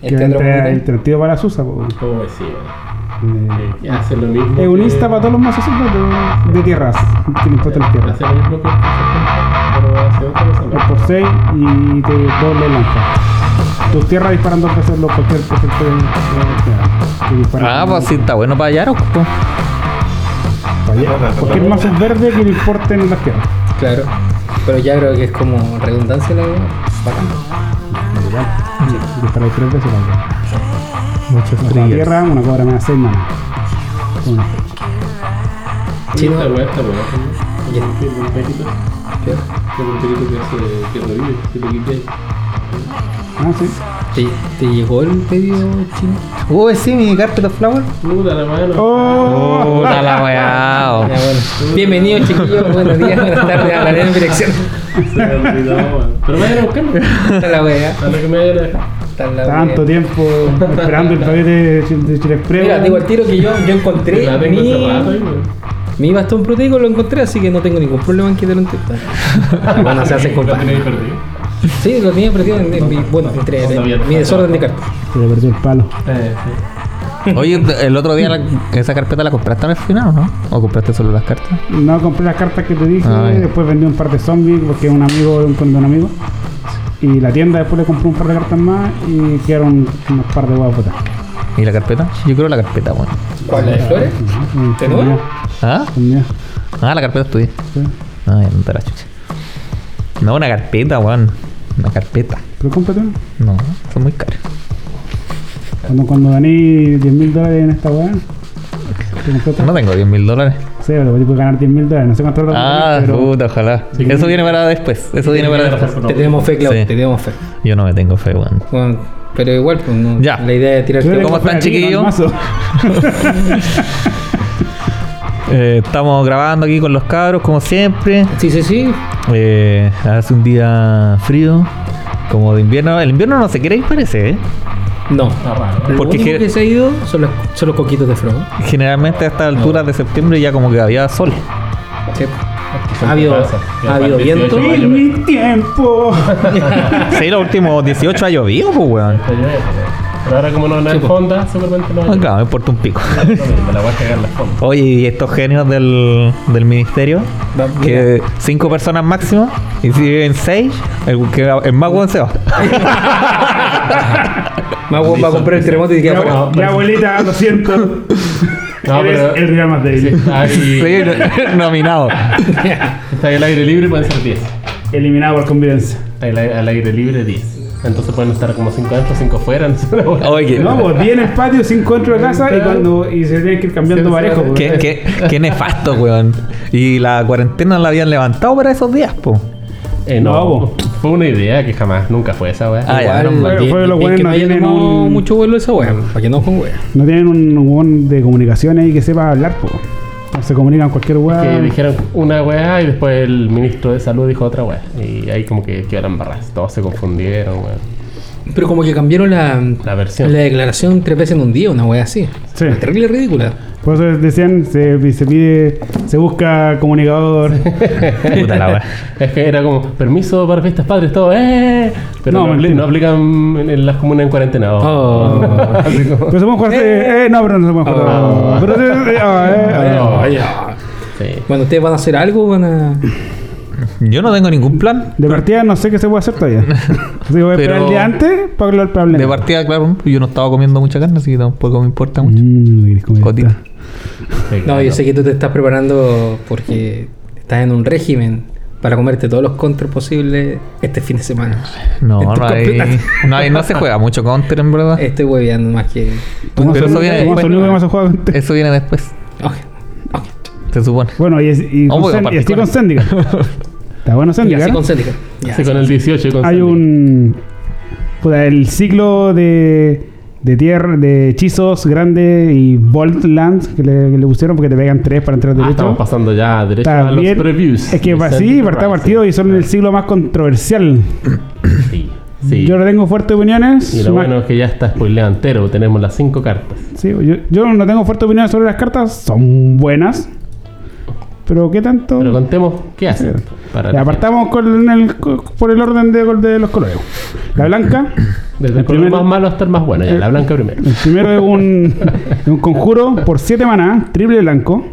Que Entre entre bonitos. alternativo para la Susa. po. Oh, sí. Eh, Que hace lo mismo. Es un insta para todos los mazos de, de tierras. Que le importan las tierras. Hace lo mismo que el pero hace otra cosa. Es por 6 y te doble lanza. Tus tierras disparan dos veces lo cualquier efecto de. Ah, pues sí, está bueno para Yarok, pues. Cualquier mazo es verde que le importen las tierras. Claro. Pero ya creo que es como redundancia la. Bacán. Tres veces la. Muchos triggers. tierra, una cobra me da 6 manas. Una. Sí, Chino. esta weá perito. ¿Qué? Tiene un perito que hace que revive, que lo quitáis. Ah, sí. ¿Te, te llegó el pedido chino? Uy, sí, mi carpet of flower. Puta la mano. ¡Oh! Puta la weá. Bienvenidos chiquillos, buenos días, buenas tardes a la arena en dirección. Se me olvidó. Pero vayan a buscarlo. Está la weá. A lo que me vayan a dejar. La Tanto weá. tiempo esperando el paquete de Chile, de Chile Express. Mira, digo al tiro que yo, yo encontré La tengo mi, hace mi bastón proteico, lo encontré, así que no tengo ningún problema en quitarlo en Bueno, se hacen Lo compa. tenéis perdido. Sí, lo tenía perdido en, en mi, bueno, entre sabía. mi desorden de cartas. Se le perdió el palo. Eh, sí. Oye, el otro día la- esa carpeta la compraste al final, ¿o no? ¿O compraste solo las cartas? No compré las cartas que te dije, Ah, después vendí un par de zombies porque un amigo un de un amigo. Y la tienda después le compré un par de cartas más y quedaron unos par de huevos. ¿Y la carpeta? Yo creo la carpeta, weón. ¿Cuál? ¿La de flores? ¿De nuevo? ¿Ah? Mía, Ah, la carpeta es tuya. sí. Ah, ya no te la chucha. No, una carpeta, weón. Una carpeta. Pero cómprate una. No, son muy caros. Cuando, cuando gané 10 mil dólares en esta weá. No tengo 10 mil dólares. Sí, pero puedes ganar 10 mil dólares. No sé cuánto lo Ah, pero puta, ojalá. Sí. Eso viene para después. Eso viene para después. Te tenemos fe, Clau, Sí. te tenemos fe. Yo no me tengo fe, weón. Bueno, pero igual, pues no. Ya. La idea de tirar le ¿Cómo están, chiquillos? Eh, estamos grabando aquí con los cabros, como siempre. Sí, sí, sí. Eh, hace un día frío, como de invierno. El invierno no se quiere ir, parece, ¿eh? No. Está raro. Lo Porque único que- que se ha ido son los, son los coquitos de Frodo. Generalmente a estas alturas de septiembre ya como que había sol. Sí. Son Ha habido, cosas. Ya ha habido para el 18 viento. En mi tiempo. Sí, los últimos 18 ha llovido, pues, weón. Pero- ahora como no no hay Sí, fonda, seguramente no Ah, hay. Claro, me importa un pico. Me la voy a cagar la fonda. Oye, y estos genios del, del ministerio, mira. que cinco personas máximo, y si viven seis, el, que, el más weón se va. Más bueno va a comprar el terremoto y queda fuera. abu- mi abuelita, lo siento. No, Eres pero- el Real Madrid. Está ahí, Sí, nominado. está ahí al aire libre pueden ser 10. Eliminado por convivencia. Está ahí al aire- al aire libre 10. Entonces pueden estar como 5 adentro, 5 fuera. Oye, No, pues 10 en el patio, 5 dentro de casa y cuando y se tienen que ir cambiando parejo. pues. qué, qué, qué nefasto, weón. Y la cuarentena la habían levantado para esos días, po. Eh, no, No, fue una idea que jamás, nunca fue esa weá. Ah, ya, no, fue- bien- fue lo bien bueno, que no tienen un- mucho vuelo esa wea, para que no con wea. No tienen un hueón de comunicación ahí que sepa hablar, pues. Se comunican cualquier weá. Que dijeron una weá y después el ministro de salud dijo otra weá. Y ahí como que quedaron barras. Todos se confundieron, weón. Pero como que cambiaron la, La versión. la declaración tres veces en un día, una wea así. Sí. Terrible ridícula. Por eso decían, se, se pide, se busca comunicador. Puta la weá. Es que era como, permiso para fiestas padres, todo, ¡eh! Pero No, no, no aplican en, en las comunas en cuarentena. oh. Oh. Como- Pero se pueden jugar. Eh, eh, no, pero no se pueden jugar. Oh. Pero se- eh, ah, eh, ah. Oh, sí. Bueno, ustedes van a hacer algo, van a. Yo no tengo ningún plan. De partida no sé qué se puede hacer todavía. Así que voy a esperar Pero- el día antes para hablar para. De partida, claro, yo no estaba comiendo mucha carne, así que tampoco me importa mucho. Mm, Cotita. No, claro. yo sé que tú te estás preparando porque estás en un régimen para comerte todos los contras posibles este fin de semana. No, no hay, no hay, no se juega mucho counter en verdad. Estoy hueveando más que. ¿Cómo Pero eso viene después. Eso viene después, Ok, ok. se supone. Bueno, y, con Sen- estoy con claro. Zendikar. Está bueno Zendikar. así con Célica. Ya, Sí, con el 18 y con Hay un. el ciclo de. De tierra, de hechizos grandes y Bolt Lands que le, que le pusieron porque te pegan tres para entrar Ah, derecho. estamos pasando ya derecho Está a los previews. Es que sí, partida partido y son el siglo más controversial. Sí, sí. Yo no tengo fuertes opiniones. Y lo bueno es que ya está spoileado entero. Tenemos las 5 cartas. Sí, yo, yo no tengo fuertes opiniones sobre las cartas, son buenas. Pero ¿qué tanto? Pero contemos qué hacen. Sí. Para Ya, con el, por el orden de, de los colores. La blanca Desde el El color primero- más malo hasta el más bueno. Ya, la blanca primero. El primero es un, un conjuro por 7 maná, triple blanco.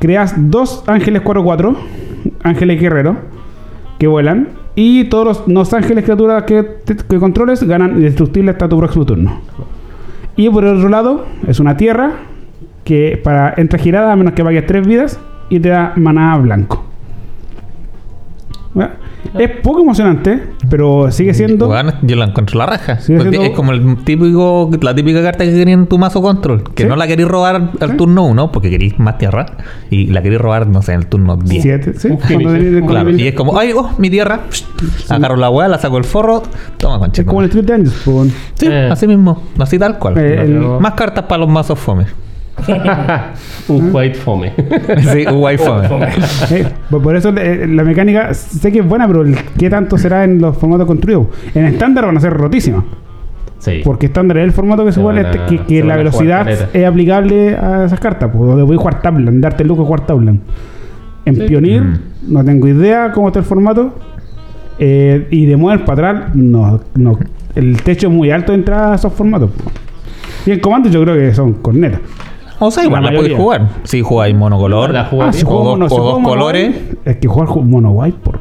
Creas dos ángeles 4-4, ángeles guerreros, que vuelan. Y todos los, los ángeles criaturas que, te- que controles ganan indestructible hasta tu próximo turno. Y por el otro lado, es una tierra que para entra girada a menos que pagues 3 vidas y te da maná blanco. Bueno, Es poco emocionante, pero sigue siendo. Weón, yo la encuentro la raja. Siendo- Es como el típico, la típica carta que quería en tu mazo control. Que Sí. no la queréis robar al, Sí. turno 1 porque queréis más tierra. Y la queréis robar, no sé, en el turno 10. Siete, ¿sí? Un Cuando finisher. tenés- cuando Claro, tenés- y es como, ay, oh, mi tierra. Psh, Agarro la weá, la saco el forro. Toma, es conchito. como el Street Dungeons, pues, bueno. Sí, Eh. así mismo. Así tal cual. Eh, el- Más cartas para los mazos fome. Un white fome. sí, guay fome. Eh, por eso eh, la mecánica sé que es buena, pero el- ¿qué tanto será en los formatos construidos? En estándar van a ser rotísimas. Sí. Porque estándar es el formato que Se supone a- que, que se la velocidad es aplicable a esas cartas. Pues, donde voy a jugar darte el lujo de jugar Tabland. En Sí. Pioneer, Mm. no tengo idea cómo está el formato. Eh, y de mover para atrás, no, no. El techo es muy alto de entrada a esos formatos. Y en comando yo creo que son cornetas. O sea, igual La la, podéis jugar. Si jugáis monocolor. La jugaría. Ah, si O juego dos- mono, si o dos colores. white, Es que jugar ju- mono white por.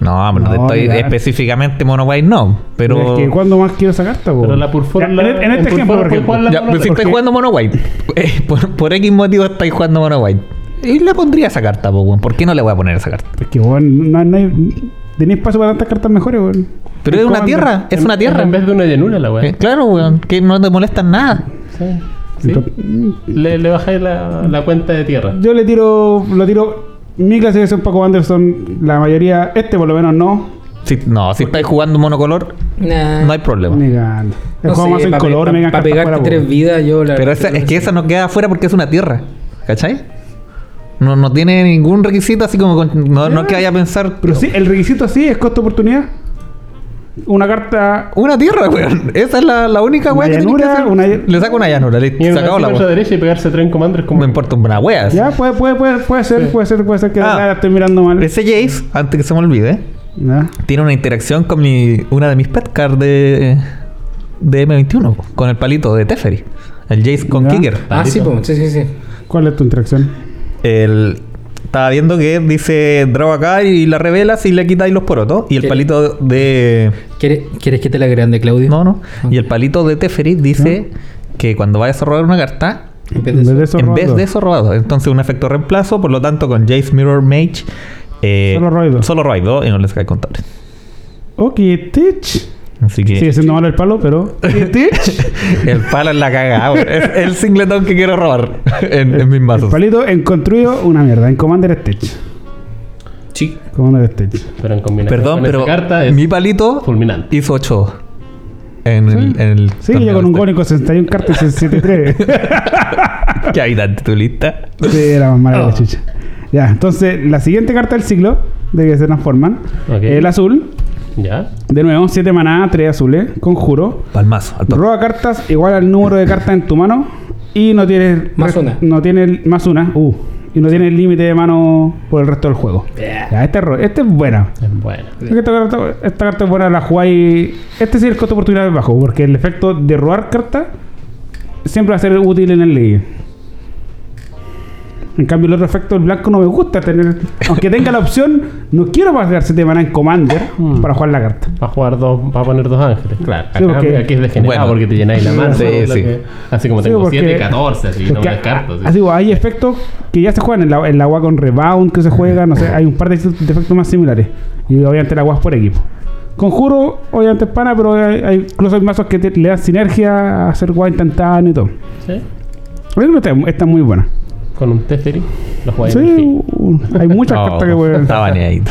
No, pero no, estoy mira. específicamente mono white, no. Pero. Es que cuando más quiero esa carta, po? Pero la Purfor- en, la- en este ejemplo, por ejemplo. jugar la Ya, mono pero si porque- estáis jugando mono white, eh, por, por X motivo estáis jugando mono white. Y le pondría esa carta, po, weón. ¿Por qué no le voy a poner esa carta? Es que, weón, no, no hay. Tenéis espacio para tantas cartas mejores, weón. Pero es una tierra, es una tierra. En vez de una llanura, la weá. Eh, claro, weón, que no te molestan nada. Sí. Sí. Le, le bajáis la, la cuenta de tierra. Yo le tiro. Lo tiro. Mi clasificación para Commander son la mayoría. Este por lo menos no. Si, no, si estáis jugando monocolor, Nah. no hay problema. El No juego más en pa- color, pa- me digan pa cartas pegarte fuera, tres vidas, yo la Pero esa, es que esa no queda afuera porque es una tierra. ¿Cachai? No, no tiene ningún requisito así como. con- no, no es que vaya a pensar. Pero sí, el requisito sí es costo oportunidad. Una carta. Una tierra, weón. Esa es la, la única weá que que llanura, hacer. una- Le saco una llanura, le Y sacado la weá. derecha y pegarse tren commanders como. Me importa una wea. Ya, puede, puede, puede, puede ser, Sí. puede ser, puede ser que Ah. la estoy mirando mal. Ese Jace, antes que se me olvide, tiene una interacción con mi, una de mis pet cards de, de M21, con el palito de Teferi. El Jace con Ya. Kicker. Ah, sí, pues, sí, sí, sí. ¿Cuál es tu interacción? El, estaba viendo que dice draw acá y la revelas y le quitáis los porotos. Y el palito de. ¿Quieres, ¿Quieres que te la grande, Claudio? No, no. Y el palito de Teferi dice que cuando vayas a robar una carta, En vez de eso. eso, en vez robando. de eso robado. Entonces un efecto reemplazo, por lo tanto con Jace Mirror Mage. eh, Solo robáis dos. Solo robáis dos y no les cae contable. Ok, Stitch. Así que. Sigue siendo malo el palo, pero. El palo es la cagada. Es el singleton que quiero robar en, en mis El mazos. palito en construido, una mierda. En Commander Stitch. Sí. Commander Stitch. Pero en combinación Perdón, con pero esta carta es mi palito fulminante. hizo 8 en el, en el Sí, yo con un este. con 61 cartas y 73. ¿Qué habitante tu lista? sí, era más mala que la Oh. chucha. Ya, entonces, la siguiente carta del ciclo, de que se transforman, Ok. el azul. ¿Ya? De nuevo, 7 maná, 3 azules, conjuro. Palmazo, al. Roba cartas igual al número de cartas en tu mano y no tiene Más una. no tiene el- más una, uh, y no tiene el límite de mano por el resto del juego. Yeah. Ya, esta, es ro- esta es buena. Es buena. Es que Esta carta, esta carta es buena, la jugáis. Este sí es el costo de oportunidad bajo, porque el efecto de robar cartas siempre va a ser útil en el league. En cambio, el otro efecto, el blanco, no me gusta tener. Aunque tenga la opción, no quiero pagar 7 maná en Commander Mm. para jugar la carta. Va a jugar dos, va a poner dos ángeles. Claro, Sí, acá, porque- aquí es degenerado Bueno. porque te llenáis la mano. Sí, sí. que- así como Sí, tengo porque- 7, 14, así, no me descarto. sí. así, pues, hay efectos que ya se juegan en la, en la agua con rebound que se juega, no sé, hay un par de, de efectos más similares. Y obviamente la agua es por equipo. Conjuro, obviamente es pana, pero hay, hay- incluso hay mazos que te- le dan sinergia a hacer guay instantáneo y todo. Sí. Yo creo que esta, esta es muy buena. Con un Teferi lo jugáis Sí, en hay muchas cartas que pueden. está baneadito.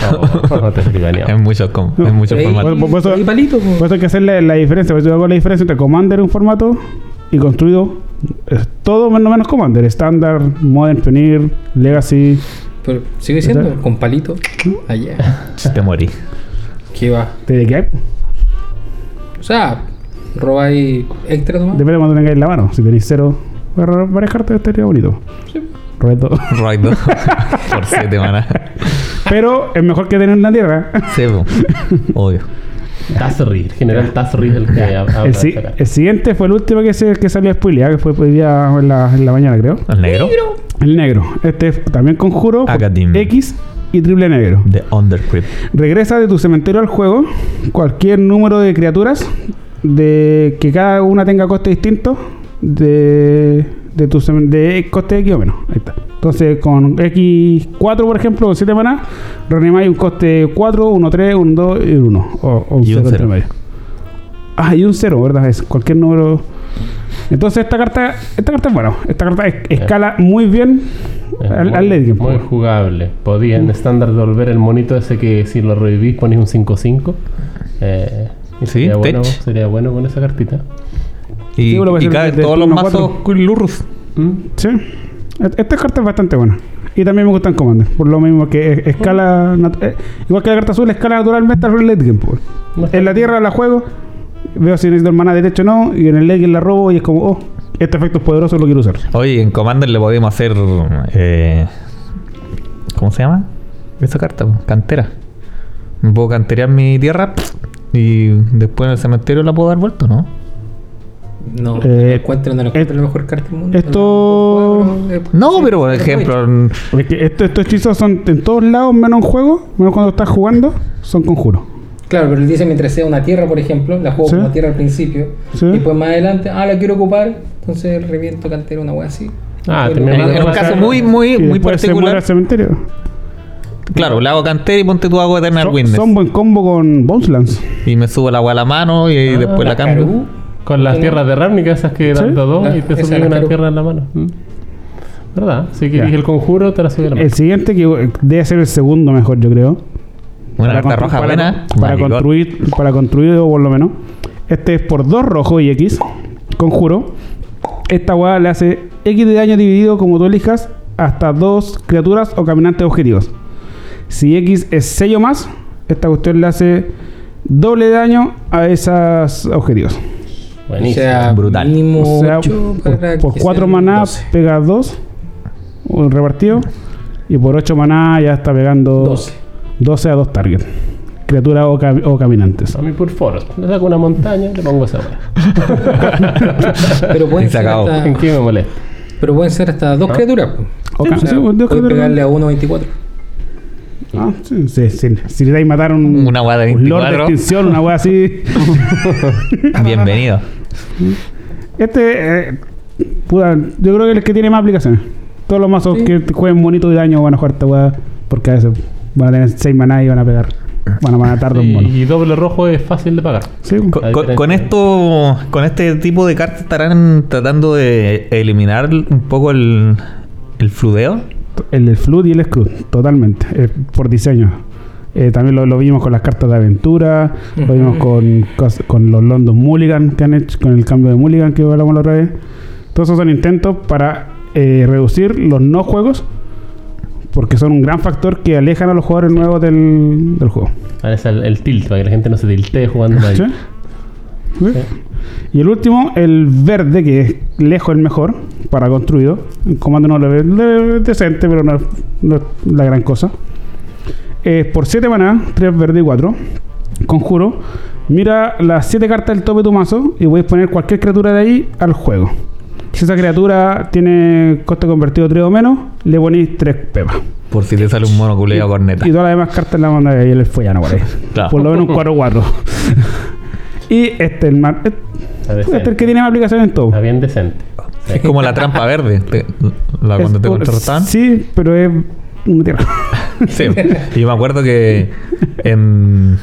No baneado. en muchos, en muchos formatos. Por- por eso- y palito, po. Por eso hay que hacer la, la diferencia. Por eso yo hago la diferencia entre Commander un formato y construido. Es todo menos, menos Commander. Estándar, Modern, Pioneer, Legacy. Pero sigue siendo ¿Verdad? con palito. Allá. Te morí. ¿Qué va? ¿De qué hay? O sea, robáis extra nomás. Depende de cuando tengáis la mano. Si tenéis cero, voy a robar varias cartas, estaría bonito. Robé dos. Por 7 manas. Pero es mejor que tener una tierra. Sí, obvio. Tazri, general Tazri es el que habla El, si- siguiente fue el último que, se, que salió spoileado, que fue hoy día en la, en la mañana, creo. El negro. El negro. Este es también conjuro. Academy. X y triple negro. De Undercrypt. Regresa de tu cementerio al juego cualquier número de criaturas de que cada una tenga coste distinto de, de tu de coste X o menos. Ahí está. Entonces con X4, por ejemplo, con 7 maná, reanimáis un coste 4, 1, 3, 1, 2 y 1. O, o un Y un 0 entre medio. Ah, y un 0, ¿verdad? Es cualquier número. Entonces esta carta, esta carta es buena. Esta carta es- escala muy bien Es al, muy, al muy jugable. Podía en estándar devolver el monito ese que si lo revivís ponéis un 5-5. Eh, Sí, sería, bueno, sería bueno con esa cartita. Y, Sí, y de todos los mazos. Lurrus. ¿Mm? Sí. Et- Esta carta es bastante buena. Y también me gustan Commander. Por lo mismo que es- escala. eh, igual que la carta azul, escala naturalmente al late game. pues. No está En la tierra la juego. Veo si necesito el mana derecho o no. Y en el late game la robo. Y es como, oh, este efecto es poderoso, lo quiero usar. Oye, en Commander le podemos hacer. eh, ¿Cómo se llama? Esa carta, po, cantera. Me puedo canterear mi tierra y después en el cementerio la puedo dar vuelta, ¿no? No, Eh, encuentro, no lo encuentro et- la mejor carta del mundo. esto- No, eh, No, pero por ejemplo, Es que esto- estos hechizos son en todos lados, menos en juego. Menos cuando estás jugando. Son conjuros. Claro, pero él dice mientras sea una tierra, por ejemplo, la juego Sí. como tierra al principio. Sí. Y después más adelante, ah, la quiero ocupar. Entonces reviento cantera, una wea así. Ah, en, un a caso muy, muy, muy se particular. cementerio. Claro, le hago cantera y ponte tu agua Eternal Witness. son buen combo con Boneslands. Y me subo el agua a la mano y Ah, después la cambio. Caru, Con las tierras de Ravnica, esas que dan Sí. dos y te esa subí la una tierra en la mano. ¿Mm? ¿Verdad? Si querés Ya. el conjuro, te la subí a la mano. El siguiente, que debe ser el segundo mejor, yo creo. Una carta roja para, buena. Para construir, para construir por lo menos. Este es por 2 rojo y X. Conjuro. Esta weá le hace X de daño dividido como tú elijas hasta dos criaturas o caminantes objetivos. Si X es 6 o más, esta cuestión le hace doble daño a esos objetivos. Buenísimo. O sea, brutal. Mínimo o sea, por, por cuatro maná 12. pegas dos, un repartido. Y por ocho maná ya está pegando 12, 12 a dos targets. Criaturas o, cam o, caminantes. A mí por foros. Le saco una montaña le pongo esa Pero pueden ser hasta... ¿En qué me molesta? Pero pueden ser hasta dos criaturas. O, sea, sí, dos criaturas. pegarle a uno 24. ¿no? Si, si, si, si le mataron una un Lord de extinción, una hueá así. Bienvenido. Este, eh, yo creo que es el que tiene más aplicaciones. Todos los mazos que jueguen bonito de daño van a jugar esta hueá, porque a veces van a tener 6 maná y van a pegar. Van a tardar. Y doble rojo es fácil de pagar. Con, con, esto, con este tipo de cartas estarán tratando de eliminar un poco el, el fludeo el, el Flood y el Screw, totalmente. eh, por diseño. Eh, también lo, lo vimos con las cartas de aventura. Lo vimos con, con los London Mulligan que han hecho, con el cambio de Mulligan que hablamos la otra vez. Todos esos son intentos para eh, reducir los no juegos. Porque son un gran factor que alejan a los jugadores nuevos del, del juego. Ahora es el, el tilt, para que la gente no se tiltee jugando Magic. ¿Sí? ¿Sí? Y el último, el verde, que es lejos el mejor para construido. El comando no lo ve decente, pero no, es- no es la gran cosa. Es por 7 maná, 3 verde y 4. Conjuro. Mira las 7 cartas del tope de tu mazo y voy a poner cualquier criatura de ahí al juego. Si esa criatura tiene coste convertido 3 o menos, le ponéis 3 pepas. Por si te sale un mono culeado corneta. Y todas las demás cartas la mandan ahí el follano por ahí. Claro. Por lo menos un 4-4. y este, el más, este es el que tiene más aplicaciones en todo. Está bien decente. Es como la trampa verde. te- la, cuando Es te contrataban. Sí, pero es una tierra. Sí. Y yo me acuerdo que en,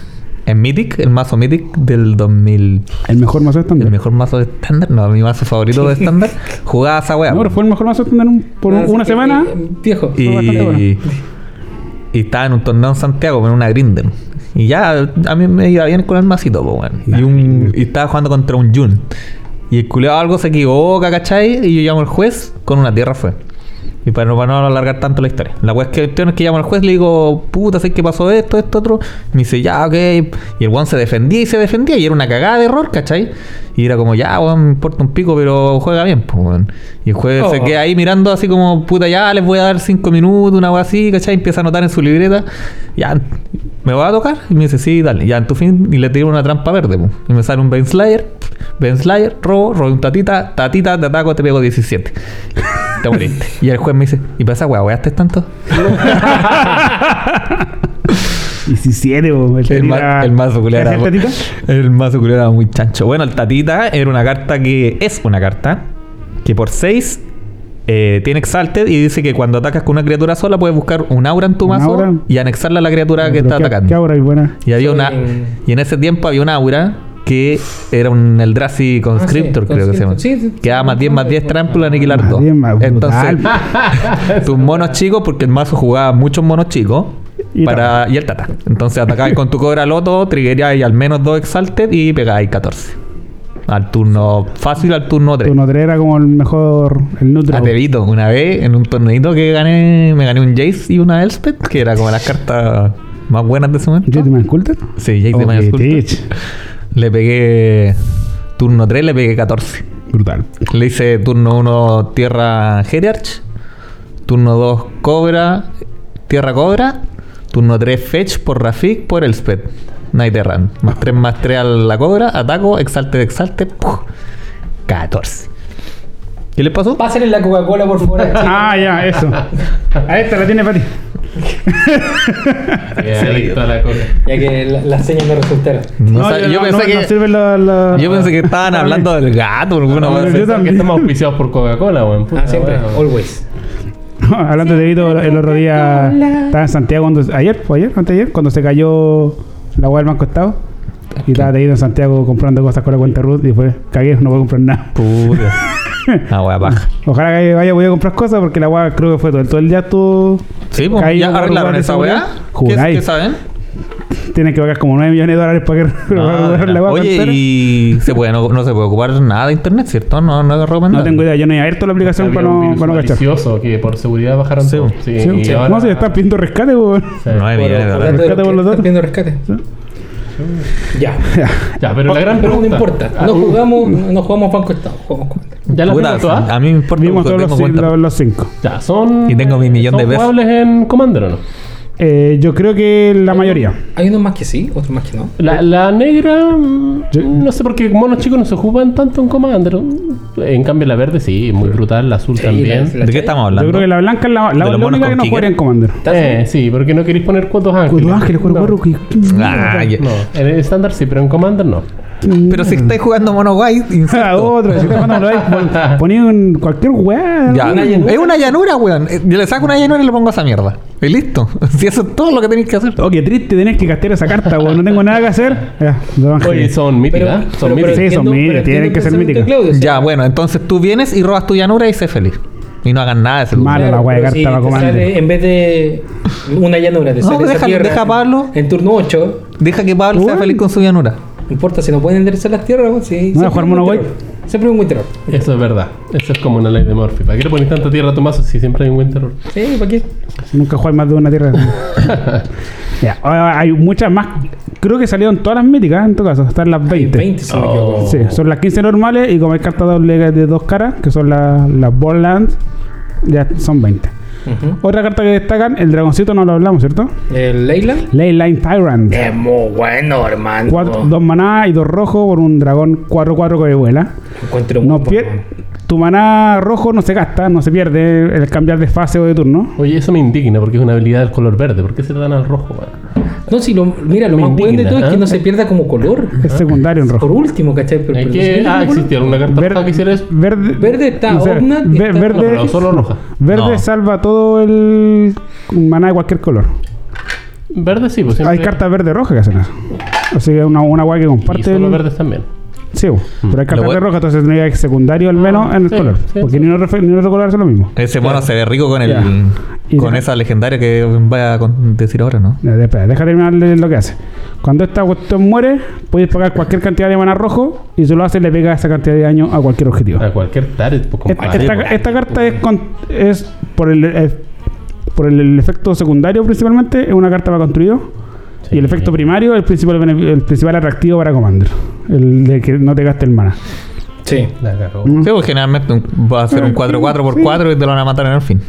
en Mythic, el mazo Mythic del 2000, El mejor mazo estándar. el mejor mazo de estándar, no, mi mazo favorito de estándar, jugaba esa weá. No, pero fue el mejor mazo estándar un- por Así una semana. eh, Viejo. y, fue bastante bueno. Y estaba en un torneo en Santiago con una Grinder. Y ya a mí me iba bien con el masito, po, weón. y, un, y estaba jugando contra un Jun. Y el culeado algo se equivoca, ¿cachai? Y yo llamo al juez con una tierra fue. Y para no, para no alargar tanto la historia. La cuestión es que llamo al juez, le digo, puta, sé que pasó esto, esto, otro. Me dice, ya, ok. Y el weón se defendía y se defendía. Y era una cagada de error, ¿cachai? Y era como, ya, weón, me importa un pico, pero juega bien, pues, weón. Y el juez se Oh. queda ahí mirando así como, puta, ya, les voy a dar cinco minutos, una weá así, ¿cachai? Empieza a anotar en su libreta. Ya, ¿me va a tocar? Y me dice, sí, dale. Ya en tu fin, y le tiro una trampa verde, po. Y me sale un Ben Slayer, Ben Slayer, robo, robo un tatita, tatita, te ataco, te pego 17. Te moriste. Y el juez me dice, ¿y para esa weá, weaste tanto? 17, po, el, El, ma- el mazo culero ¿Qué era, el tatita? el mazo culero era muy chancho. Bueno, el tatita era una carta que es una carta que por 6 tiene Exalted y dice que cuando atacas con una criatura sola puedes buscar un aura en tu ¿Un mazo aura? y anexarla a la criatura que está qué- atacando. Qué ahora y buena. Y había una y en ese tiempo había un aura que era un Eldrazi Conscriptor, Ah, sí, creo que se llama. Conscriptor, sí, sí, que daba sí, más 10 más 10 trample aniquilar Más 2. 10 más Entonces, tus monos chicos, porque el mazo jugaba muchos monos chicos. Y para, y el tata. Entonces atacabais con tu cobra loto, triggeríais al menos 2 exalted y pegáis 14. Al turno fácil, al turno 3. Tu Notre era como el mejor, el neutro. Atevito, una vez en un torneito que gané, me gané un Jace y una Elspeth, que era como las cartas más buenas de ese momento. ¿Jedi Man Coulter? Sí, Jace de tich. Le pegué turno 3, le pegué 14. Brutal. Le hice turno 1 Tierra Heriarch, turno 2 Cobra, Tierra Cobra, turno 3 Fetch por Rafik por Elspeth. Night Errant. Más 3 más 3 a la Cobra, ataco, exalte, exalte, ¡puf! 14. ¿Qué le pasó? Pásenle la Coca-Cola, por favor. Ah, ya, eso. A esta la tiene para ti. La coca. ya que la- las señas no resultaron. No yo, pensé no, que, no sirve la, la- yo pensé que estaban hablando del gato. alguna No, cosa yo también. Que estamos auspiciados por Coca-Cola, weón. Ah, siempre. Always. Hablando de Vito, el otro día estaba en Santiago cuando. Ayer, fue ayer, antes de ayer, cuando se cayó la weá del Banco Estado. Y estaba Teito en Santiago comprando cosas con la cuenta Ruth y fue, cagué, no voy a comprar nada. Puta. Ah, wea, baja. Ojalá que vaya voy a comprar cosas porque la weá creo que fue todo el, todo el día tú. Sí, pues, ¿ya un arreglaron esa weá? ¿Qué, qué saben? Tienes que pagar como 9 millones de dólares para que la weá. Oye, entera. y se puede, no, no se puede ocupar nada de internet, ¿cierto? No, no es recomendable. No tengo idea, yo no he abierto la aplicación Había para un no, virus para no cachar. que por seguridad bajaron Sí, todo. sí, Sí, Sí, y sí. ahora- No, si están pidiendo rescate, weón. Sí. No hay Por- millones de dólares. Rescate por están pidiendo rescate. Ya. Ya, pero la gran no pregunta. importa. Ah, No uh, jugamos, no jugamos Banco Estado. Jugamos. Ya la Puta, ¿ah? A mí me importa Vimos todos los, los cinco. Ya, son. Y tengo mi millón ¿son de veces. jugables en Commander o no? Eh, yo creo que la mayoría. Hay unos más que sí, otros más que no. La, la negra, mm, Yo- no sé por qué monos chicos no se ocupan tanto en Commander. En cambio, la verde sí, muy brutal. La azul Sí, también. la- ¿De qué estamos hablando? Yo creo que la blanca es la, la, ¿De los la monos única que no jugaría en Commander. Eh, sí, porque no queréis poner cuatro ángeles. Cuatro ángeles, cuatro no. cuatro, que- que Ah. No, en el estándar sí, pero en Commander no. Pero si estáis jugando Mono White, Ah, insisto. otro, si te mandan por ahí, pon- ponía en cualquier weá. Es una llanura, weón. Eh, Yo le saco una llanura y le pongo esa mierda. Y listo. Si eso es todo lo que tenéis que hacer. Oh, qué triste tenés que castear esa carta, weón. No tengo nada que hacer. Ya. Oye, son míticas. Pero- son míticas. Sí, son míticas, tienen que ser míticas. Ya, bueno, entonces tú vienes y robas tu llanura y sé feliz. Y no hagas nada de ese Malo. lugar. la wea de carta en vez de una llanura, te No, sale esa déjalo, tierra deja a Pablo. En turno 8, Deja que Pablo sea feliz con su llanura. No importa si no pueden enderezar las tierras, bueno, sí. No, siempre jugar un mono white. Siempre un buen terror. Eso es verdad. Eso es como una ley de Murphy. ¿Para qué le pones tanta tierra a tu mazo si siempre hay un buen terror? Sí, ¿para qué? Nunca juegas más de una tierra. ya, ahora hay muchas más. Creo que salieron todas las míticas en tu caso. Están las 20. 20, si no me Oh. equivoco. Sí, son las 15 normales y como hay cartas doble de dos caras, que son las, las Borderlands, ya son 20. Ujú. Otra carta que destacan, el dragoncito no lo hablamos, ¿cierto? El Leyland. Leyline Tyrant. Es muy bueno, hermano. Cuatro- dos maná y dos rojos por un dragón 4-4 que vuela. Encuentro No tu maná rojo no se gasta, no se pierde el cambiar de fase o de turno. Oye, eso me indigna porque es una habilidad del color verde. ¿Por qué se le dan al rojo? No, si lo, mira, lo Me más bueno de todo es que ¿eh? no se pierda como color. Es secundario en Por rojo. último, ¿cachai? Pero, Hay pero que- ah, como color. existía alguna carta roja que hiciera eso. verde, Verde está, o sea, Omnat está- verde, No, pero solo roja. verde No. salva todo el maná de cualquier color. Verde sí, pues siempre. Hay cartas verde roja que hacen eso. Así que una, una guay que Y comparte. solo el- verdes también. Sí, bo. pero hay cartas bueno- roja, entonces tendría que ser secundario al menos en el sí, color. sí, porque sí. ni uno refe- ni otro color hace lo mismo. Ese mono se ve rico con el con esa legendaria que vaya a decir ahora, ¿no? Ya, Espera, deja terminar de lo que hace. Cuando esta cuestión muere, puedes pagar cualquier cantidad de maná rojo y si lo haces le pega esa cantidad de daño a cualquier objetivo. A cualquier target, pues Esta, esta carta es, con- es por el, por el, el efecto secundario principalmente, es una carta para construido. Sí. Y el efecto primario, el principal, el principal atractivo para Commander. El de que no te gaste el mana. Sí. La cagó. Mm. Sí, pues generalmente un- va a ser un 4-4 por 4 y te lo van a matar en el fin.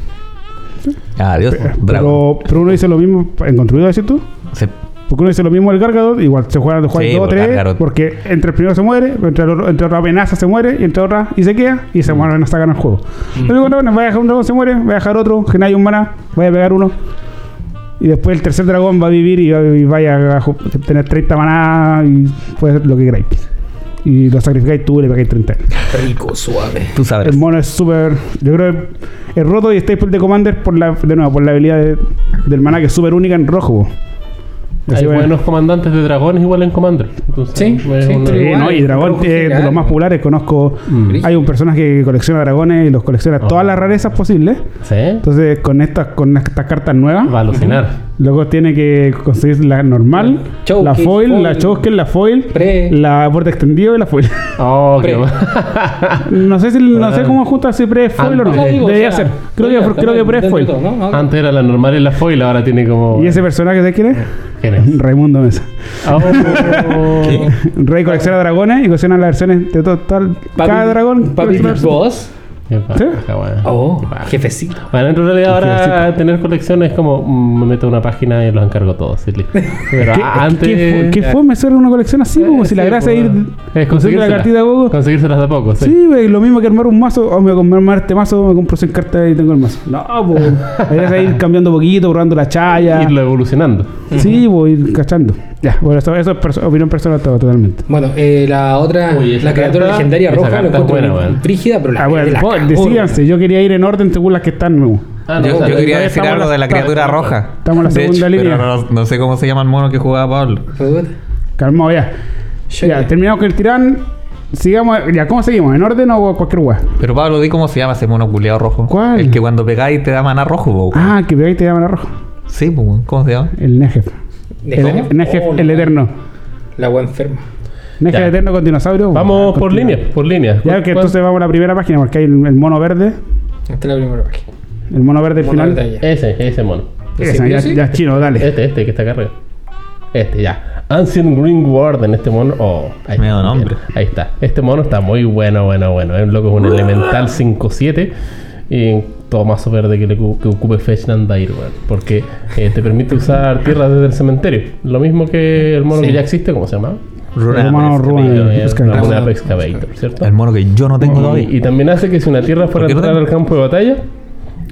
Adiós, dragón. Pero, pero uno dice lo mismo en construido, decís tú. Sí. Porque uno dice lo mismo el Gargadot, igual se juega, juega Sí, dos o pues, tres, Gargadot. porque entre el primero se muere, entre, el otro- entre otra amenaza se muere, y entre otra y se queda, y se muere hasta ganar el juego. Lo que no, va a dejar un dragón, se muere, va a dejar otro, que no hay un mana, vaya a pegar uno. Y después el tercer dragón va a vivir y, va- y vaya a tener 30 maná y puede hacer lo que queráis. Y lo sacrificáis tú y le pegáis 30. Rico, suave. Tú sabes. El mono es súper. Yo creo que es roto y staple de Commander por la, de nuevo, por la habilidad de- del maná que es súper única en rojo. Hay bueno. buenos comandantes de dragones igual en Commander. Entonces, Sí, es sí, una- Sí, Igual, no, y Dragón es de los más populares. Conozco. Mm. Hay un personaje que colecciona dragones y los colecciona Oh. todas las rarezas posibles. Sí. Entonces, con estas, con estas cartas nuevas, Va a alucinar. luego tiene que conseguir la normal, Choke, la foil, foil, la choker, la foil, pre. la borde extendido y la foil. Oh, Pre. no sé si no sé cómo juntar si pre foil o no. Ah, digo, Debería o sea, ser. Creo que, creo que pre foil. todo, ¿no? Ah, Antes era la normal y la foil, ahora tiene como. ¿Y ese personaje de quién es? ¿Quién es? Raimundo Mesa. Oh. Rey colecciona dragones y colecciona las versiones de todo, tal- Papi- cada dragón. Papi Big Boss. Qué paja, weón. Oh, Qué paja. jefecito. Bueno, en realidad ahora tener colecciones es como mm, me meto a una página y los encargo todos. Pero ¿Qué, antes. ¿qué, fue- qué fue me hacer una colección así? Como Eh, si la sí, gracia es pues, ir. es conseguir la cartita de poco. Conseguírselas de a poco, sí. Sí, güey, lo mismo que armar un mazo. O me voy a armar este mazo, me compro 100 cartas y tengo el mazo. No, pues. La gracia ir cambiando poquito, probando la chaya. Irlo evolucionando. Sí, voy ir cachando. Ya, bueno, eso, eso es perso- opinión personal to- totalmente. Bueno, eh, la otra, Uy, la criatura carta- legendaria roja, la encuentro buena, brígida, pero la Ah, bueno, la vos cagó, decídanse, yo quería ir en orden según las que están. ¿no? Ah, Yo, o sea, yo quería decir algo de la criatura roja. Estamos en la De segunda hecho, línea. Pero no, no sé cómo se llama el mono que jugaba Pablo. Calmado ya. Yo Ya, ya. terminamos con el tirán. Sigamos, ya, ¿cómo seguimos? ¿En orden o cualquier weá? Pero Pablo, di cómo se llama ese mono culiado rojo. ¿Cuál? El que cuando pegáis te da mana rojo, po. Ah, que pegáis y te llaman a rojo. Sí, po, ¿cómo se llama? El Negef. ¿De El, el Oh, el eterno. La wea enferma. Ya. eterno con dinosaurio. Vamos Ah, por línea, por línea. Ya ¿Cuál- que cuál- entonces vamos a la primera página porque hay el, el mono verde. Esta es la primera página. El mono verde al Mono final. Ese, ese mono. Esa, ya, es chino, dale. Este, este que está acá arriba. Este, ya. Ancient Green Warden, este mono. Oh, ahí Medio nombre. Ahí está. Este mono está muy bueno, bueno, bueno. Es un loco, es un elemental 5-7. Y todo mazo verde que, le, cu- que ocupe Fetch weón. Porque eh, te permite usar tierras desde el cementerio. Lo mismo que el mono Sí. que ya existe, ¿cómo se llama? Runa El mono Pesca. Runa. Apex la Excavator. moneda Apex Excavator, ¿cierto? El mono que yo no tengo Y, todavía. y también hace que si una tierra fuera a ¿Por qué no entrar al campo de batalla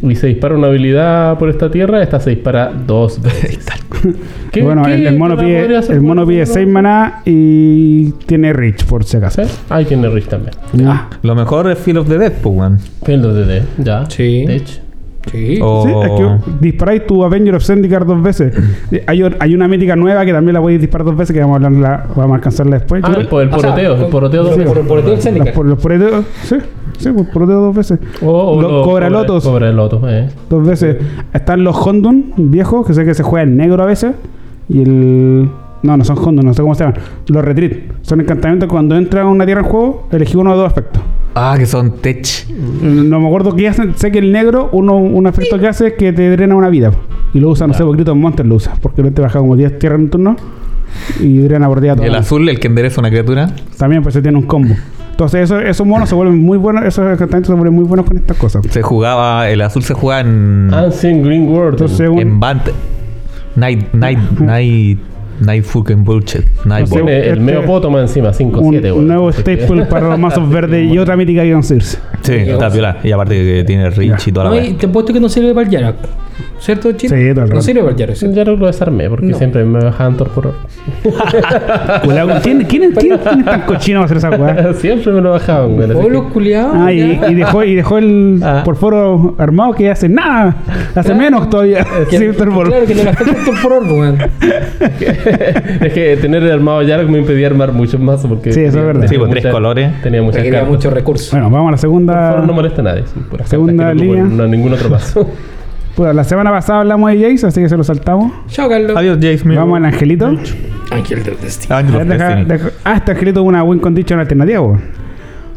y se dispara una habilidad por esta tierra, esta se dispara dos veces. ¿Qué- bueno, qué el, el mono pide, el mono pide 6 maná y tiene Reach por si acaso. ¿Sí? Ahí tiene Rich también. Ah, Lo mejor es Feel of the Dead, pues. Field of the Dead, ya. Sí. De hecho. Sí. O- Sí, es que disparáis tu Avenger of Zendikar dos veces. hay, or- hay una mítica nueva que también la podéis disparar dos veces que vamos a, hablarla, vamos a alcanzarla después. Ah, el, el poroteo, el por- poroteo dos veces. por- poroteo el Zendikar. Las por- los poreteos, sí, sí, pues poroteo dos veces. O, Los los Cobra Cobra- Lotos. Cobra Lotos, eh. Dos veces. Están los Hondun viejos, que sé que se juega en negro a veces. Y el. No, no son Hondun, no sé cómo se llaman. Los Retreat. Son encantamientos cuando entra una tierra en juego, elegí uno de dos aspectos. Ah, que son tech. No me acuerdo qué hacen. Sé que el negro, uno, un efecto que hace es que te drena una vida. Y lo usa, no sé, porque Criton Monster lo usa. Porque no te baja como 10 tierras en un turno. Y drena por día Y todo. el azul, el que endereza una criatura. También, pues se tiene un combo. Entonces, esos, esos monos se vuelven muy buenos. Esos encantamientos se vuelven muy buenos con estas cosas. Se jugaba, el azul se jugaba en. Ancient Green World. Entonces, un- en Bant. Night, night, night, night fucking bullshit. Night ball. Tiene el este- medio pótoma encima, 5-7, un, un nuevo staple para los mazos verdes y otra mítica que conseguirse. Sí, está piola. Y aparte que tiene Rich y toda la No, y te he puesto que no sirve para el Yarak. ¿Cierto, Chino? Sí, todo el No rato. sirve para el Yarak. ¿cierto? Ya no lo desarmé porque No. siempre me bajaban torpor. Cuidado, ¿Quién, quién, es- quién, quién es tan cochino a hacer esa weá? siempre me lo bajaban, güey. así Oh, que- los culiados. Ah, y, y dejó, y dejó el Ah. por foro armado que hace nada, hace menos todavía. Que- Sí, el Claro, que no le afecta el por weón. es que tener el armado Yarok me impedía armar muchos más porque Sí, eso es tenía- verdad. tenía Sí, pues, mucha- tres colores. Tenía muchas Requería cartas. muchos recursos. Bueno, vamos a la Por segunda. favor, no molesta a nadie. son puras Segunda cartas que no ocupo línea. No, ningún otro paso. Puta, la semana pasada hablamos de Jace, así que se lo saltamos. Chao, Carlos. Adiós, Jace. Vamos al angelito. Ángel del destino. Angel of Deja- Destiny. deja- ah, este angelito es una win condition alternativa.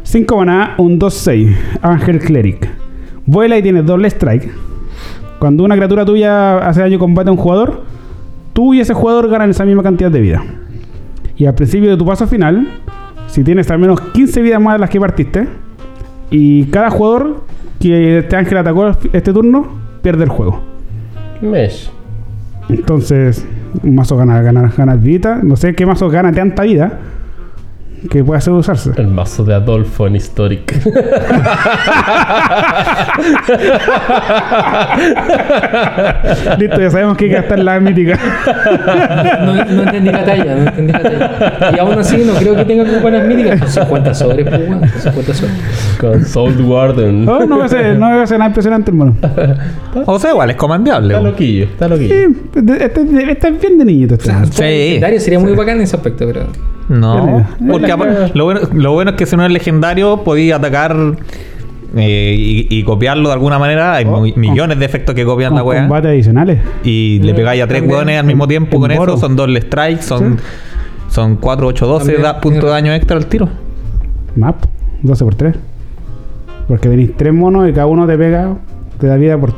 5 maná, un 2-6. Ángel Cleric. Vuela y tiene doble strike. Cuando una criatura tuya hace daño combate a un jugador, tú y ese jugador ganan esa misma cantidad de vida. Y al principio de tu paso final, si tienes al menos 15 vidas más de las que partiste, y cada jugador que este ángel atacó este turno, pierde el juego. Mesh. Entonces, Un mazo gana, gana, gana vida. No sé qué mazo gana tanta vida que pueda ser usarse. El mazo de Adolfo en Historic. Listo, ya sabemos que hay que gastar la mítica. No, no entendí la talla, no entendí la talla. Y aún así no creo que tenga como buenas míticas. Con 50 sobres, pues, con 50 sobres. Con Soul Warden. No, no va a ser, no va a ser nada impresionante, hermano. O sea, igual es comandeable. Está loquillo, está loquillo. Sí, este, este- este es bien de niñito. Este. Sí. Sería muy bacán en ese aspecto, pero. No, porque que- lo bueno, lo bueno es que si no es legendario, podía atacar eh, y, y copiarlo de alguna manera. Hay Oh, mi- millones de efectos que copian Con la weá. combates adicionales. Y le pegáis a tres weones al mismo tiempo con Moro. eso. Son dos strikes, son, son 4, 8, 12 También, da- puntos de daño extra al tiro. Map, 12 por 3. Porque tenéis tres monos y cada uno te pega, te da vida por.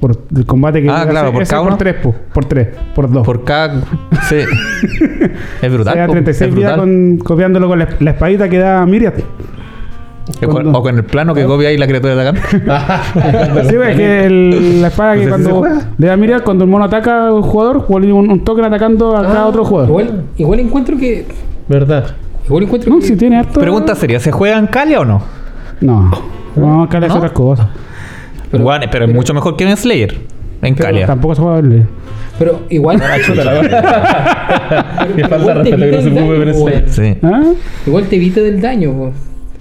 Por el combate que Ah, claro, por cada por uno. 3, por 3, por 2. Por cada. Sí. es brutal. O sea, po, 36 es brutal. con, copiándolo con la, la espadita que da Miriam. Cuando- o con el plano que copia ahí la criatura atacante. Sí, es que el- la espada que Pues cuando le da Miriam, cuando el mono ataca a un jugador, un, un token atacando a cada Ah, otro jugador. Igual, igual encuentro que. ¿Verdad? Igual encuentro No, que. si tiene harto. Pregunta seria: ¿se juega en Calia o no? No, no, acá hace ¿No? otras cosas. Pero- Bueno, pero, es mucho mejor que en Slayer. En Calia. Tampoco se juega. Pero igual. Chuta la weá. Qué falta de respeto que no se puede ver en Igual Slayer. Sí. ¿Ah? Igual te evita del daño, po.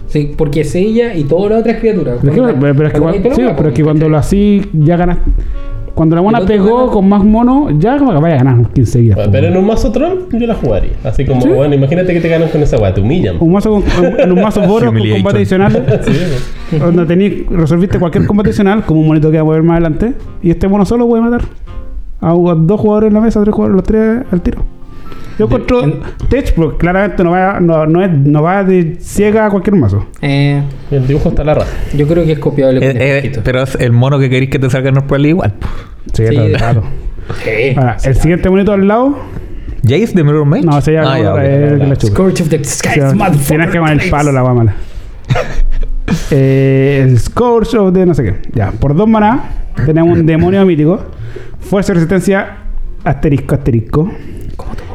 Sí, porque es ella y todas las otras criaturas. Pero es que, Cuando- pero- es que cuando cuando, hay sí, pelota, pero es que po, cuando lo así ya ganas. Cuando la otro pegó con más mono, ya como que vaya a ganar 15 días. Pero en un mazo troll yo la jugaría. Así como, ¿Sí? bueno, imagínate que te ganan con esa weá, te humillan. Un mazo con, en un mazo boro con combate adicional. Sí, donde tení, resolviste cualquier combate adicional, como un monito que va a mover más adelante. Y este mono solo puede matar a dos jugadores en la mesa, tres jugadores, los tres al tiro. Yo encuentro en- Tech, porque claramente no va, no, no, es, no va de ciega a cualquier mazo. Eh, El dibujo está la raza. yo creo que es copiable con Eh, eh, pero es el mono que queréis que te salga en el Pro igual. Sí, Sí, rato. Sí. Ahora, el siguiente monito al lado, ¿Jace de Mirror Mage? no, se llama Ah, ya, el que la chupa. Scourge of the O Skies, sea, motherfucker, Tienes que con el palo la guá mala. eh, el Scourge of de no sé qué. Ya, por dos maná tenemos un demonio mítico. Fuerza y resistencia asterisco, asterisco. Voto. Ahí,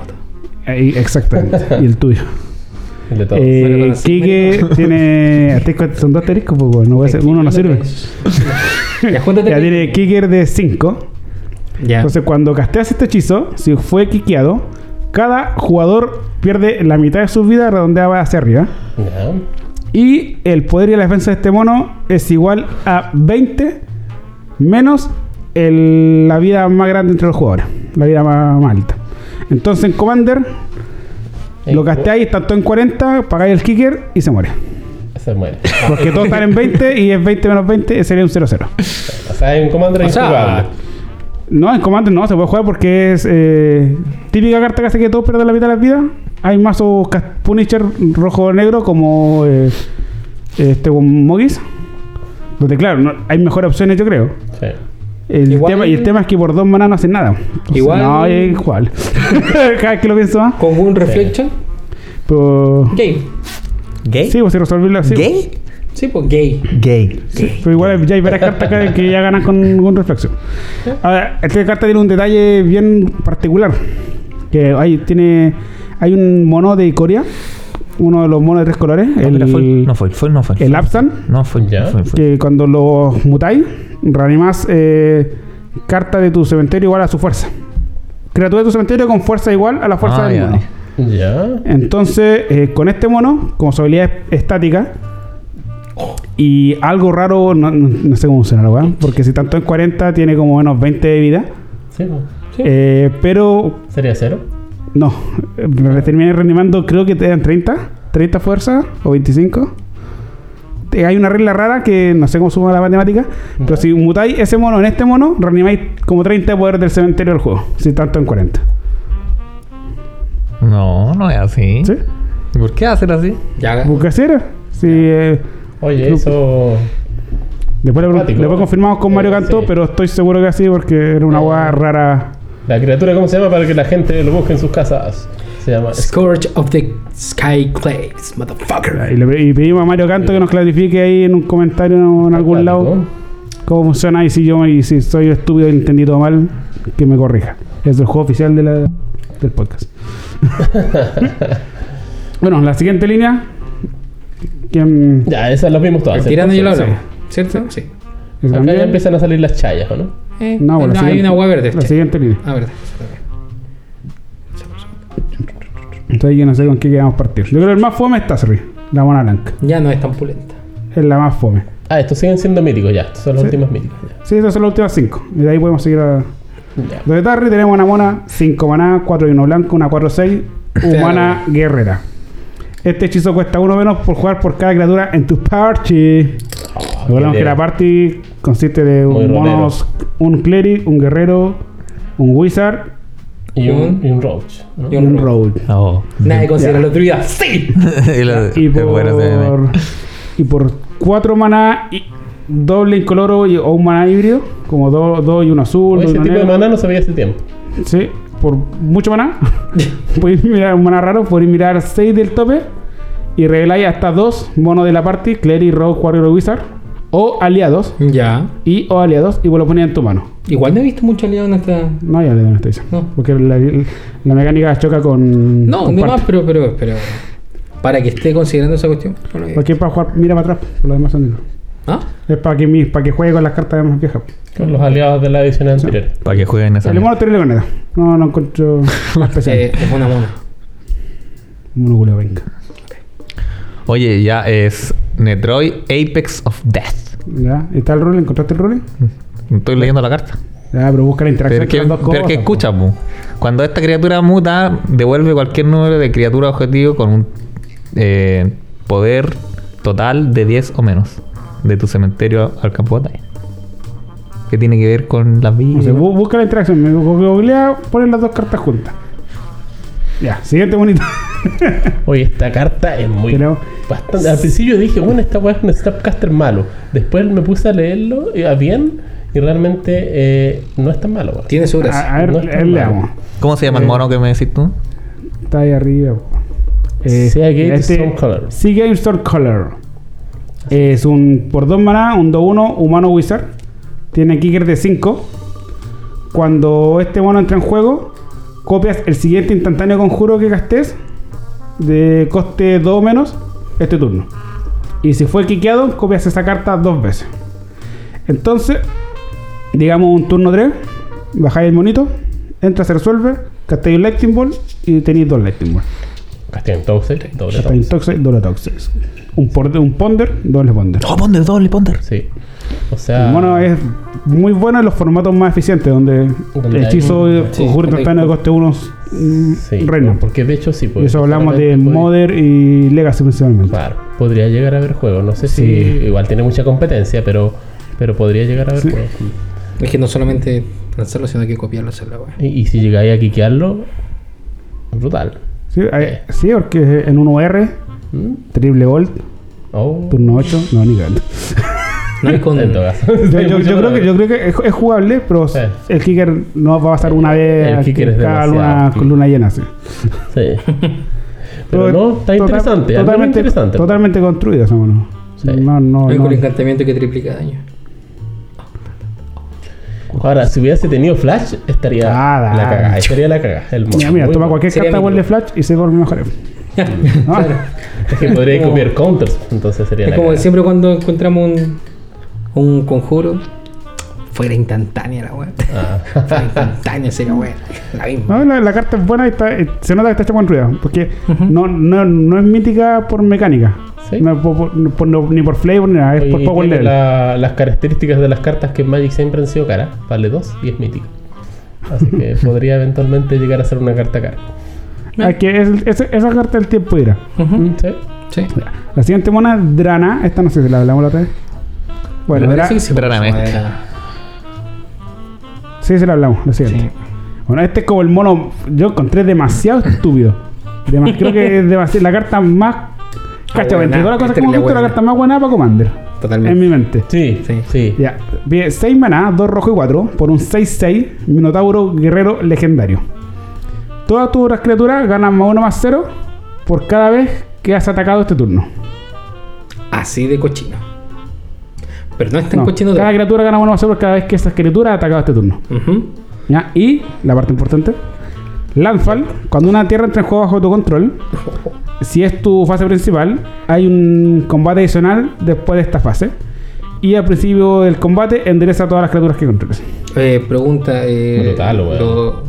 exactamente. y el tuyo. El de todos. Eh, Kike tiene. asterisco- son dos asteriscos, pues, bueno, no puede ser- uno no sirve. Ya. Ya tiene Kicker de 5. Ya. Entonces, cuando casteas este hechizo, si fue quiqueado, cada jugador pierde la mitad de su vida redondeada hacia arriba. Ya. Y el poder y la defensa de este mono es igual a 20 menos el- la vida más grande entre los jugadores. La vida más, más alta. Entonces en Commander lo casteáis tanto en 40, pagáis el kicker y se muere. Se muere. Porque todos están en 20 y es 20 menos 20, sería un 0-0. O sea, hay un commander O sea, injugable. No, en Commander no, se puede jugar porque es eh, típica carta que hace que todos pierdan la mitad de las vidas. Hay mazos Punisher rojo-negro como eh, este con Mogis. Donde, claro, no- hay mejores opciones, yo creo. Sí. El Igual- tema, y el tema es que por dos manas no hacen nada. Entonces, Igual- No, es igual. Cada vez que lo pienso más. Con un reflection. Pero, Gay. ¿Gay? sí, pues si resolverlo así. ¿Gay? Sí, pues gay. Gay. Pero igual ya hay varias cartas acá que ya ganan con, con reflexión. Ahora, esta carta tiene un detalle bien particular. Que hay, tiene, hay un mono de Corea, uno de los monos de tres colores, No, fue- el, no fue, fue, no fue. el Absan, No fue, Ya. no fue, fue. que cuando lo mutáis, reanimas eh, carta de tu cementerio igual a su fuerza. Criatura de tu cementerio con fuerza igual a la fuerza Ah, del ya. mono. Ya. Entonces, eh, con este mono, como su habilidad es estática, y algo raro, no, sé cómo funciona la weá, porque si tanto en 40 tiene como menos 20 de vida, Sí. Sí. eh, pero ¿Sería cero? No, eh, terminé reanimando, creo que te dan 30, 30 fuerza o 25. Eh, Hay una regla rara que no sé cómo suma la matemática, pero si mutáis ese mono en este mono, reanimáis como 30 de poder del cementerio del juego, si tanto en 40. No, no es así. ¿Sí? ¿Y por qué hacer así? Ya. ¿Busca cero? Si, eh, Oye, No. eso. Después, lo, después confirmamos con Eh, Mario Canto, sí. pero estoy seguro que así porque era una Eh. hueá rara. La criatura, ¿cómo se llama? Para que la gente lo busque en sus casas. Se llama. Scourge of the Sky Clays, motherfucker. Y, le, y pedimos a Mario Canto que nos clarifique ahí en un comentario en algún lado cómo funciona y si yo y si soy estúpido y entendí todo mal, que me corrija. Es el juego oficial de la, del podcast. bueno, la siguiente línea. ¿Quién Ya, esas las vimos todas. Lo ¿cierto? hablamos. ¿Cierto? Sí. Acá ya empiezan a salir las chayas, ¿o no? Eh, No, bueno, la hay una agua verde. La este. siguiente línea. Ah, verde. Entonces yo no sé con qué queremos partir. Yo creo que el más fome es Tazri, la mona blanca. Ya no es tan pulenta. Es la más fome. Ah, estos siguen siendo míticos ya. Estos son los Sí. últimos míticos. ya. Sí, esas son las últimas cinco. Y de ahí podemos seguir a... Ya. De Tarry tenemos una mona 5 maná, 4 y 1 blanco, una 4-6, humana guerrera. Este hechizo cuesta uno menos por jugar por cada criatura en tu party. Recordemos qué que la party consiste de un monos, un cleric, un guerrero, un wizard Y un, y un roach. ¿no? Y un un rogue. rogue. Oh. Nadie considera Ya. la druida. ¡Sí! y lo- Y bueno por, y por 4 maná y doble incoloro y, o un maná híbrido, como 2 y 1 azul. Dos ese uno tipo de maná no se veía hace tiempo. Sí, por mucho maná. podéis mirar un maná raro, podéis mirar 6 del tope y reveláis hasta 2 monos de la party, Cleric, Rogue, Warrior o Wizard, o aliados, Ya. y o aliados, y vos lo ponías en tu mano. Igual no he visto mucho aliado en esta. No hay aliados en esta edición. No. Porque la, la mecánica choca con. No, con de party. más, pero, pero, pero. Para que esté considerando esa cuestión. no Porque es para jugar, mira para atrás, por lo demás son negros. ¿Ah? Es para que, mi- para que juegue con las cartas más viejas. Con los aliados de la edición anterior. Para que jueguen esa. El mono terrible con. No, no encuentro más especial. Eh, es una mona. Mono culo, venga. Oye, ya es Netroid Apex of Death. ¿Ya? ¿Está el role? ¿Encontraste el role? Estoy leyendo la carta. Ya, pero busca la interacción Pero que, dos pero que escucha, pu. cuando esta criatura muta, devuelve cualquier número de criatura objetivo con un eh, poder total de 10 o menos de tu cementerio al campo de batalla. ¿Qué tiene que ver con las bu- busca la interacción. Me googlea, ponen las dos cartas juntas. Ya, siguiente bonito. Oye, esta carta es muy. Pero- bastante. Al principio dije, bueno, esta weá es un Snapcaster malo. Después me puse a leerlo eh, a bien y realmente eh, no es tan malo. weón. Tiene su gracia. a, a ver, no leamos. ¿Cómo se llama el Eh, mono que me decís tú? Está ahí arriba. po. Seagate este- Stormcaller. Seagate Stormcaller. Es un por 2 maná, un 2-1 humano wizard. Tiene kicker de 5. Cuando este mono entra en juego, copias el siguiente instantáneo conjuro que gastes de coste 2 o menos este turno. Y si fue quiqueado, copias esa carta dos veces. Entonces, digamos un turno 3, bajáis el monito, entra, se resuelve, gastáis un Lightning Ball y tenéis dos Lightning Ball. Castigan Toxic, doble Toxic. Doble Toxic. Un, por, un Ponder, doble Ponder. Oh, Ponder, doble Ponder. Sí. O sea. El mono es muy bueno en los formatos más eficientes, donde Donde el hechizo sí, donde hay- instantáneo de coste 1 Sí, reina. porque de hecho sí. Pues, eso hablamos de Modern y Legacy principalmente. Claro, podría llegar a haber juego. No sé si. Igual tiene mucha competencia, pero, pero podría llegar a haber Sí. juego. Es que no solamente lanzarlo, sino que copiarlo, hacer la weá. Y, y si llegáis a quiquearlo, brutal. Sí, hay- sí, porque en 1R, ¿Mm? triple volt, Oh. turno 8, no, ni cagando. No hay con. En todo caso. Yo, yo- yo creo que, yo creo que es, es jugable, pero Sí. el kicker no va a pasar una vez El kicker es cada luna, con luna llena. Sí. Sí. Pero no, está Total- interesante. Totalmente, interesante. totalmente construido esa mano. Sí. No, no, con encantamiento que triplica daño. Ahora, si hubiese tenido Flash, estaría Ah, la da. cagada. Estaría la cagada. Mira, toma cualquier carta club. flash y se vuelve mejor. Es que podría Como- copiar counters, entonces sería Es la como siempre cuando encontramos un, un conjuro, fuera instantánea la weá. Ah. Fuera instantánea sería weá. La misma. No, la, la carta es buena y está, eh, se nota que está hecha con ruido. Porque no, no, no es mítica por mecánica. Sí. No es por- por- por- no- ni por flavor ni nada, es por power level. la- las características de las cartas que en Magic siempre han sido caras. Vale 2 y es mítico. Así que podría eventualmente llegar a ser una carta cara. Ah, que es- esa, esa carta del tiempo irá. Ujú. ¿Sí? Sí. La siguiente mona es Drana. Esta no sé si la hablamos la otra vez. Bueno, Me Dra- parece que sí, sí, sí la hablamos. La siguiente. Sí. Bueno, este es como el mono. Yo encontré demasiado estúpido. Creo que es demasi- la carta más. Cacha, todas las cosas que es hemos visto, terrible la carta más buena para Commander. Totalmente. En mi mente. Sí, Sí. sí. Ya, 6 maná, 2 rojo y 4, por un 6-6, Minotauro Guerrero Legendario. Todas tus criaturas ganan más 1 más 0 por cada vez que has atacado este turno. Así de cochino. Pero no es tan No, cochino de. cada criatura gana 1 más 0 por cada vez que esa criatura ha atacado este turno. Y la parte importante. Landfall, cuando una tierra entra en juego bajo tu control, si es tu fase principal, hay un combate adicional después de esta fase. Y al principio del combate endereza a todas las criaturas que controles. Eh, pregunta. Eh, weón. lo-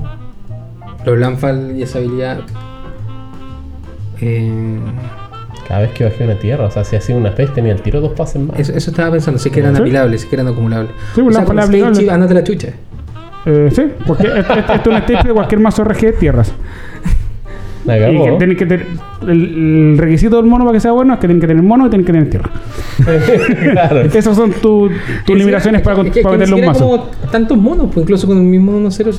los Landfall y esa habilidad. Eh, Cada vez que bajé una tierra, o sea, si hacía una face tenía el tiro dos pases más. eso, eso estaba pensando, si que eran ¿Sí? apilables, si que eran acumulables. Sí, pues, o sea, con ándate la chucha. Eh, sí, porque esto, esto- esto es un staple de cualquier mazo RG de tierras. Y que tienen que tener, el, el requisito del mono para que sea bueno es que tienen que tener mono y tienen que tener tierra. claro. Esas son tu- tus limitaciones para, que- para que meterle un mazo. como tantos monos, pues incluso con el mismo mono cero,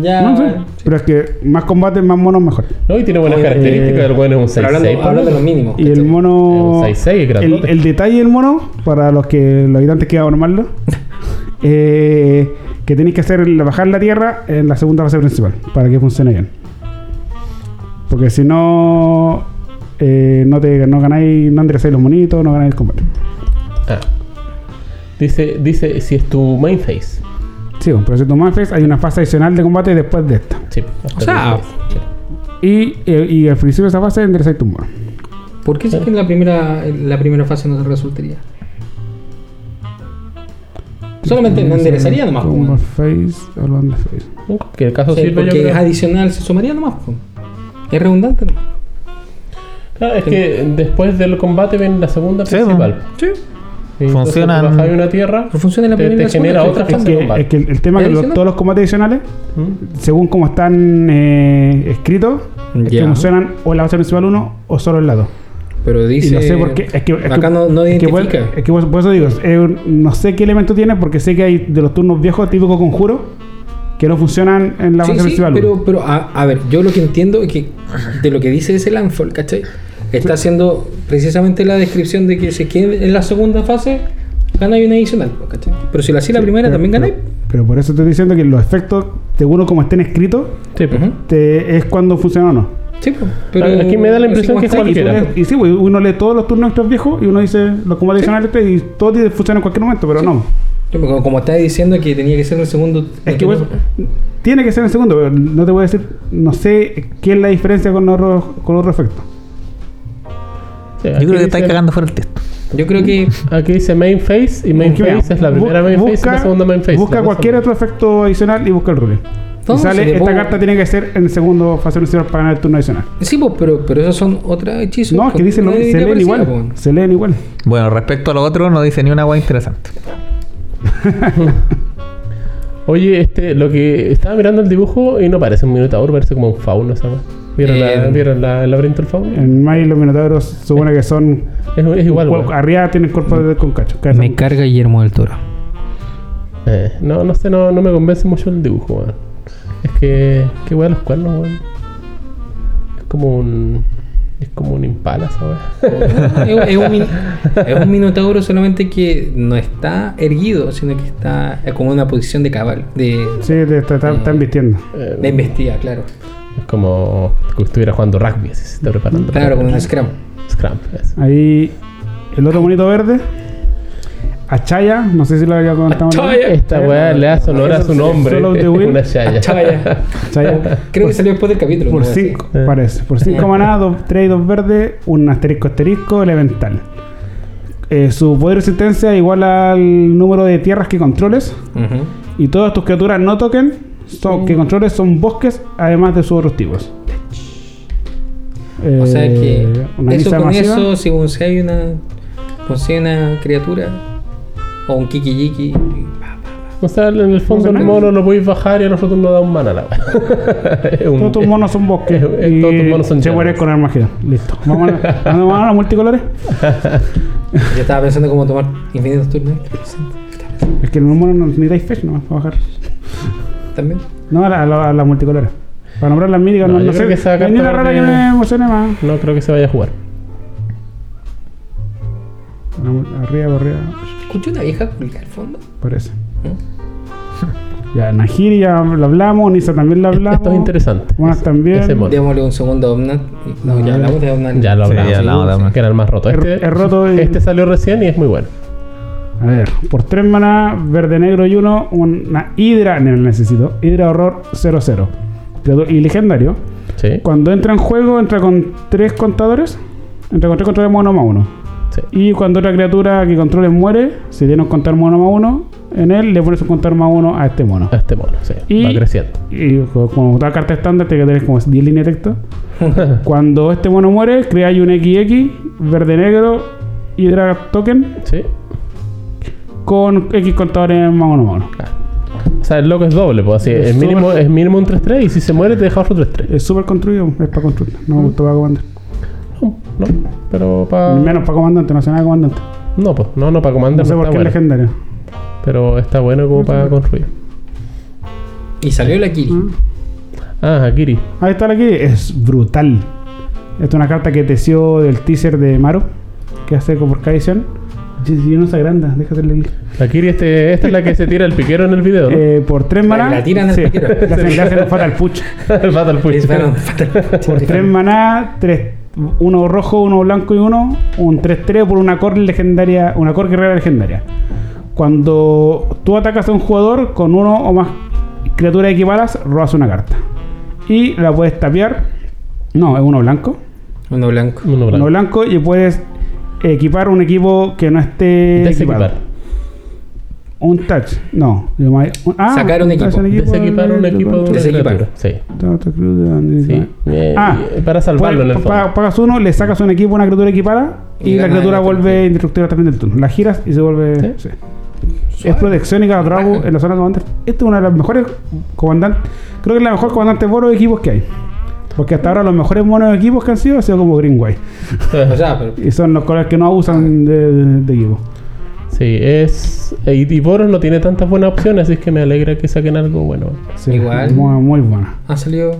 ya. No sé, pero es que más combate, más monos, mejor. No, y tiene buenas Oye, características. eh, el bueno es un Pero 6-6. hablando, de lo mínimo. Y el mono. Es un 6-6 el, el detalle del mono, para los que los habitantes que armarlo, eh, que tenéis que hacer bajar la tierra en la segunda fase principal para que funcione bien. Porque si no, eh, no, te, no ganáis, no enderezáis los monitos, no ganáis el combate. Ah. Dice, dice si es tu main phase. Sí, pero si tu face hay una fase adicional de combate después de esta. Sí, O sea, Y, eh, y al principio de esa fase enderezáis tu mono. ¿por qué si es que en la primera, en la primera fase no te resultaría? Solamente no enderezaría nomás. pues, Combat face, hablando de face. En cualquier caso Sí, sirve yo porque es adicional, se sumaría nomás. pues. Es redundante, ¿no? Claro, es que después del combate viene la segunda Sí, principal. Sí. Y tú bajas una tierra, Pero funciona en la te, primera y te la genera otra Es fase de que, combate. es que el, el tema es que todos los combates adicionales, ¿Mm? según como están eh, escritos, es que Ya. funcionan o en la base principal 1 o solo el lado. Pero Y dice. no sé por qué. Es que, es acá que- no, no es que identifica. es que por, eso digo, no sé qué elemento tiene, porque sé que hay de los turnos viejos, típico conjuro, que no funcionan en la Sí, base sí, principal. pero, pero a, a ver, yo lo que entiendo es que de lo que dice ese Landfall, ¿cachai? Está haciendo precisamente la descripción de que si quede en la segunda fase, gana y una adicional, ¿cachai? Pero si lo hacía la primera, Pero- también ganáis. Pero, pero por eso estoy diciendo que los efectos, según como estén escritos, pues. Te- es cuando funciona o no. Sí, pero. Aquí me da la impresión que Y, tú cualquiera. lees- y sí, pues, uno lee todos los turnos extras viejos y uno dice los combates adicionales y todo tiene- funciona en cualquier momento, pero no. Sí, como estaba diciendo que tenía que ser el segundo. Es que pues, tiene que ser en segundo, pero no te voy a decir, no sé qué es la diferencia con otro, con otro efecto. Sí, Yo creo que estáis cagando fuera el texto. Yo creo que. Aquí dice main phase y main phase es la primera main y busca- la segunda main phase. Busca cualquier otro efecto adicional y busca el ruling. Y No, sale, esta pongo- carta tiene que ser en el segundo fase principal para ganar el turno adicional. Sí, pues, pero, pero esos son otros hechizos. No, es que con dice lo, una se leen igual. pues. Se leen igual. Bueno, respecto a lo otro, no dice ni una guay interesante. Oye, este, lo que estaba mirando el dibujo y no parece un minotauro, parece como un fauno esa weá. ¿Vieron, la, Eh, ¿vieron la- el laberinto del fauno? En May los minotauros se supone que son. Es, es igual, cu- weón. arriba tienen cuerpo de, con cacho. cabeza Me carga Guillermo del Toro. Eh, no, no sé, no, no me convence mucho el dibujo, weón. Es que, qué weón los cuernos, weón. Es como un. Es como un impala, ¿sabes? es, es un min- es un minotauro solamente que no está erguido, sino que está como en una posición de cabal, de, Sí, te, te- te- están vistiendo. Eh, de investida, claro. es como que estuviera jugando rugby, así se está preparando. Claro, como un scrum. Scrum, eso. Ahí el otro monito verde. Achaya, no sé si lo había comentado. Achaya. Esta weá le hace honor a su nombre. Solo the Will. Una chaya. Chaya. Achaya. Creo que salió después del capítulo. Por ¿no? Así. 5, Eh. parece. Por 5 maná, 3 y 2 verdes, un asterisco asterisco elemental. Eh, su poder de resistencia igual al número de tierras que controles. Y todas tus criaturas no token son, que controles son bosques, además de sus otros tipos. O sea que Eh, eso con masiva. eso, si consigue una, consigue una criatura o un kiki yiki, O sea, en el fondo el mono lo podéis bajar y a nosotros nos da un mana la un- Todos tus monos son bosques. y todos tus monos son se llamas. con Armageddon. Listo. Vamos a, vamos a los multicolores. yo estaba pensando cómo tomar infinitos turnos. Es que en los monos no necesitáis fetch nomás para bajar. También. No, a la, a la- a las multicolores. Para nombrar las míticas, No, no, yo no creo sé. que esa ni rara que me emocione más. No creo que se vaya a jugar. Arriba, arriba, Escuché una vieja publicar al fondo. parece. ¿Mm? Ya, Nahiri ya lo hablamos, Nisa también lo hablamos. Esto es interesante. Monas Ese- también. Démosle un segundo a Omnat. No, No, ya hablamos de Omnat. Ya lo Sí, hablamos. ya hablamos de Omnat. Que era el más roto. Es- Este, roto este salió recién y es muy bueno. A ver, por 3 maná, verde, negro y 1, una Hidra, no necesito, Hidra Horror 00. Creador- Y legendario. Sí. Cuando entra en juego, entra con 3 contadores. Entra con 3 contadores mono más 1. Sí. Y cuando otra criatura que controles muere, si tiene un contador mono más 1, en él le pones un contador más 1 a este mono. A este mono, sí. Y- Va creciendo. Y co- como toda carta estándar, tiene que tener como 10 líneas de texto. Cuando este mono muere, creáis un XX, verde negro, Hydra Token, Sí. con X contadores más uno más uno. O sea, el loco es doble, pues así. Es Es mínimo, es mínimo un 3-3 y si se muere te deja otro 3-3. Es súper construido, es para construir. No me gusta para comandante. No, no, pero para. Menos para comandante, no sé nada de comandante. No, pues, no, no, para No comandar sé no por qué es legendario. Pero está bueno como para construir. Y salió la Kiri. Ah, Akiri. Ahí está la que es brutal. Esta es una carta que teció del teaser de Maro, que hace como por cada edición. No se agranda, déjate leer. Akiri, este, esta es la que se tira el piquero en el video, ¿no? Eh, por 3 La- maná. la tiran al sí, piquero. Le hacen, fatal push. el Fatal fatal. Por 3 maná, 3, uno rojo, uno blanco y uno, un 3-3 por una core legendaria, una core guerrera legendaria. Cuando tú atacas a un jugador con uno o más criaturas equipadas, robas una carta. Y la puedes tapear. No, es uno blanco. Uno blanco. Uno Uno blanco. blanco y puedes equipar un equipo que no esté Desequipar. equipado. Un touch, no. Ah, Sacar un equipo. Desequipar un equipo de Desequipar. Sí. Eh, Ah, y- para salvarlo en el Pues, fondo. pa- Pagas uno, le sacas un equipo, una criatura equipada y, Y la criatura el vuelve indestructible también del turno. La giras y se vuelve. Sí. sí. Es protección y cada drago en la zona de comandantes. Esta es una de las mejores comandantes. Creo que es la mejor comandante de equipos que hay. Porque hasta ahora los mejores monos de equipos que han sido han sido como Green White. O sea, pero Y son los colores que no abusan de, de, de equipo. Sí, es. Y, y Boros no tiene tantas buenas opciones, así que me alegra que saquen algo bueno. Sí, Igual. Muy, muy buena. han salido.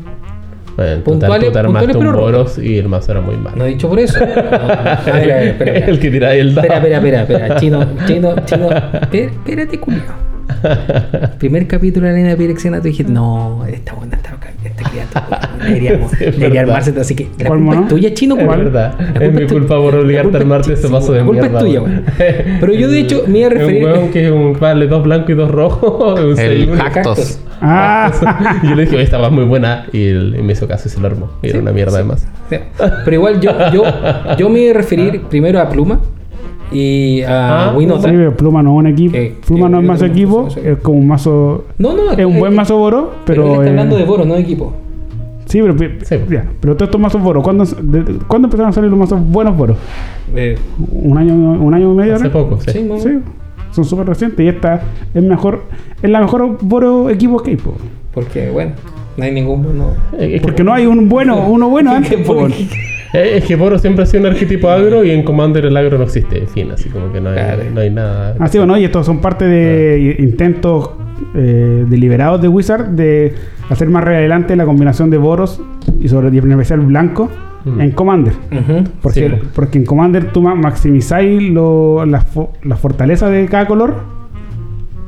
Bueno, en total, Puntuales- puntuales, un pero Boros y el mazo era muy malo. No he dicho por eso. No, no, a ver, a ver, espera, espera. el que tira el dado. Espera, espera, espera, espera. Chino, chino, chino. Espera- Espérate, culiao. Primer capítulo de la línea de dirección, tú dijiste, no, esta buena, esta, esta criatura. Deberíamos, Sí, debería armarse. Así que la ¿Cuál culpa es tuya, chino, Es verdad. Es mi culpa por obligarte a armarte ese tuya, mazo de La culpa mierda. es tuya, weón. Pero yo, de hecho, me iba a referir. un weón que es un vale dos blancos y dos rojos. un El cactus. Ah, Y yo le dije, "Oye, esta va muy buena. Y él y me hizo caso y se lo armó. Y era una mierda además. Pero igual yo, yo, yo me iba a referir primero a Pluma y a Ah, Winota. sí, pero Pluma no es un equipo. Eh, Pluma eh, no es mazo equipo, es como un mazo. No, no, Es un eh, buen eh, mazo boro, Pero, él pero. está eh, hablando de Boro, no de equipo. Sí, pero, pi- Sí. ya, pero todos estos mazos boros, ¿cuándo, de- ¿cuándo empezaron a salir los mazos buenos boros? Eh, ¿Un año, un año y medio Hace ahora? poco, sí. sí, Sí, son súper recientes y esta es mejor, es la mejor boro equipo que hay, po. Porque, bueno, no hay ningún que, Porque no hay un bueno, uno bueno antes, eh, es que Boros siempre ha sido un arquetipo agro y en Commander el agro no existe. En fin, así como que no hay, Claro. no hay nada. Así bueno, y estos son parte de intentos eh, deliberados de Wizard de hacer más adelante la combinación de boros y sobre y en especial blanco Mm. en Commander. Porque, Sí. porque en Commander tú ma- maximizáis lo- las fo- las fortalezas de cada color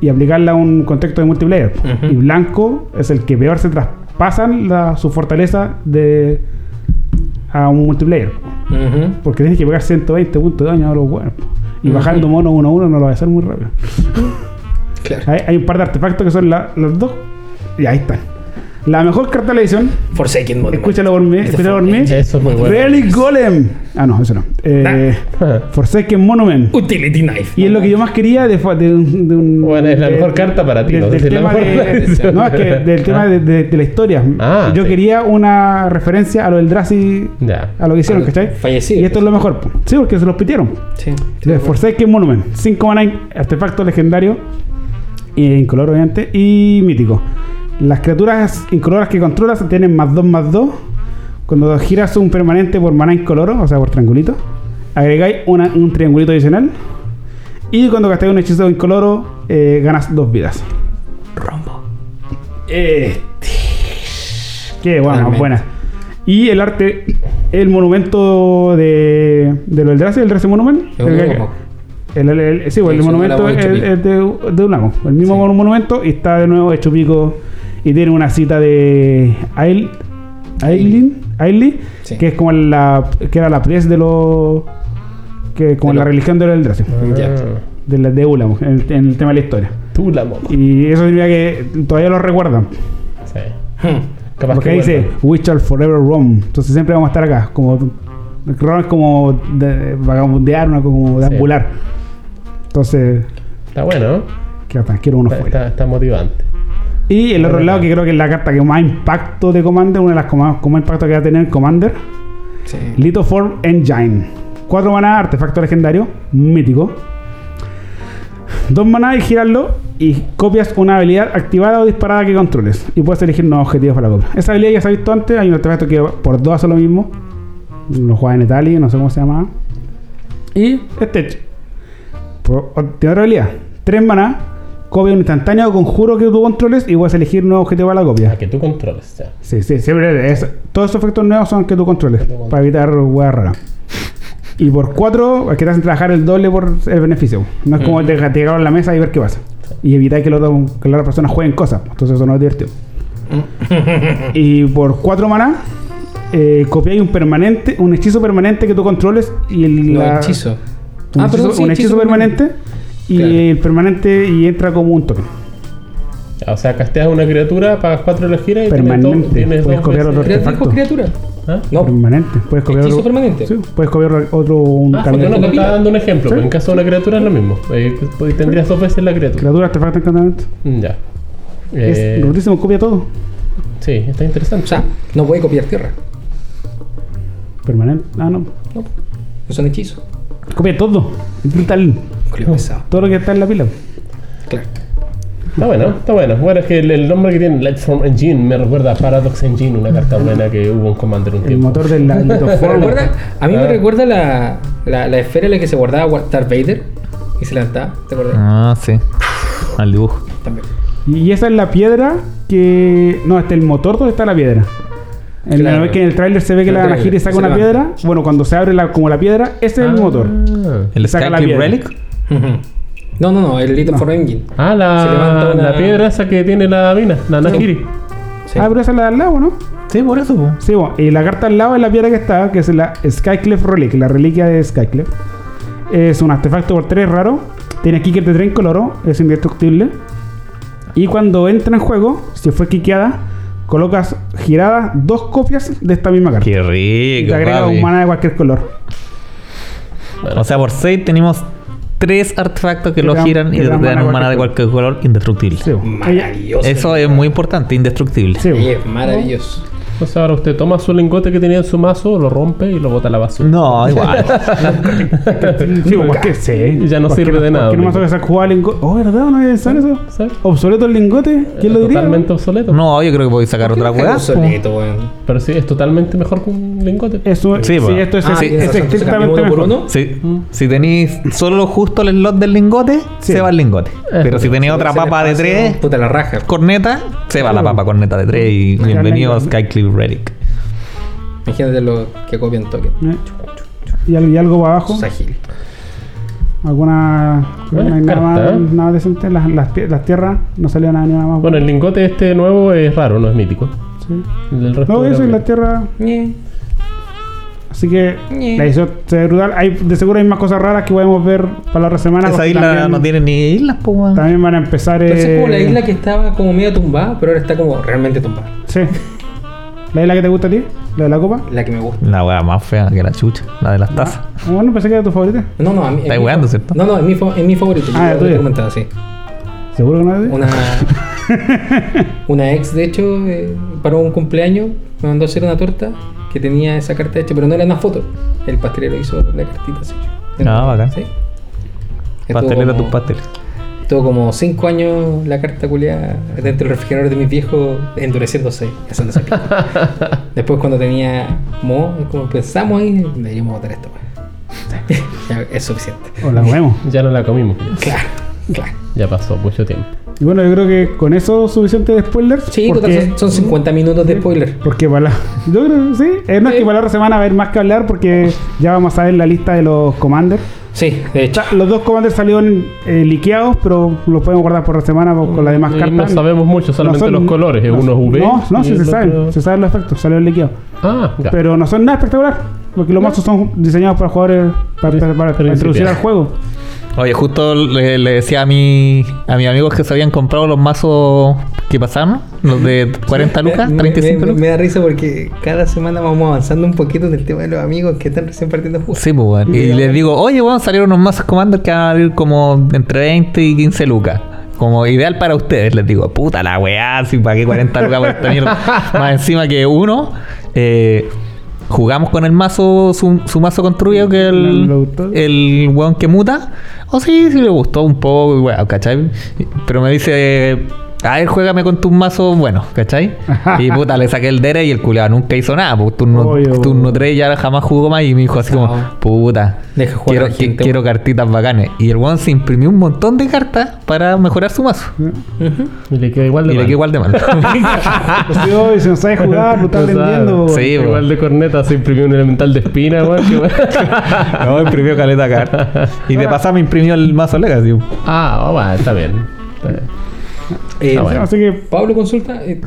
y aplicarla a un contexto de multiplayer. Y blanco es el que peor se traspasan la, su fortaleza de a un multiplayer. Porque tienes que pegar 120 puntos de daño a los buenos. Y Ujú. bajando mono 1 a 1 no lo va a hacer muy rápido. Claro. Hay, hay un par de artefactos que son la- los dos. Y ahí están. La mejor carta de la edición, Forsaken Monument. escúchalo por mí, escúchalo por mí. Eso es muy bueno. Relic Golem. Ah, no, eso no. Eh, Forsaken Monument. Utility Knife. Y es lo que yo más quería de, de un, de un- Bueno, es la de- mejor carta para ti, no es que del tema Ah. de, de- de la historia. Ah, yo sí. quería una referencia a lo del Drazi, Ya. a lo que hicieron, ¿cachai? fallecido. Y esto es lo mejor. Sí, porque se los pitieron. Sí. De Forsaken Monument. 5 mana, artefacto legendario. Incoloro, obviamente. Y mítico. Las criaturas incoloras que controlas tienen más 2 más 2. Cuando giras un permanente por mana incoloro, o sea, por triangulito, agregáis una- un triangulito adicional. Y cuando gastáis un hechizo incoloro, eh, ganas dos vidas. Rombo. Este. Qué bueno, buena. Y el arte, el monumento de, de lo del Drace, el Drace Monument. El- el, el- el- sí, pues, el monumento es de, de un lago. El mismo Sí. monumento y está de nuevo hecho pico. Y tiene una cita de Ail, Ailin, Ailey, Sí. que es como la que era la pres de los que como De la los- religión Drace. Ya. Ah. de, la, de Ulam en, el- en el tema de la historia. Y eso significa que todavía lo recuerdan. Sí. Hmm. Capaz Porque que dice. We shall forever roam. Entonces siempre vamos a estar acá. Como roam es como de, vagabundear, no como deambular. Entonces, Está bueno, ¿no? qué tranquilo uno Está, fuera. está, está motivante. Y el otro lado, que creo que es la carta que más impacto de Commander, una de las que más, más impacto que va a tener Commander, Sí. Lithoform Engine. 4 maná, artefacto legendario, mítico. 2 maná y girarlo y copias una habilidad activada o disparada que controles. Y puedes elegir nuevos objetivos para la copia. Esa habilidad ya se ha visto antes, hay un artefacto que por 2 hace lo mismo. Lo juega en Italia, no sé cómo se llama. Y este Tiene otra habilidad. 3 maná, copia un instantáneo o conjuro que tú controles y puedes elegir nuevos objetivos para la copia. A que tú controles, ya. Sí, sí, siempre es. Todos esos efectos nuevos son que tú controles. Que tú controles. Para evitar hueá rara. Y por 4, es que te hacen trabajar el doble por el beneficio. No es como dejar llegar a la mesa y ver qué pasa. Y evitar que, el otro- que la otra persona jueguen cosas. Entonces eso no es divertido. y por 4 maná, eh, copiáis un permanente, un hechizo permanente que tú controles y el No, la- hechizo. Un, Ah, hechizo, perdón, sí, un hechizo permanente. Y Claro. el permanente y entra como un token. O sea, casteas una criatura, pagas 4 de la gira y tienes Permanente. tienes Puedes copiar otro ¿Crea- dijo artefacto. criatura? ¿Ah? No. Permanente. Puedes copiar ¿Hechizo otro, permanente? Sí, puedes copiar otro un Ah, cambio. no te estaba dando un ejemplo. Sí. pues en caso de una criatura es lo mismo. Eh, pues, tendrías dos veces la criatura. Criatura, artefacto, encantamiento. Mm, Ya. Eh, Es rotísimo, copia todo. sí, está interesante. O sea, no puede copiar tierra. Permanente. Ah, no. No. No son hechizos. Copia todo. Tal, Pesado. todo lo que está en la pila. Claro. Está bueno, está bueno. Bueno, es que el, el nombre que tiene Lightform Engine me recuerda a Paradox Engine, una carta buena que hubo en Commander un El tiempo. motor del la- ¿Me Lithoform. recuerda? A mí Ah. me recuerda la, la, la esfera en la que se guardaba Darth Vader y se levantaba. ¿Te acuerdas? Ah, sí. Al dibujo. También. Y esa es la piedra que. No, este es el motor donde está la piedra. En Claro. la vez que en el tráiler se ve que el la tráiler, gira y saca una piedra. Bueno, cuando se abre la, como la piedra, ese es el motor. El Saca la Skyclip piedra. Relic. No, no, no, el Little for Engine. Ah, la, una- la piedra esa que tiene la mina, la Nahiri. Sí. Ah, pero esa es la de al lado, ¿no? Sí, por eso. po. Sí, bueno, y la carta al lado es la piedra que está, que es la Skyclef Relic, la reliquia de Skyclef. Es un artefacto por 3 raro. Tiene kicker de 3 coloro, es indestructible. Y cuando entra en juego, si fue quiqueada, colocas giradas dos copias de esta misma carta. Qué y te rico. agrega papi. un mana de cualquier color. Bueno, O sea, por 6 tenemos tres artefactos que Que lo dan- giran que y dan dan mana un mana de cualquier color indestructible. Sí. Maravilloso. Eso es muy importante, indestructible. Sí, es maravilloso. Entonces ahora usted toma su lingote que tenía en su mazo, lo rompe y lo bota a la basura. No, igual. Sí, ¿por qué? Sí. Y ya no ¿Por qué sirve de nada, ¿Por qué no me que se jugaba lingote? Oh, ¿verdad? ¿No pensado en eso? ¿Obsoleto el lingote? ¿Quién lo diría? Totalmente obsoleto. no, yo creo que podéis sacar otra weá. obsoleto, weón. Pero sí, es totalmente mejor que un lingote. Eso, Sí, sí, esto es, Ah, estrictamente mejor. uno. Sí. Mm. Si tenéis solo justo el slot del lingote, se va el lingote. Pero si tenéis otra papa de tres Puta la raja. corneta, se va la papa corneta de tres y bienvenido a la- Relic. Imagínate lo que copian token. ¿Eh? Y, algo, y algo para abajo. Es ágil. ¿Alguna. Buena no hay nada, carta, más, ¿eh? nada decente? Las, las, pie- las tierras no salió nada, ni nada más. Bueno, el lingote este nuevo es raro, no es mítico. Sí. El del resto No, eso es la tierra. Así que la edición se ve brutal. Hay, de seguro hay más cosas raras que podemos ver para la otra semana. Esa isla también, no tiene ni islas, po, también van a empezar. Es como la eh, isla que estaba como medio tumbada, pero ahora está como realmente tumbada. Sí. ¿La isla que te gusta a ti? ¿La de la copa? La que me gusta. La weá más fea que la chucha, la de las tazas. Ah, bueno, pensé que era tu favorita. No, no, a mí. es Estáis mi weando, ¿cierto? No, no, es mi, es mi favorito. Ah, yo ¿el lo he tuyo? comentado, sí. ¿Seguro que no es? Una, una ex, de hecho, eh, para un cumpleaños, me mandó a hacer una torta que tenía esa carta hecha, pero no era una foto. El pastelero hizo la cartita así. Ah, bacán. Sí. Estuvo Pastelera como- tus pasteles. Estuvo como 5 años la carta culiada dentro del refrigerador de mis viejos endureciéndose, haciéndose. Después cuando tenía mo, como pensamos ahí, deberíamos botar esto. Ya, es suficiente. O la comemos. Ya no la comimos. Claro, claro. Ya pasó mucho tiempo. Y bueno, yo creo que con eso suficiente de spoilers. Sí, total, porque- son, son 50 minutos de spoiler. Porque para la... Yo creo que sí. No es Sí. que para la otra semana va a haber más que hablar porque ya vamos a ver la lista de los commanders. Sí, de hecho. Los dos commanders salieron eh, liqueados, pero los podemos guardar por la semana con las demás Y cartas. no sabemos mucho, solamente son- los colores. no- Uno es UV. No, no, sí se otro- saben. Se saben los efectos, salieron liqueados. Ah, ya. Pero no son nada espectacular. Porque los mazos son diseñados para jugadores para, para- para introducir al juego. Oye, justo le, le decía a mi a mis amigos que se habían comprado los mazos que pasaron, los de 40 lucas, Me- 35 me, lucas. me da risa porque cada semana vamos avanzando un poquito en el tema de los amigos que están recién partiendo juegos. Sí, pues, weón. Y les digo, oye, weón, salieron unos mazos Commander que van a salir como entre 20 y 15 lucas. Como ideal para ustedes, les digo, puta la weá, si para qué 40 lucas por esta mierda. Más encima que uno, eh, jugamos con el mazo, su, su mazo construido, que ¿No le el, el weón que muta. O sí, sí le gustó un poco, weón, ¿cachai? Pero me dice, a ver, juégame con tus mazos buenos, ¿cachai? Y puta, le saqué el dere y el culiado nunca hizo nada. Pues turno, Obvio. turno 3 ya jamás jugó más y me dijo así como, No. puta, Deja jugar quiero, gente, cartitas bacanes. Y el weón se imprimió un montón de cartas para mejorar su mazo. Ujú. Y le queda igual de Y le mal. quedó igual de mal. Pues sí, hoy, si no sabes jugar, No sabe. vendiendo. Sí, Igual de corneta se imprimió un elemental de espina, weón. no, imprimió caleta cartas. Y de pasada me imprimió el mazo Legacy. ah, bueno, está bien. Está bien. Eh, Ah, bueno. Así que Pablo consulta. eh,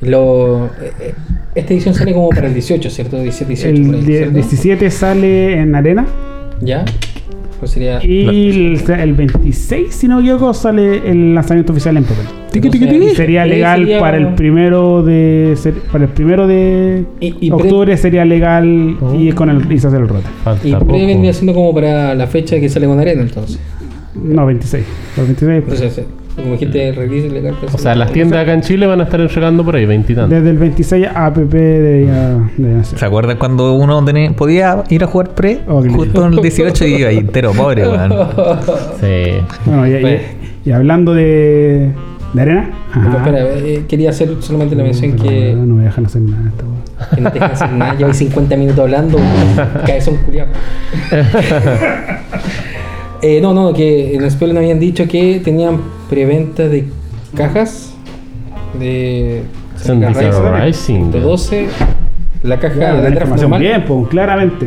lo, eh, eh, esta edición sale como para el 18, ¿cierto? 17, 18. por ahí, el die- ¿cierto? 17 sale en arena. ¿Ya? Pues sería. Y el, el 26, si no me equivoco, sale el lanzamiento oficial en papel. Tiqui, tiqui. Y sería Ahí legal sería- para el primero de ser- para el primero de Y- y octubre sería legal Oh. y con el y se hace el rote. Y pre vendría siendo como para la fecha que sale con arena, entonces. No, 26. Los 26 pues, Entonces, eh, como dijiste, el release legal. para O sea, las tiendas acá en Chile van a estar entregando por ahí, veintitantos. desde el 26 a APP de, de ¿Se acuerdan cuando uno tenía- podía ir a jugar pre? Oh, justo en el 18 y iba ahí entero, pobre, weón. Sí. Bueno, y, Pues. y hablando de, de arena. Espera, eh, quería hacer solamente la mención Pero, que, No me dejan hacer nada. esta que no te dejan hacer nada. Llevo 50 minutos hablando, cabezón culiado. eh, no, no, que en el spoiler nos habían dicho que tenían preventa de cajas de Syndicate Rising, Rising. de 12, la caja de la draft normal, bien, pues, claramente.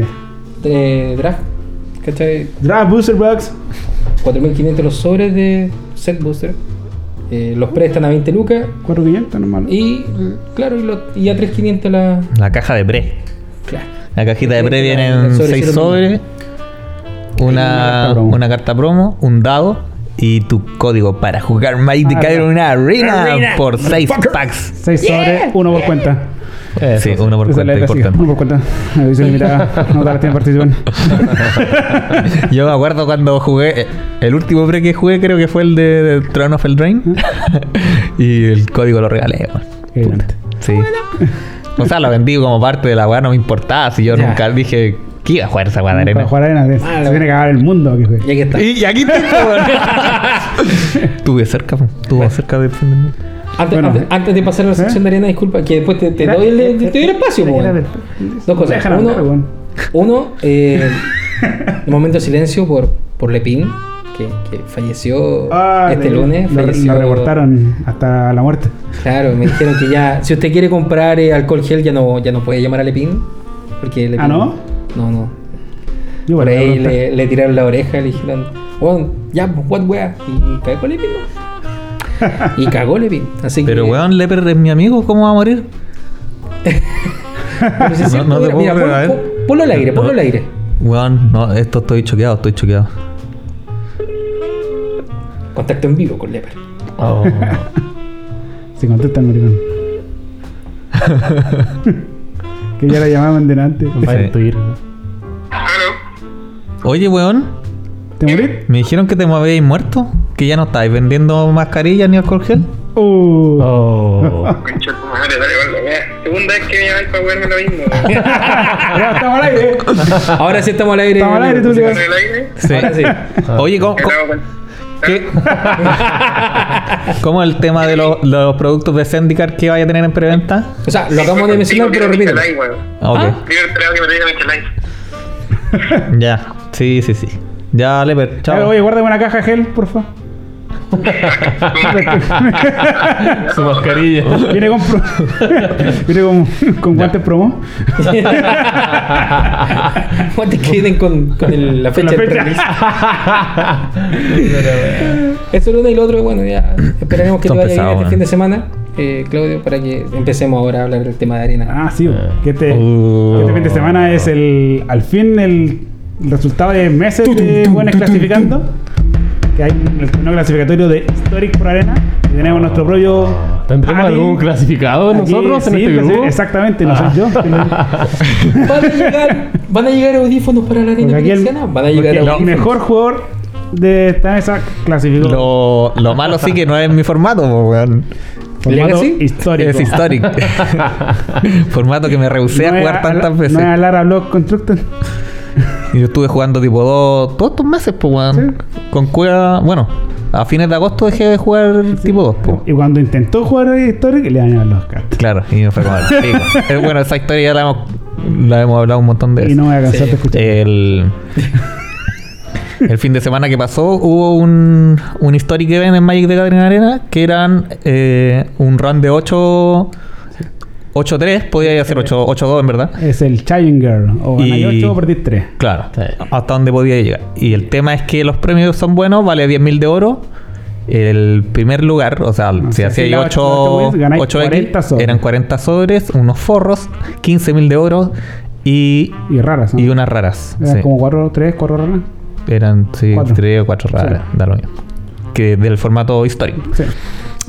de draft, ¿cachai? Draft Booster Box. 4.500 los sobres de set booster. Eh, los pre están a 20 lucas. 4500 normal. Y, claro, y, lo- y a 3.500 la. La caja de pre. Claro. La cajita de pre vienen sobre 6 cero sobres, Una una, carta promo. una carta promo, un dado y tu código para jugar Magic the Ah, Gathering Arena, Arena, por 6 motherfucker. packs. 6 sobre, uno por cuenta. Eso Sí, uno por la cuenta, importante. Uno por cuenta. Limitada. No todas las tienen participan. Yo me acuerdo cuando jugué, el último pre que jugué creo que fue el de, de Throne of Eldraine. y el código lo regalé. Sí. O sea, lo vendí como parte de la weá, no me importaba. Si yo Ya. nunca dije que iba a jugar esa weá de Para arena. jugar arena, se Ah, la- tiene que acabar el mundo. juegue. Y aquí está. Y, aquí weón. Estuve cerca, estuve cerca de defenderme. Antes, Bueno. antes, antes de pasar a la sección de arena, disculpa, que después te, te doy, el, te doy el espacio, weón. Dos cosas. Uno, uno eh, un momento de silencio por, por Lepín, que, que falleció Ah, este le- lunes. Lo, falleció, lo reportaron hasta la muerte. Claro, me dijeron que ya, si usted quiere comprar eh, alcohol gel, ya no, ya no puede llamar a Lepín. Porque Lepín, ¿Ah, no? No, no. Yo Por ahí le, le tiraron la oreja, le dijeron, bueno, ya, pues, what wea. Y cagó Lepín, ¿no? Y cagó Lepín. Así Pero que. weón, Leper es mi amigo, ¿cómo va a morir? pero si es no- no te mira, puedo mira, creer, ponlo al aire, ponlo No. al aire. Weón, no, esto estoy choqueado, estoy choqueado. Contacto en vivo con Leper. Oh. Si contesta el maricón. Que ya la llamaban delante. A Twitter. Oye, weón, ¿Te morís? me dijeron que te me habíais muerto, que ya no estáis vendiendo mascarillas ni alcohol gel. Uh. Oh. Concha tu madre, dale, vale. Segunda vez que me llamáis para verme lo mismo. Ya estamos al aire. Ahora sí estamos al aire. Estamos al aire, tú, ¿En Leo. el aire? Sí. Ahora sí. Oye, ¿cómo, ¿Qué cómo, qué- cómo el tema de los, los productos de Zendikar que vaya a tener en preventa? O sea, lo acabamos de mencionar, pero weón. Ah, Ok, Ah. Ya. Sí, sí, sí. Ya, Leper, chao. Oye, guárdame una caja gel, por favor. Su mascarilla. Viene con, pro- Viene con, con guantes promo. ¿Cuántos queden con, con el- la fecha la del fecha. Eso es uno y lo otro, bueno, ya esperaremos que te vaya bien este man. fin de semana, eh, Claudio, para que empecemos ahora a hablar del tema de arena. Ah, sí. Que este, Uh. que este fin de semana es el. Al fin el el resultado de meses de buenos clasificando. Que hay el torneo clasificatorio de Historic por Arena. Y tenemos nuestro propio. ¿Tendremos Paddy algún clasificado aquí, nosotros en sí, este que sí, grupo? Exactamente, no soy yo. ¿Van a llegar, ¿Van a llegar audífonos para la arena el? Van a llegar el mejor jugador de esta mesa clasificó. Lo, lo malo sí que no es mi formato, weón. formato ¿Legacy? histórico. Es histórico. formato que me rehusé a No es jugar tantas la- veces. No es a Lara Block Constructor. Y yo estuve jugando tipo dos, todos estos meses, pues, weón. Con cueva, bueno, a fines de agosto dejé de jugar tipo 2, pues. Y cuando intentó jugar Historic, le dañaron los cartas. Claro, y me fue como el Bueno, esa historia ya la hemos, la hemos hablado un montón de Y veces. no me voy a cansar Sí. de escuchar. El, el fin de semana que pasó hubo un, un Historic Event en Magic de Gathering Arena que eran eh, un run de 8 8-3, podía hacer 8 8-2 en verdad. Es el Challenger. O ganáis Y- 8 o perdís 3. Claro, Sí. hasta donde podía llegar. Y el tema es que los premios son buenos, vale 10.000 de oro. El primer lugar, o sea, si sea, si hacía la 8, ocho wins, ganáis 8 40 sobres. eran 40 sobres, unos forros, 15.000 de oro y, Y raras, ¿no? y unas raras. Eran sí. como 4, 3, 4 raras. Eran sí, Cuatro. 3 o 4 raras, Sí. da lo mismo. Que del formato histórico. Sí.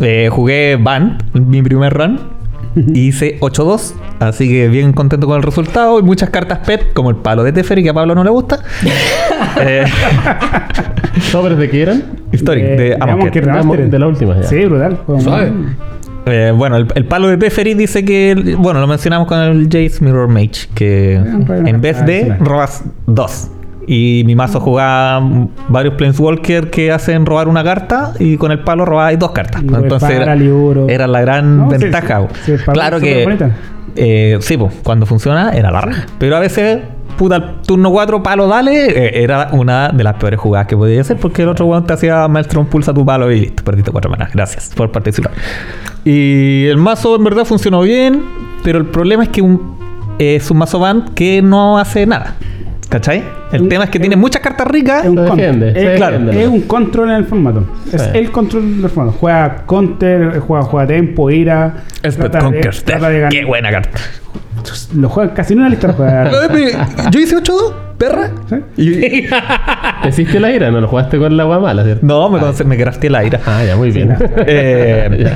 Eh, jugué Band, mi primer run. Y Hice 8-2, así que bien contento con el resultado. Y muchas cartas PET, como el palo de Teferi, que a Pablo no le gusta. Eh, ¿Sobres de qué eran? Historic, Eh, de que De Remastered. de la última, ya. Sí, brutal. Eh, bueno, el, el palo de Teferi dice que, bueno, lo mencionamos con el Jace Mirror Mage, que bueno, en vez de adicional. robas dos. Y mi mazo jugaba varios Planeswalker que hacen robar una carta y con el palo robabais dos cartas. Y Entonces para, era, la gran No, ventaja. sí, sí, claro que, eh, sí, pues, cuando funciona era la raja. Pero a veces, puta, turno 4, palo, dale, eh, era una de las peores jugadas que podía hacer porque el otro weón te hacía Maelstrom, pulsa tu palo y listo, perdiste cuatro manas. Gracias por participar. Y el mazo en verdad funcionó bien, pero el problema es que un- es un mazo band que no hace nada. ¿Cachai? El Un- tema es que es- tiene muchas cartas ricas. Es un, control. es, claro, es un control en el formato. Es el control del formato. Juega counter, juega, juega tempo, ira. Spell trata de- trata de ganar. Qué buena carta. Lo juega casi en una lista. Juega. Yo hice 8-2, perra. ¿Sí? Y- ¿Te hiciste la ira? No lo jugaste con la agua mala, ¿cierto? no, me, conce- me crafté la ira. Ah, ya, muy bien. Eh,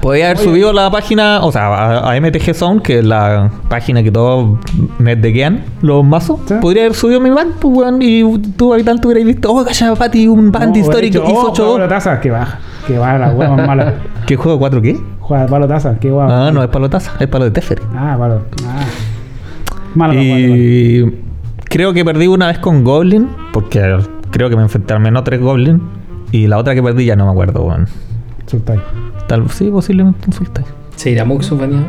Podría haber subido la página, o sea, a, a MTG Zone, que es la página que todos netdequean los mazos. Sí. Podría haber subido mi ban, pues, weón, y tú, habitante, hubierais visto, oh, calla, Pati, un band No, histórico, hizo oh, Pablo 8-2. Taza, que baja. Que baja la hueá más mala. ¿Qué juego 4 qué? Juega Palo Taza, que guapo. Ah, no, es palotaza, es palo de Teferi. Ah, Palo. Ah. Malo, no, malo, malo. Creo que perdí una vez con Goblin, porque creo que me enfrenté al menos tres Goblin. Y la otra que perdí ya no me acuerdo, weón. Sultai. Tal, sí, posiblemente un Sultai. ¿Se irá Muxo baneado?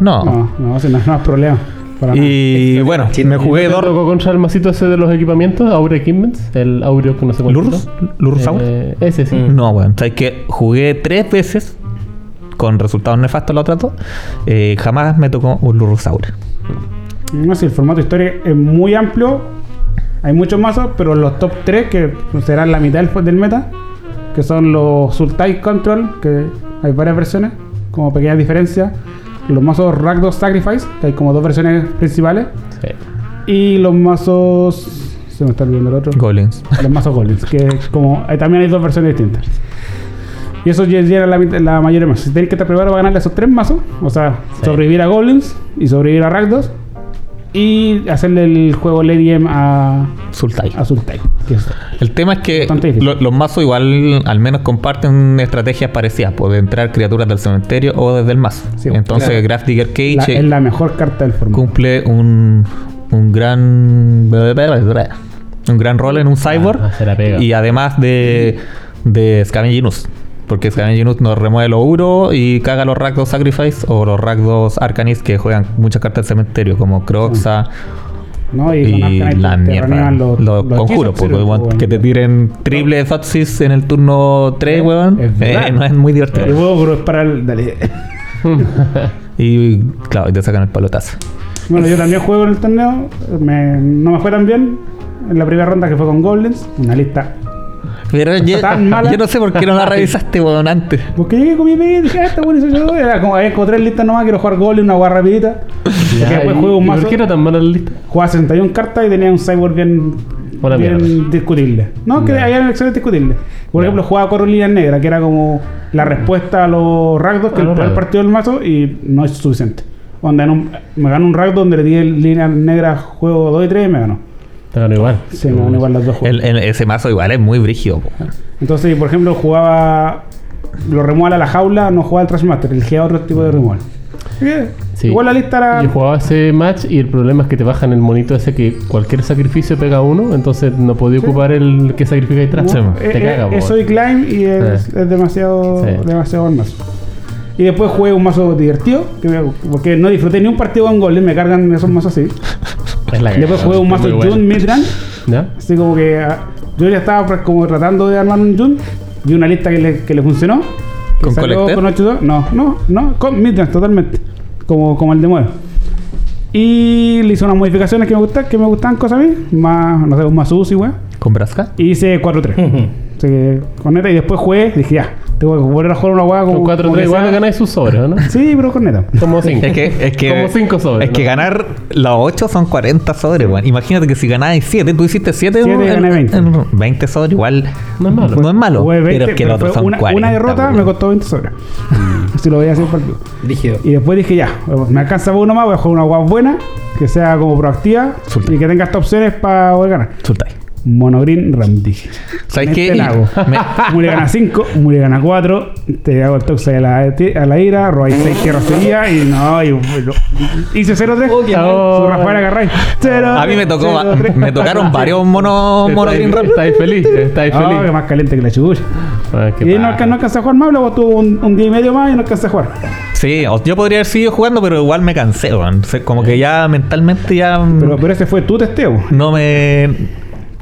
No. No, no, si no, no es problema. Para nada. Y bueno, me jugué ¿Te dos. tocó contra el masito ese de los equipamientos? Aure Equipments, el Aureo que no sé cuánto. ¿Lurus? ¿Lurus? Eh, ese sí. Mm. No, weón. Sabes que jugué tres veces con resultados nefastos las otras dos. Eh, jamás me tocó un Lurusaure. No sé, el formato historia es muy amplio. Hay muchos mazos, pero los top 3, que serán la mitad del, meta, que son los Sultai Control, que hay varias versiones, como pequeñas diferencias. Los mazos Rakdos Sacrifice, que hay como dos versiones principales. Sí. Y los mazos. Se me está olvidando el otro. Golems. los mazos Goblins, que como eh, también hay dos versiones distintas. Y eso ya llena la, la mayoría de mazos. Si tenéis que estar preparado para ganarle esos tres mazos, o sea, Sí. sobrevivir a Goblins y sobrevivir a Rakdos, y hacerle el juego Lady M a, Sultai. a Sultai. El tema es que lo- los mazos igual al menos comparten estrategias parecidas, puede entrar criaturas del cementerio o desde el mazo. Sí, Entonces claro. Graph Digger Cage la- es la mejor carta del formato. cumple un, un gran un gran rol en un cyborg Ah, pega. y además de, de Scavenging. Porque Scavenging Ooze nos remueve los Uro y caga los Rakdos Sacrifice o los Rakdos Arcanis que juegan muchas cartas del cementerio como Croxa ¿no? y, Arcanite la mierda. reaniman Los, los conjuros, weón, pues, que te bueno. tiren triple Thoughtseize en el turno 3, Es- weón. Eh, no es muy divertido. Y huevo, es para el. Dale. Y claro, y te sacan el palotazo. Bueno, yo también juego en el torneo. me- no me fue tan bien en la primera ronda que fue con Goblins. Una lista Pero yo, Tan mala. yo no sé por qué no la revisaste, weón, antes. Porque llegué con mi pegué y dije, ah, está bueno ese juego. Era como, había como tres listas nomás, quiero jugar gol y una guarra rapidita. Porque Ya, después ¿y- juego un mazo. ¿Por qué era tan mala la lista? Jugaba 61 cartas y tenía un cyborg bien, discutible. No, que Ya. había elecciones discutibles. Por ejemplo, jugaba cuatro líneas negras, que era como la respuesta a los ragdos, que el ragdos. partido del mazo y no es suficiente. En un- me ganó un ragdo donde le di líneas negras, juego 2 y 3 y me ganó. Te ganó igual. Sí, me ganó igual los dos juegos. El- el- ese mazo igual es muy brígido, po. Entonces, por ejemplo, jugaba lo removal a la jaula, no jugaba el Trashmaster, elegía otro tipo de que, Sí. Igual la lista era. Yo jugaba ese match y el problema es que te bajan el monito ese que cualquier sacrificio pega uno, entonces no podía ocupar el que sacrifica detrás. Sí. Eh, Te eh, caga. Eso y climb y es, Sí. es demasiado, Sí. demasiado buen mazo. Y después jugué un mazo divertido, que me- porque no disfruté ni un partido con goles, me cargan esos mazos así. Es la Después jugué un mazo bueno. Jun Midran, así como que ah, yo ya estaba como tratando de armar un Jun, vi una lista que le, que le funcionó. que ¿Con Collector? Con 8 No, no, no, con Midran totalmente, como, como el de Mueve. Y le hice unas modificaciones que me gustan, que me gustaban cosas a mí, más, no sé, un más UCI, weón. ¿Con Brasca? Y hice 4-3. Así que con neta y después jugué, dije ya, tengo que volver a jugar una hueá como. Con 4 como 3 que igual ganáis sus sobres, ¿no? Sí, pero con neta. Como 5. Es que, es que, Como 5 sobres. es que ¿no? ganar los 8 son 40 sobres, weón. Imagínate que si ganáis 7, tú hiciste 7, Siete, gané 20. 20 sobres igual. No es malo. No es malo. Jugué 20, pero es que pero los otros son una, 40. una derrota weón. me costó 20 sobres. Si lo voy a hacer partido. Rígido. Y después dije ya, me alcanza uno más, voy a jugar una guap buena, que sea como proactiva Suelta. y que tenga estas opciones para poder ganar. Sultai. Monogreen Randy. ¿Sabes Este qué? lago. Me- Mure gana 5, Mure gana 4, te hago el toxe a la, a la ira, robáis 6 tierras seguidas y no, y, bueno, hice 0-3. Oh, Rafael Agarray. A mí me tocó, me tocaron varios mono Green Ram. Estáis feliz, estáis Ah, que feliz. más caliente que la chubucha. Ah, Y no, no alcancé a jugar más, luego tuvo un, un día y medio más y no alcancé a jugar. Sí, yo podría haber seguido jugando, pero igual me cansé, sea, Como que ya mentalmente ya Pero, pero ese fue tu testeo. no me.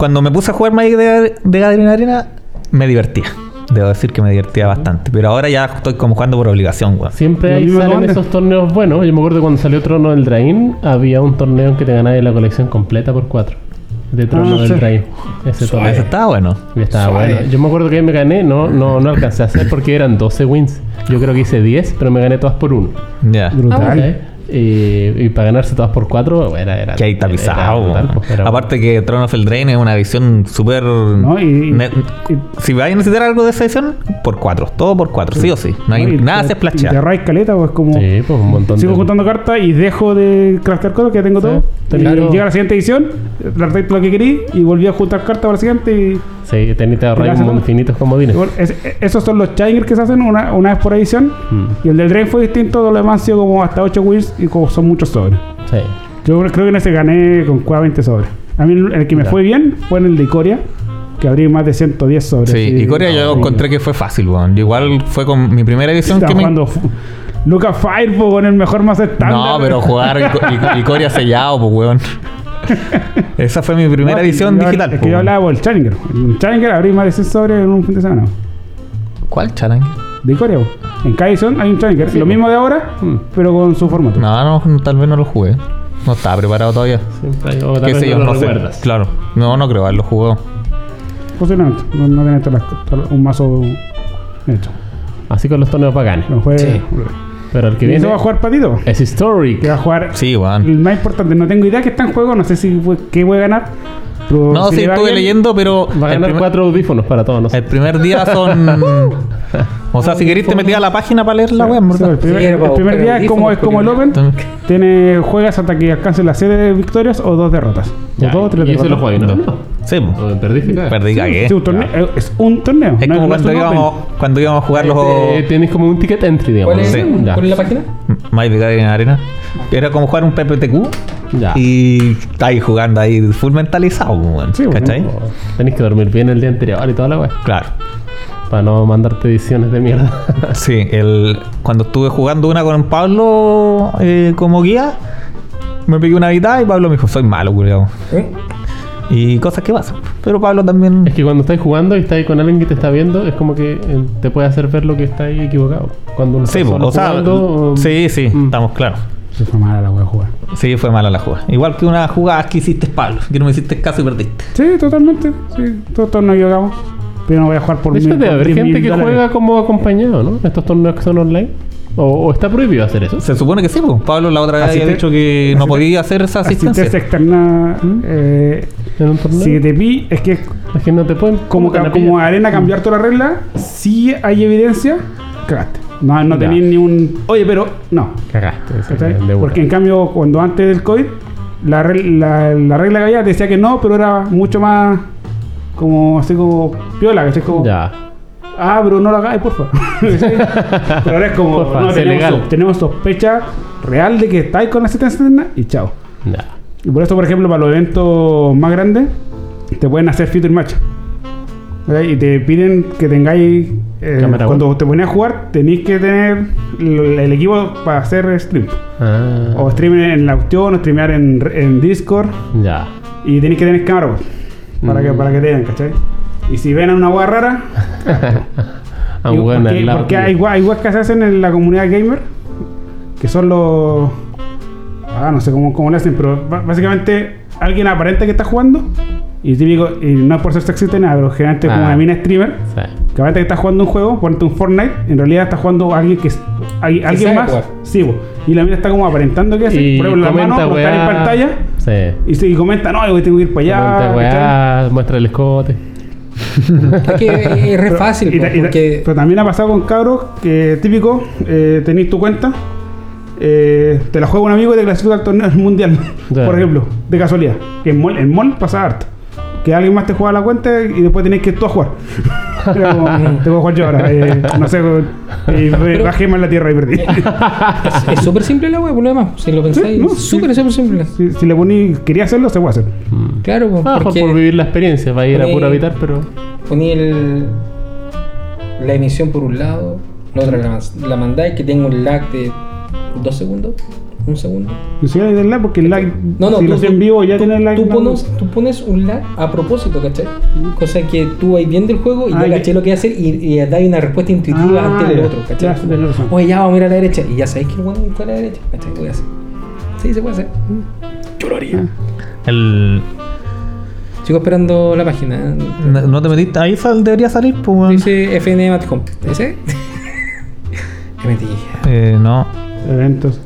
Cuando me puse a jugar Magic de, de Gathering Arena, me divertía. Debo decir que me divertía bastante. Pero ahora ya estoy como jugando por obligación, weón. Siempre ahí salen esos torneos buenos. Yo me acuerdo cuando salió Trono del Drain, había un torneo en que te ganabas la colección completa por 4. De Trono Ah, del sí. Drain. Ese torneo. Eso estaba bueno. Y estaba Suave. bueno. Yo me acuerdo que me gané, no, no, no alcancé a hacer porque eran 12 wins. Yo creo que hice 10, pero me gané todas por uno. Ya. Brutal. Y, y para ganarse todas por 4, era, era. Que ahí weón. pues, Aparte que Throne of Eldraine es una edición súper... y- y- si vais a necesitar algo de esa edición, por cuatro. Todo por cuatro, sí o sí. No hay, y nada se Y splashea. arraigas caleta, pues como. Sí, pues un montón Sigo de. juntando cartas y dejo de craftear cosas que ya tengo Sí, todo. Y claro. llega la siguiente edición, crafteé lo que querí y volví a juntar cartas para la siguiente. Y, Sí, un ¿no? infinitos comodines. y bueno, es- esos son los challengers que se hacen una, una vez por edición. Mm. Y el del Drain fue distinto, lo demás sido como hasta 8 wins y como son muchos sobres. Sí. Yo creo que en ese gané con cueva 20 sobres. A mí el que me Ya. fue bien fue en el de Icoria, que abrí más de 110 sobres. Sí, Corea yo encontré que fue fácil, weón. Igual fue con mi primera edición que me... Lucas Firebo con el mejor más estándar. No, pero jugar Corea sellado, pues, weón. Esa fue mi primera No, edición yo- digital. Es po, que yo hablaba por el Challenger. El Challenger abrí más de 100 sobres en un fin de semana. ¿Cuál challenge? De Corea, po. En cada edición hay un Challenger. Lo mismo de ahora, Mm. pero con su formato. No, no, tal vez no lo jugué. No estaba preparado todavía. Siempre hay. O tal ¿Qué vez sé yo? no sé. recuerdas. Claro. No, no creo haberlo jugado. Posiblemente. No, no todas- un mazo hecho. Así con los torneos bacanes. Lo juegue. Sí. Pero el que ¿Y viene eso va a jugar patito? es Historic. Que va a jugar Sí, weón. el más importante. No tengo idea que está en juego. No sé si fue- qué voy a ganar. pero No, si sí, estuve bien, leyendo, pero. Va a ganar primer- cuatro audífonos para todos. El primer día son. o sea, si queréis te metí a la página para leer la web, Sí, el primer, Sí, el día es como, es como el Open. Tiene, juegas hasta que alcance la serie de victorias o dos derrotas. O Ya, dos o tres y ese derrotas. lo juega, ¿no? No. Sí. O Perdiste. Perdí, cagué. Sí, un torneo, es un torneo. Es no como no cuando íbamos, cuando íbamos a jugar los. Eh, Tienes como un ticket entry, digamos. ¿Cuál es, Sí. ¿Cuál es la página? Magic Gathering Arena. Era como jugar un PPTQ. Ya. Y está ahí jugando ahí full mentalizado, weón. Sí. ¿Cachai? Tenés que dormir bien el día anterior y toda la weá. Claro. Para no mandarte ediciones de mierda. Sí, el, cuando estuve jugando una con Pablo eh, como guía, me pegué una mitad y Pablo me dijo, soy malo, culiao. ¿Eh? Y cosas que pasan. Pero Pablo también. es que cuando estás jugando y estás ahí con alguien que te está viendo, es como que eh, te puede hacer ver lo que está ahí equivocado. Cuando uno Sí, está solo o sea, jugando, sí, sí, Mm. estamos claros. Se fue mala la voy a jugar. Sí, fue mala la jugada. Igual que una jugada que hiciste Pablo, que no me hiciste caso y perdiste. Sí, totalmente. Sí, todos, todos nos equivocamos. Pero no voy a jugar por debe haber 10 gente que dólares. juega como acompañado, ¿no? Estos torneos que son online. O, o está prohibido hacer eso. Se supone que sí, pues. Pablo la otra vez había dicho que no podía hacer esa Asistencia asistencia. externa. eh, En un torneo. si te pi, es que Es que no te pueden. como, ¿cómo te la como arena cambiar toda la regla, si hay evidencia, cagaste. No, no tenías ni un. Oye, pero no. Cagaste. Porque en cambio, cuando antes del COVID, la, la, la regla que había decía que no, pero era mucho más. Como así como piola, ¿cachai? Como, Ya. ah, pero no lo hagáis, por favor. pero ahora es como, Porfa, no, tenemos, legal. so- tenemos sospecha real de que estáis con la asistencia externa y chao. Ya. Y por eso, por ejemplo, para los eventos más grandes, te pueden hacer feature match. Y te piden que tengáis. eh, cuando te pones a jugar, tenéis que tener el, el equipo para hacer stream. Ah. O stream en la opción, o streamear en, en Discord. Ya. Y tenéis que tener cámara pues, para, que, Mm. para que te den, ¿cachai? Y si ven a una hueá rara, bueno, porque, porque hay, hay hueas que se hacen en la comunidad gamer, que son los. Ah, no sé cómo, cómo le hacen, pero básicamente alguien aparenta que está jugando. Y típico, y no es por ser sexista ni nada, pero generalmente como Ah. una mina streamer, Sí. que aparenta que está jugando un juego, ponte un Fortnite, en realidad está jugando alguien que es- hay- alguien más. Sí, y la mina está como aparentando que hace, por ejemplo, la mano, está en pantalla. Sí. Y, y comenta, no, yo tengo que ir para allá. Comenta, ¿cachai? weá, muestra el escote. Es que es re Pero- fácil, po, y porque pero también ha pasado con cabros que típico, eh, tenéis tu cuenta, eh, te la juega un amigo y te clasifica al torneo mundial, por ejemplo, de casualidad. Que en mall, en mall pasa harto. Que alguien más te juega la cuenta y después tenéis que tú a jugar. Era como, te voy a jugar yo ahora. eh, no sé, y re- bajé más la tierra y perdí. es- súper simple la web, por lo demás. Si lo pensáis, no, súper, sí. súper simple. si, si le poní, quería hacerlo, se puede hacer. Claro, po, Ah, porque por vivir la experiencia, va a ir a puro habitar, pero. poní el, la emisión por un lado, la otra la, la mandáis que tenga un lag de dos segundos, un segundo. Ni siquiera del lag, porque el lag, No, no, si tú, lo haces en vivo ya tú- tiene el lag. Tú no- pones, tú pones un lag a propósito, ¿cachai? Cosa que tú ahí viendo el juego y Ah, caché lo que hacer y, y dais una respuesta intuitiva Ah, ante el ya. otro, ¿cachai? Ya, sí, tenés razón. Oye, ya vamos a ir a la derecha y ya sabéis que el bueno está a la derecha, ¿cachai? Voy a hacer. Sí, se puede hacer. Yo lo haría. El, Sigo esperando la página. no, no te metiste. Ahí sal, debería salir, pues, weón. Dice FNM at home. ¿Ese? Me metí. Eh, no. Eventos.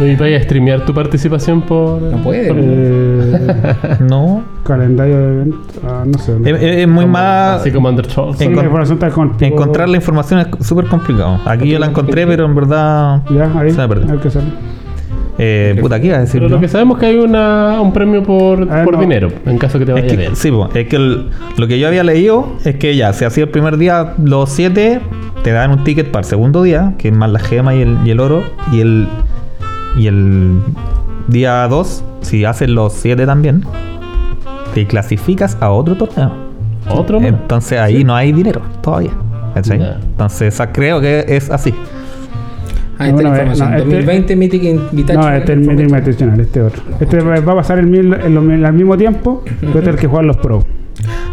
¿Y vaya a streamear tu participación por.? No puede. por- Eh, No. calendario de eventos. Ah, no sé. Es, es- es muy más. Así como Under Scholz. Sí. Encontrar la información es súper complicado. Aquí yo la encontré, pero en verdad. Ya, ahí. Se me perdió. Qué sale. Eh, puta, ¿qué iba a decir? Pero yo? lo que sabemos es que hay una, un premio por, Ah, por no. dinero, en caso que te Es vaya que, bien. sí, po, es que el- lo que yo había leído es que ya, si hacía el primer día los 7, te dan un ticket para el segundo día, que es más la gema y el, y el oro. Y el, y el día 2, si haces los 7 también, te clasificas a otro torneo. Otro más. Entonces ahí no hay dinero todavía. ¿cachai? Ya. Entonces esa- creo que es así. Ahí está No, la información. no, este- 2020 Mythic Invitational. No, este es el Meeting Invitational, este otro. Este va va a pasar el mil, en lo- al mismo tiempo, pero este es el que juegan los pros.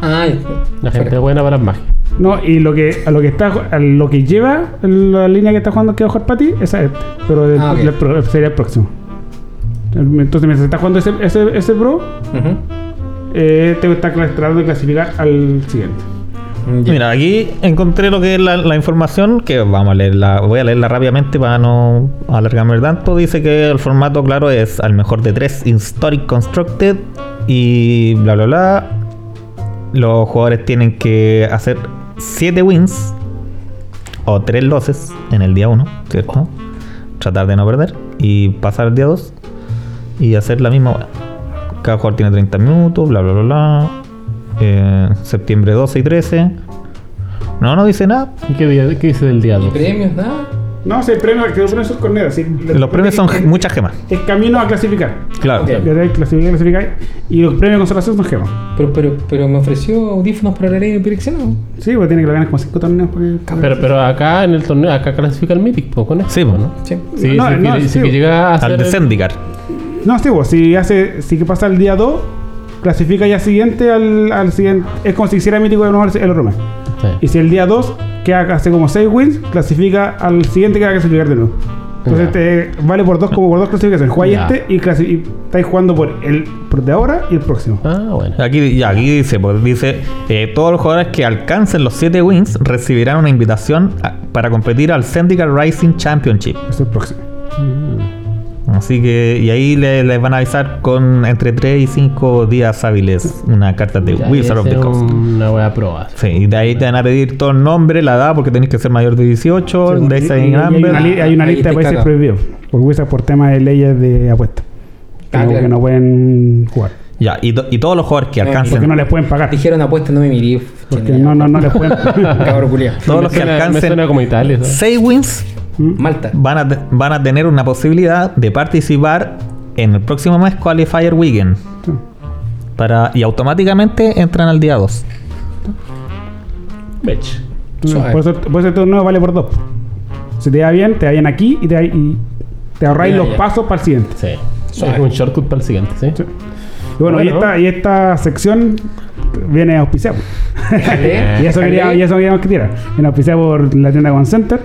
Ah, ya. La gente Fuera. buena para las magias. No, y lo que a lo que está a lo que lleva la línea que está jugando que para ti, esa es este. Pero el- Ah, el sería el próximo. Entonces, mientras estás jugando ese, ese, ese pro, Ujú. eh, te está cla- tratando de clasificar al siguiente. Mira, aquí encontré lo que es la, la información, que vamos a leerla, voy a leerla rápidamente para no alargarme tanto. Dice que el formato, claro, es al mejor de tres Historic Constructed y bla bla bla. Los jugadores tienen que hacer 7 wins o 3 losses en el día 1, ¿cierto? Tratar de no perder y pasar al día 2 y hacer la misma hora. Cada jugador tiene 30 minutos, bla bla bla bla. Eh, septiembre 12 y 13. No, no dice nada. ¿Y qué, día, qué dice del día ¿Y 2? premios? Nada. No, si el premio que los premios son cornetas. sí. Los premios son es, muchas gemas. es camino a clasificar. Claro. Clasificar, clasificar. Y los premios de consolación son gemas. Pero, pero, pero me ofreció audífonos para la ley direccionado. Sí, porque tiene que ganar como 5 torneos. porque- Pero, pero acá en el torneo, acá clasifica el Mythic, pues, con eso. Sí, pues. ¿no? Sí. Sí, No, sí, no, que, sí, sí que pues. llega a Al hacer de el- Zendikar. No, sí, pues, si hace, si que pasa el día 2, clasifica ya siguiente al, al siguiente. Es como si hiciera mítico de nuevo el mes. Sí. Y si el día 2 que hace como 6 wins, clasifica al siguiente que va a clasificar de nuevo. Entonces te vale por dos como por dos clasificaciones. Jugáis Ya. este y, clasi- y estáis jugando por el por de ahora y el próximo. Ah, bueno. Aquí, ya, aquí dice, pues, dice eh, todos los jugadores que alcancen los 7 wins recibirán una invitación a- para competir al Syndicate Rising Championship. Es el próximo. Así que, y ahí le- les van a avisar con entre 3 y 5 días hábiles una carta de Ya, Wizard of the Coast. Una wea prueba. Sí, y de ahí te van a pedir todo el nombre, la edad, porque tenéis que ser mayor de 18, Sí, de ese y- y hay, una, hay una lista de países caga. prohibidos por Wizard por temas de leyes de apuestas. Que, Ah, no, claro. que no pueden jugar. Ya, y, to- y todos los jugadores que Ah, alcancen. Porque no les pueden pagar. Dijeron apuesta, no me miré. Porque no, no, no les pueden Cabrón culiao. Todos Me los que Me alcancen suena como Italia. ¿sabes? 6 wins Malta. van a, van a tener una posibilidad de participar en el próximo mes Qualifier Weekend. Para, y automáticamente entran al día 2. Bech. Suave. por, eso, por eso el torneo vale por dos. Si te va bien, te va bien aquí y te, y te ahorráis Ya, los ya. pasos para el siguiente. Sí. Suave. Es un shortcut para el siguiente, ¿sí? Sí. Y bueno, y, Bueno. esta, y esta sección viene auspiciada. Y eso déjale. quería, y eso queríamos que tirar. Viene auspiciada por la tienda One Center,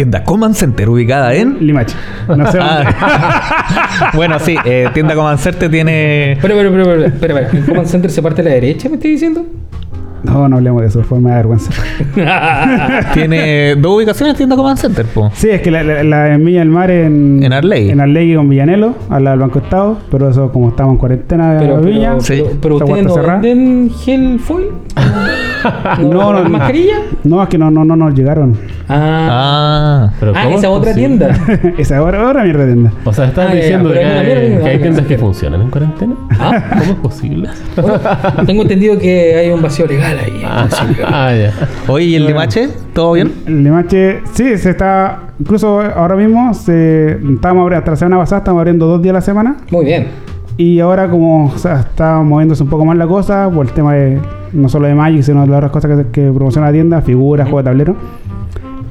Tienda Command Center ubicada en. Limache. No sé dónde. Bueno, sí, eh, Tienda Command Center tiene. Pero, pero, pero, pero, espera, espera. ¿El Command Center se parte a la derecha, me estoy diciendo? No, no hablemos de eso, fue da vergüenza. tiene dos ubicaciones Tienda Command Center, po. Sí, es que la, la, la en Villa del Mar en... En Arley. En Arley con Villanelo, al lado del Banco Estado. Pero eso, como estamos en cuarentena Pero, de Viña... pero, Sí. pero, pero ustedes no cerrada. venden gel foil? No, no, no. ¿Mascarilla? No, es que no, no, no nos llegaron. Ah, Ah. Pero ah ¿cómo esa es otra posible? tienda. Esa ahora, ahora mierda de tienda. O sea, estás Ah, ya, ya, diciendo que, hay que tiendas que funcionan en cuarentena. ¿Ah? ¿Cómo es posible? Bueno, tengo entendido que hay un vacío legal ahí. Ah, ah, ya. Oye, ¿y el Limache? ¿Todo bien? El Limache, sí, se está... Incluso ahora mismo, se, estábamos abriendo, hasta la semana pasada, estamos abriendo dos días a la semana. Muy bien. Y ahora como o sea, está moviéndose un poco más la cosa por el tema de no solo de Magic, sino de las otras cosas que, que promociona la tienda, figuras, juegos de tablero.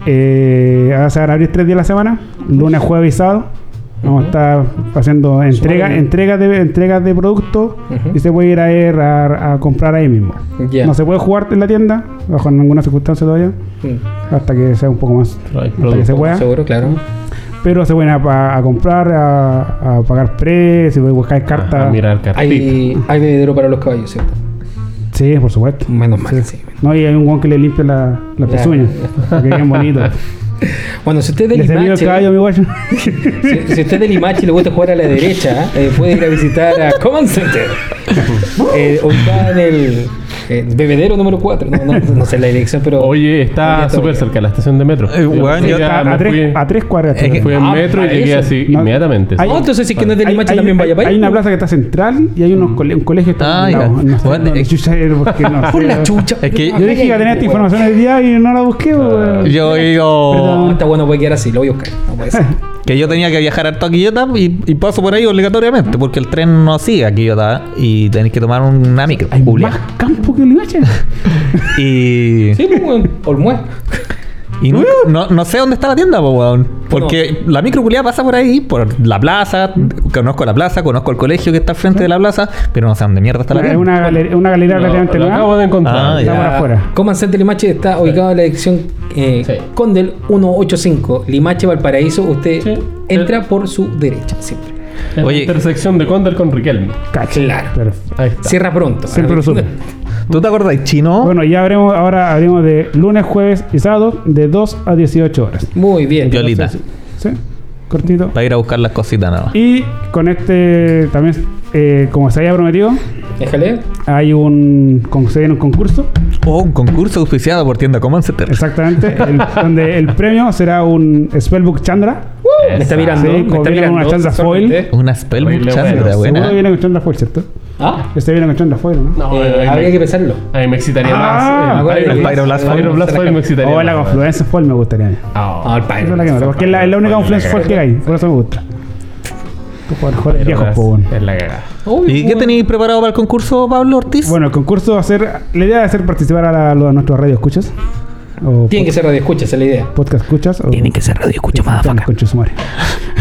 Eh, ahora se van a abrir tres días a la semana, lunes, jueves y sábado. Vamos a estar haciendo entrega, Suave. entregas de entregas de productos y se puede ir a, ir a, a comprar ahí mismo. Ya. No se puede jugar en la tienda, bajo ninguna circunstancia todavía, Mm. hasta que sea un poco más hasta que se pueda. Seguro, claro. Pero se pueden a, a comprar, a, a pagar precios, se puede buscar cartas. Ah, mirar cartita. Hay, hay bebedero para los caballos, ¿cierto? Sí, por supuesto. Menos mal, sí. No, y hay un guan que le limpia la, la pezuña. que queden bonitos. Bueno, si usted es de Limache, caballo, si, si usted es de Limache y le gusta jugar a la derecha, eh, puede ir a visitar a Command Center. Eh, ubicada en el eh, bebedero número 4. No, no, no sé la dirección, pero. Oye, está súper cerca de la estación de metro. Eh, weón, yo- a, me a tres, fui, a tres cuadras. Es que- fui en Ah, metro y llegué eso. así No, inmediatamente. No, entonces si que no es de Hay- Limache hay- también vaya hay- para Hay una plaza que está central y hay unos cole- un colegio que está Ah. No sé, Bueno, no, es- no Por la chucha. Es que- Yo dije que iba a tener esta información el día y no la busqué. Yo digo Perdón. Está bueno, puede quedar así, lo voy a buscar. No puede ser. que yo tenía que viajar harto a Quillota y, y paso por ahí obligatoriamente, porque el tren no sigue a Quillota y tenéis que tomar una micro. Hay más campo que el Limache. Y, Sí, pues, weón, Olmué. y no, no, no sé dónde está la tienda, po, weón. Porque la micro culiada pasa por ahí, por la plaza. Conozco la plaza, conozco el colegio que está al frente de la plaza, pero no sé dónde mierda está la Es tienda. una galería, una galería relativamente lo acabo nueva. de encontrar. Ah, Está ya. por afuera. Command Center Limache está ubicado en la dirección eh, Sí. Condel 185, Limache, Valparaíso. Usted Sí. entra por su derecha, siempre. En Oye. la intersección de Condel con Riquelme. Cacha. Claro. Perfecto. Ahí está. Cierra pronto. Siempre lo supe. ¿Tú te acordás, chino? Bueno, ya haremos, ahora haremos de lunes, jueves y sábado de 2 a 18 horas. Muy bien. Violita. ¿Sí? Cortito. Para ir a buscar las cositas nada más. Y con este también, eh, como se había prometido, Déjale. hay un, con- se viene un concurso. Oh, un concurso auspiciado por tienda Command Center. Exactamente. el- donde el premio será un Spellbook Chandra. Me está mirando. Sí, me está mirando. una chanda sexualmente. Una Spellbook Oye, Chandra, bueno, Seguro buena. viene con Chandra Foil, ¿cierto? Ah, Este viene con Chandra Foil, ¿no? No, eh, ahí habría me- que pensarlo. Ahí me excitaría Ah, más. Pyro- que- Pyroblast el Foil. Pyroblast Foil me excitaría O la más. Confluence Foil me gustaría. Ah, Ah, el Esa Pyro. es la que me gusta, porque es la, la única Confluence Foil que hay. Por eso me gusta. Viejos, Pyroblast. Es la cagada. Uy, ¿Y qué tenéis preparado para el concurso, Pablo Ortiz? Bueno, el concurso va a ser. La idea es hacer participar a, la- a a nuestros radio escuchas. O Tienen que ser radio escucha, esa es la idea. podcast escuchas. o- Tienen que ser radio escucha, Están motherfucker. con su madre.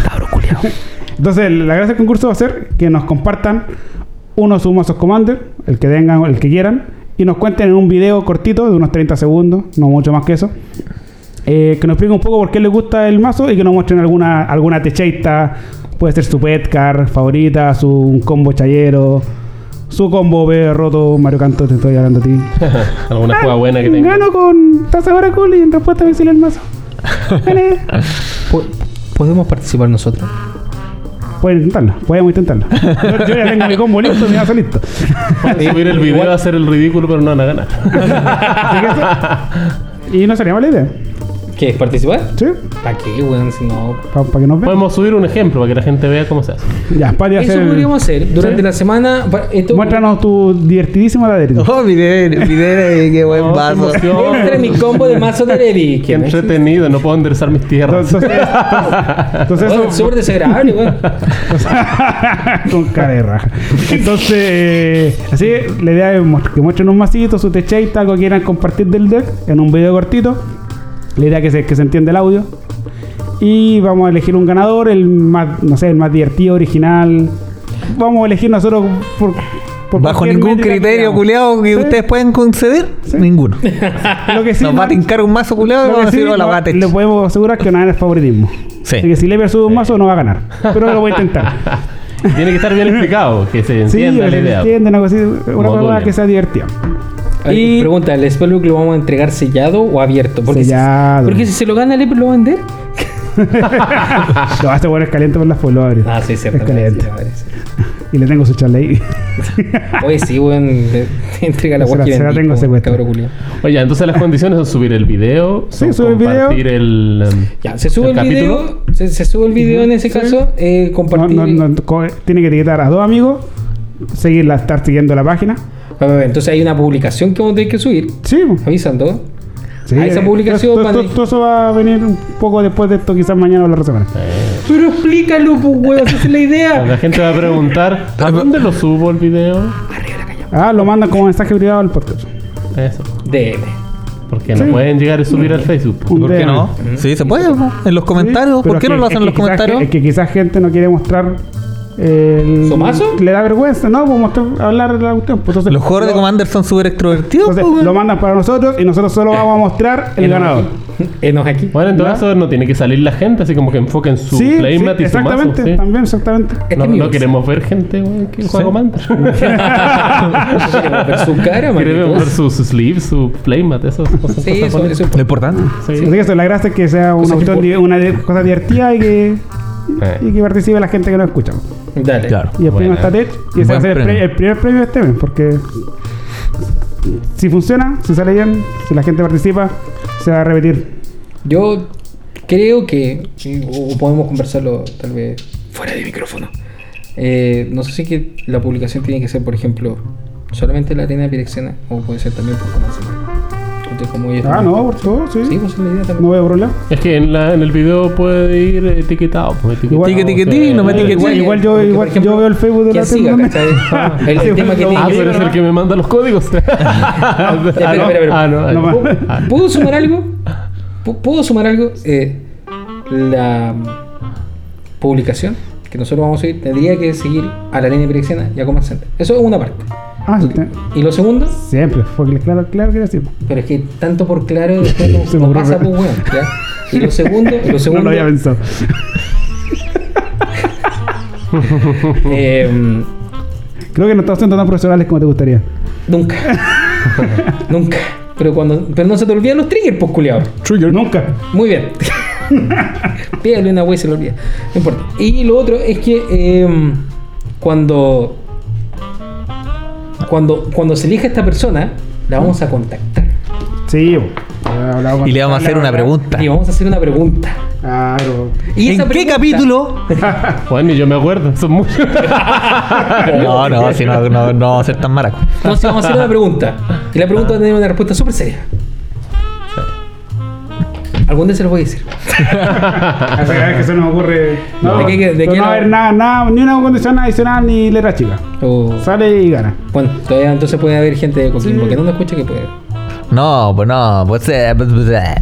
Cabrón culiao. Entonces, la gracia del concurso va a ser que nos compartan uno sus mazos Commander, el que tengan, el que quieran, y nos cuenten en un video cortito de unos 30 segundos, no mucho más que eso, eh, que nos explique un poco por qué les gusta el mazo y que nos muestren alguna, alguna techeita. Puede ser su petcar favorita, su un combo chayero, su combo B roto Mario Canto, te estoy hablando a ti. Alguna juega buena que tenga. Gano con taza de Oracle y en respuesta me sale el mazo. ¿Podemos participar nosotros? Pueden intentarlo, podemos intentarlo. Yo, yo ya tengo mi combo listo, mi mazo listo. Pueden subir el video a hacer el ridículo, pero no van a ganar. Y no sería mala idea. ¿Qué? ¿Participar? ¿Sí? ¿Para qué, weón? Si no. Para que nos vean. Podemos subir un ejemplo para que la gente vea cómo se hace. Ya, Pati va a Eso hacer. podríamos hacer durante Sí. la semana. Esto, Muéstranos tu divertidísimo ladrillo. Oh, miré, miré, qué buen Oh, vaso. Entre mi combo de mazo de Levi. Qué entretenido, no puedo enderezar mis tierras. Entonces, entonces eso, Súper desagradable, weón. con cara de raja. Entonces, eh, así, la idea es que muestren un masito, su techeita, algo que quieran compartir del deck en un video cortito. La idea es que se, que se entienda el audio. Y vamos a elegir un ganador, el más, no sé, el más divertido, original. Vamos a elegir nosotros por, por Bajo ningún criterio culeado que Sí. ustedes pueden conceder, ninguno. Lo que sí, Nos va a tincar un mazo culeado y Lo vamos a que sí, decir, hola, no- bate. le podemos asegurar que no hay favoritismo. Sí. Así que si Lever sube un mazo no va a ganar. Pero lo voy a intentar. Tiene que estar bien explicado, que se sí, entienda que la se idea. entiende una cosa que sea divertida. Y pregunta, ¿el Spellbook lo vamos a entregar sellado o abierto? Porque Sellado. Si, porque si se lo gana Leper, ¿lo va a vender? Lo hace bueno es caliente por las lo abre. Ah, sí, cierto. Es caliente. Sí, sí. Y le tengo su charla ahí. Oye, sí, weón. Entrega la la- guay se la tengo. Oye, entonces las condiciones son subir el video, son sube el video. compartir el, um, Ya, se sube el, video. Se, se sube el video en ese Sí. caso. Eh, No, compartir. no, no, co- tiene que etiquetar a dos amigos, seguirla, estar siguiendo la página. A Entonces hay una publicación que vamos a tener que subir. Sí. Avisando. sí. A esa eh, publicación Todo, todo- a- todo eso va a venir un poco después de esto, quizás mañana o la otra semana. Pero explícalo, pues, weón. Esa es la idea. La gente va a preguntar, ¿a dónde lo subo el video? Ah, lo mandan como mensaje privado al podcast. Eso. DM. Porque no Sí. pueden llegar y subir al Facebook. ¿Por qué no? Sí, se puede, ¿no? En los comentarios. Sí, ¿Por qué no lo hacen en los comentarios? Es que quizás gente no quiere mostrar. El, ¿Su mazo? Le da vergüenza, ¿no? Pues mostrar, hablar de la cuestión. Pues entonces, Los jugadores de Commander son súper extrovertidos. Entonces, weón. lo mandan para nosotros y nosotros solo vamos a mostrar el ganador. Enos aquí. Bueno, en todo caso no tiene que salir la gente, así como que enfoquen su sí, sí, playmat y su mazo. exactamente, ¿sí? también, exactamente. Este No, no queremos ver gente weón, que juega Commander. Queremos ver su cara, queremos ver marico. su, su sleeve, su playmat, esas cosas. Sí, eso, bonitas. eso Lo importante. Sí. Así que eso, la gracia es que sea una, di- una cosa divertida y que, Eh. y que participe la gente que nos escucha. Dale. Claro. Y el premio está Tech y ese va a ser el, premio. pre- el primer premio de este mes, porque si funciona, si sale bien, si la gente participa, se va a repetir. Yo creo que, o podemos conversarlo tal vez fuera de micrófono. Eh, no sé si que la publicación tiene que ser, por ejemplo, solamente la arena pirexiana o puede ser también por Ellos Ah, no, por todo, sí. Sí, pues es la idea también. No veo problema. Es que en, la, en el video puede ir etiquetado. Pues, etiquetado Igual- no me Sí. etiqueté. Igual, igual yo, igual ejemplo, yo veo el Facebook de la siga, también. El- el Sí, tema que tiene Ah, eres ver, el que me manda los códigos. ah, no. espera, espera. Ah, no. ah, No no. más. Ah, ¿Puedo sumar algo? ¿Pu- ¿Puedo sumar algo? Eh, la publicación que nosotros vamos a seguir tendría que seguir a la línea pirexiana y a Command Center. Eso es una parte. Ah, sí, Y lo segundo, siempre, fue claro, claro que era así. pero es que tanto por claro después no, Se no pasa pues weón, ¿ya? Y lo segundo, lo No segundo lo había pensado. eh, Creo que no estamos siendo tan profesionales como te gustaría. nunca. nunca. Pero cuando pero no se te olvidan los triggers, pues culiao. Nunca. Muy bien. Pídale una wey se lo olvida. No importa. Y lo otro es que eh, cuando, cuando cuando se elija esta persona, la vamos a contactar. Sí, con- Y le vamos a hacer una pregunta. Y vamos a hacer una pregunta. Claro. Y ¿En qué pregunta- capítulo? Bueno, y yo me acuerdo, son muchos. No, no, si no, no, no vamos a ser tan maracos. Entonces vamos a hacer una pregunta. Y la pregunta va a tener una respuesta súper seria. Algún día se lo voy a decir. Que se nos ocurre. No, ¿De qué- de pero qué no va a haber nada, nada, ni una condición adicional ni letra chica. O- Sale y gana. bueno, todavía entonces puede haber gente de Coquimbo que no nos escucha que puede. No, pues no, pues eh, pues, pues, eh.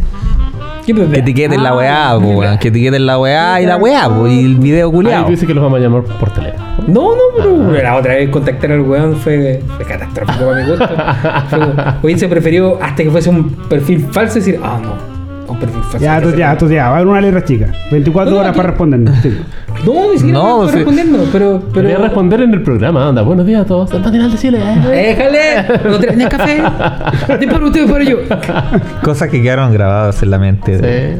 ¿Qué puede? que etiqueten la weá, Ah, pues, weón. Que etiqueten la weá y la weá, pues, y el video Ahí culiao. dice que los vamos a llamar por teléfono. No, no, pero la otra vez contactar al weón fue, fue catastrófico para mi gusto. Hubiese preferido hasta que fuese un perfil falso decir, ah, no. Ya, tú ya, tú ya. Va a haber una letra chica. 24 No, horas aquí- para respondernos. Sí. No, ni siquiera No, no, sí. respondiendo, pero. Quería pero responder en el programa, anda. Buenos días a todos. El matinal de Chile. eh. ¡Déjale! ¿No tenés café? De por usted, por yo. Cosas que quedaron grabadas en la mente. Sí.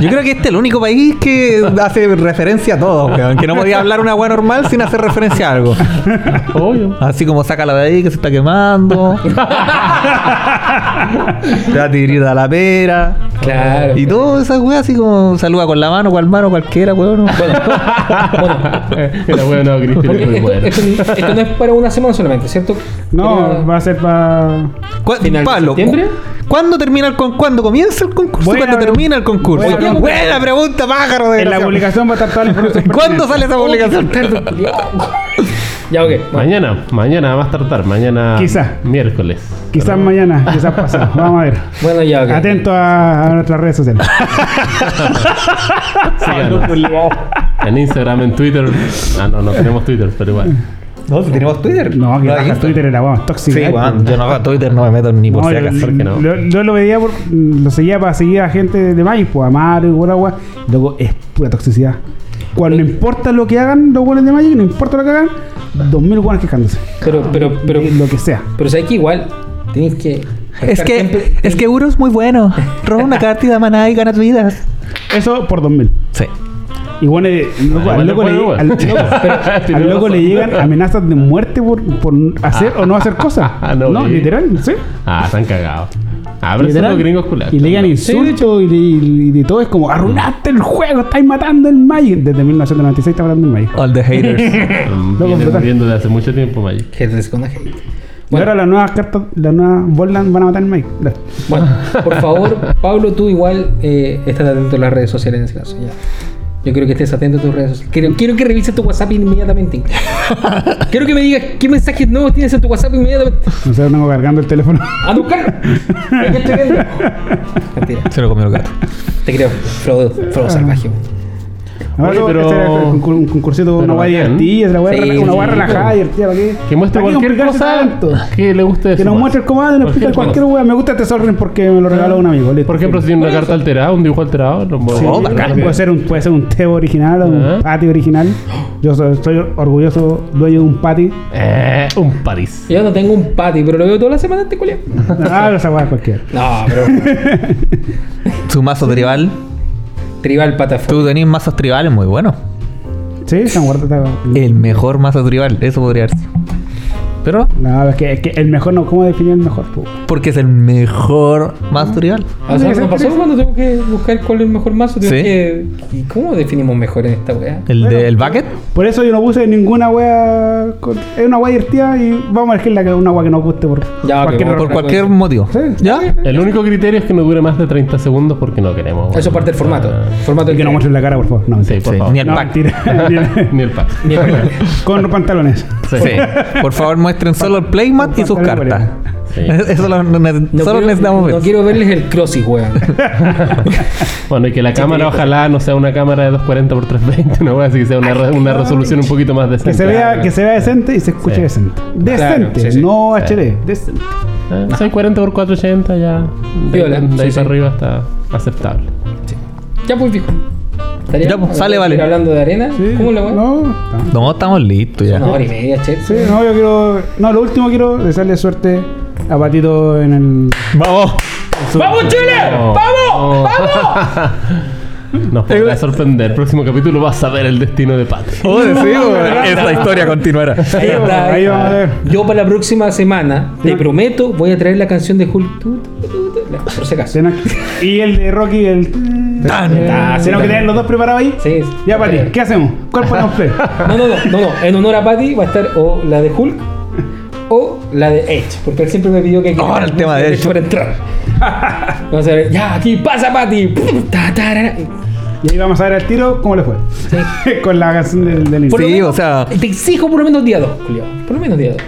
Yo creo que este es el único país que hace referencia a todo, weón. Que no podía hablar una weá normal sin hacer referencia a algo. Obvio. Así como sácala de ahí que se está quemando. La tigrita a la Claro. Y todas esas weas así como saluda con la mano, cual mano, cualquiera, weón. Bueno, bueno. Era bueno, Cristian. Porque es muy esto, bueno. esto- esto no es para una semana solamente, ¿cierto? No, Era- va a ser para. ¿Cu- ¿Final de Pablo, septiembre? cu- ¿cuándo termina el con ¿Cuándo comienza el concurso? Buena ¿Cuándo termina el concurso? buena pregunta. Buena pregunta, pájaro de En la publicación va a estar toda la información. ¿Cuándo sale esa publicación? Ya, ok. bueno. Mañana, mañana, más tardar. Mañana. Quizá. Miércoles. Quizás mañana, quizás pasado. Vamos a ver. Bueno, ya, ok. Atento a, a nuestras redes sociales. En Instagram, en Twitter. Ah, no, no tenemos Twitter, pero igual. No, si tenemos Twitter. No, que ¿Lo baja dijiste? Twitter era vamos, tóxica. Sí, eh. weón. Yo no hago Twitter, no me meto ni por No, si acaso. ¿por qué no? yo- yo lo veía por, lo seguía para seguir a gente de Magic, pues a Mario y pura agua. Luego es pura toxicidad. Cuando no importa lo que hagan los buenos de Magic, no importa lo que hagan, 2000 guanes quejándose. Pero, pero, pero. De lo que sea. Pero sabes que igual tenéis que. Es que, siempre- es que Uro es muy bueno. Roba una carta y da maná y gana vidas. Eso por 2000. Sí. Y bueno, eh, loco, Ah, al igual loco, loco- Tienes al loco razón. le llegan amenazas de muerte por, por hacer o no hacer cosas. Ah, no, literal, sí. Ah, están cagados. Ah, son Literal. los gringos culados. Y le llegan Sí, insultos y, de, y de todo. Es como, arruinaste el juego, estáis matando el Magic. Desde 1996 está matando el Magic. All the haters. Loco, Vienen brutal. muriendo de hace mucho tiempo, Magic. Con la hate. y ahora las nuevas cartas, las nuevas Borland van a matar el Magic. Dale. Bueno, por favor, Pablo, tú igual eh, estás atento a las redes sociales en ese caso. Ya. Yo quiero que estés atento a tus redes sociales. Quiero, quiero que revises tu WhatsApp inmediatamente. quiero que me digas qué mensajes nuevos tienes en tu WhatsApp inmediatamente. No sé, vengo cargando el teléfono. ¡A viendo. Mentira. Se lo comió el gato. Te creo. Frodo, Frodo salvaje. Oye, pero- este un, concur- un concursito, una pero guay divertida, una guay una relajada, divertida, ¿para qué? Que muestre ¿Para qué cualquier cosa tanto? que le guste Que nos mano. muestre el comando, nos explica Cualquier cualquier weá. Me gusta este Sol Ring porque me lo regaló un amigo. Por ejemplo, si tiene una carta alterada, un dibujo alterado, lo puedo- bacán. puede ser un puede ser un Teo original o un Ajá. Pati original. Yo soy, soy orgulloso dueño de un Pati. Eh, un París. Yo no tengo un patty, pero lo veo toda la semana este culiao. Ah, esa weá cualquiera. No, pero. Su mazo tribal. Tribal patafón. Tú tenés mazos tribales muy buenos. Sí, están guardados. El mejor mazo tribal, eso podría ser. Pero no, es que, es que el mejor no, ¿cómo definir el mejor? po? porque es el mejor mazo tribal. O sea, ¿no pasó cuando tengo que buscar cuál es el mejor mazo? Sí. que... ¿Y cómo definimos mejor en esta weá? El del bucket. Por eso yo no puse ninguna wea. con- es una wea divertida y vamos a elegir la que una wea que nos guste por Ya, cualquier Por cualquier motivo. Sí. ¿Ya? El único criterio es que no dure más de 30 segundos porque no queremos. Eso parte del formato. Formato Y que no muestren la cara, por favor. No, Sí, por Sí, favor. ni el No, pack. Ni el pack. Ni el- Con pantalones. Sí. Sí. Por favor, muestren solo el playmat y sus cartas. Sí. Eso lo, solo quiero, necesitamos ver. no quiero verles el crossy, weón. Bueno, y que la cámara ojalá no sea una cámara de 240 x 320, no voy a decir que sea una, re- una resolución un poquito más decente. Que se vea, que se vea decente y se escuche Sí. decente. Claro, Decente, sí, sí. no Sí. HD, decente. Eh, 640 x 480 ya. De, de ahí sí, para sí. arriba está aceptable. Ya pues, viejo. ¿Estaría- Ya, pues, sale, ¿Seguir vale. hablando de arena? Sí. ¿Cómo la weá? No. No, estamos listos ya. Una hora y media, che. Sí, no, yo quiero. No, lo último quiero desearle suerte a Patito en el. Vamos. ¡Vamos, Chile! ¡Vamos! ¡Vamos! Nos podrá sorprender. El próximo capítulo vas a ver el destino de Pat. Oh, sí. Esta historia continuará. Ahí está. Ahí vamos a ver. Yo para la próxima semana, te prometo, voy a traer la canción de Hulk. Por si acaso. Y el de Rocky, el. Tan. Ah, ¿Tenemos que tener los dos preparados ahí? Sí. Ya, Pati, ¿qué hacemos? ¿Cuál ponemos play? No, no, no, no, no. En honor a Patty va a estar o la de Hulk o la de Edge. Porque él siempre me pidió que Ahora el tema de Edge. para entrar. Vamos a ver, ya, aquí pasa tarara. Y ahí vamos a ver al tiro cómo le fue. Con la canción del, del Por Sí, menos- o sea, Te exijo por lo menos día 2, Julio. Por lo menos día 2.